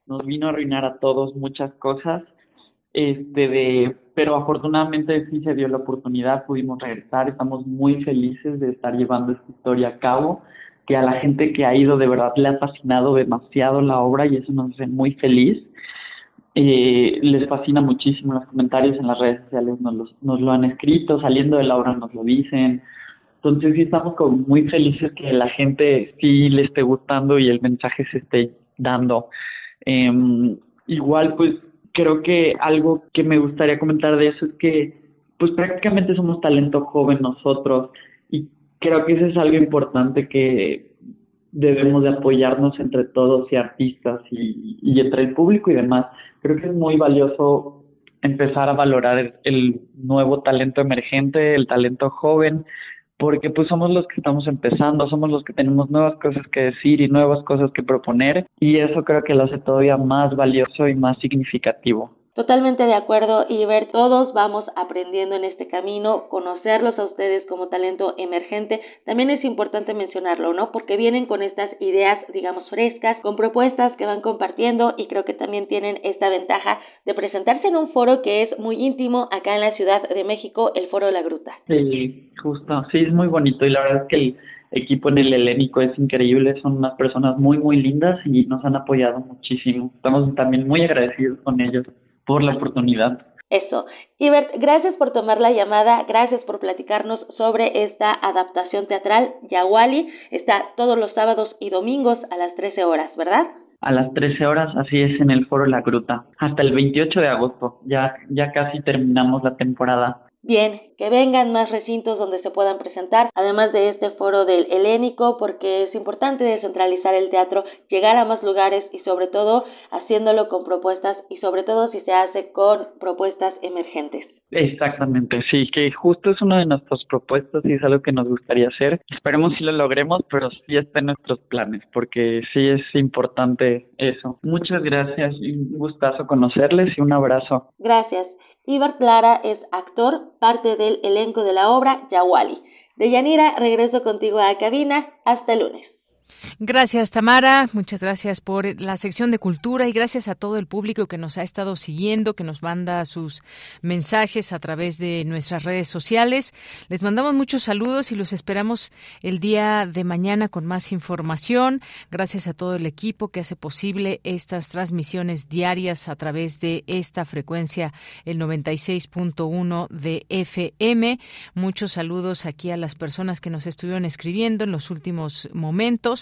nos vino a arruinar a todos muchas cosas. Este de, pero afortunadamente sí se dio la oportunidad, pudimos regresar, estamos muy felices de estar llevando esta historia a cabo que a la gente que ha ido de verdad le ha fascinado demasiado la obra y eso nos hace muy feliz. Eh, les fascina muchísimo los comentarios en las redes sociales, nos, lo han escrito, saliendo de la obra nos lo dicen. Entonces sí estamos como muy felices que la gente sí le esté gustando y el mensaje se esté dando. Eh, igual pues creo que algo que me gustaría comentar de eso es que pues prácticamente somos talento joven nosotros creo que eso es algo importante que debemos de apoyarnos entre todos y artistas y, entre el público y demás. Creo que es muy valioso empezar a valorar el, nuevo talento emergente, el talento joven, porque pues somos los que estamos empezando, somos los que tenemos nuevas cosas que decir y nuevas cosas que proponer y eso creo que lo hace todavía más valioso y más significativo. Totalmente de acuerdo y ver todos vamos aprendiendo en este camino, conocerlos a ustedes como talento emergente, también es importante mencionarlo, ¿no? Porque vienen con estas ideas, digamos, frescas, con propuestas que van compartiendo y creo que también tienen esta ventaja de presentarse en un foro que es muy íntimo acá en la Ciudad de México, el Foro de la Gruta. Sí, justo, sí, es muy bonito y la verdad es que el equipo en el helénico es increíble, son unas personas muy, muy lindas y nos han apoyado muchísimo. Estamos también muy agradecidos con ellos por la oportunidad. Eso. Ibert, gracias por tomar la llamada, gracias por platicarnos sobre esta adaptación teatral. Yawali está todos los sábados y domingos a las 13 horas, ¿verdad? A las 13 horas, así es, en el Foro La Gruta, hasta el 28 de agosto. Ya, ya casi terminamos la temporada. Bien, que vengan más recintos donde se puedan presentar, además de este foro del helénico, porque es importante descentralizar el teatro, llegar a más lugares y sobre todo haciéndolo con propuestas y sobre todo si se hace con propuestas emergentes. Exactamente, sí, que justo es una de nuestras propuestas y es algo que nos gustaría hacer. Esperemos si lo logremos, pero sí está en nuestros planes, porque sí es importante eso. Muchas gracias y un gustazo conocerles y un abrazo. Gracias. Ibar Clara es actor, parte del elenco de la obra Yawali. De Yanira, regreso contigo a la cabina. Hasta el lunes. Gracias, Tamara. Muchas gracias por la sección de cultura y gracias a todo el público que nos ha estado siguiendo, que nos manda sus mensajes a través de nuestras redes sociales. Les mandamos muchos saludos y los esperamos el día de mañana con más información. Gracias a todo el equipo que hace posible estas transmisiones diarias a través de esta frecuencia, el 96.1 de FM. Muchos saludos aquí a las personas que nos estuvieron escribiendo en los últimos momentos.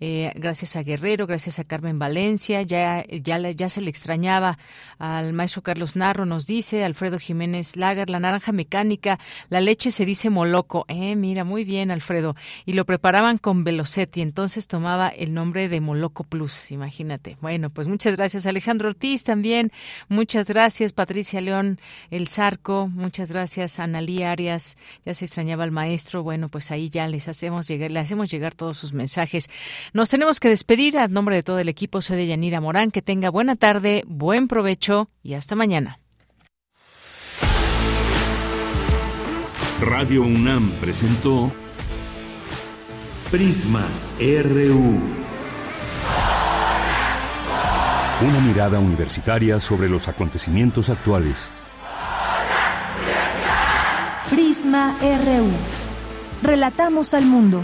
Eh, gracias a Guerrero, gracias a Carmen Valencia, ya, ya, ya se le extrañaba al maestro Carlos Narro, nos dice Alfredo Jiménez Lager, la naranja mecánica, la leche se dice moloco, eh, mira, muy bien Alfredo, y lo preparaban con Velocetti, entonces tomaba el nombre de Moloco Plus, imagínate. Bueno, pues muchas gracias Alejandro Ortiz también, muchas gracias Patricia León El Zarco, muchas gracias Analí Arias, ya se extrañaba al maestro, bueno, pues ahí ya les hacemos llegar, le hacemos llegar todos sus mensajes. Nos tenemos que despedir. A nombre de todo el equipo, soy de Yanira Morán. Que tenga buena tarde, buen provecho y hasta mañana. Radio UNAM presentó Prisma RU. Una mirada universitaria sobre los acontecimientos actuales. Prisma RU. Relatamos al mundo.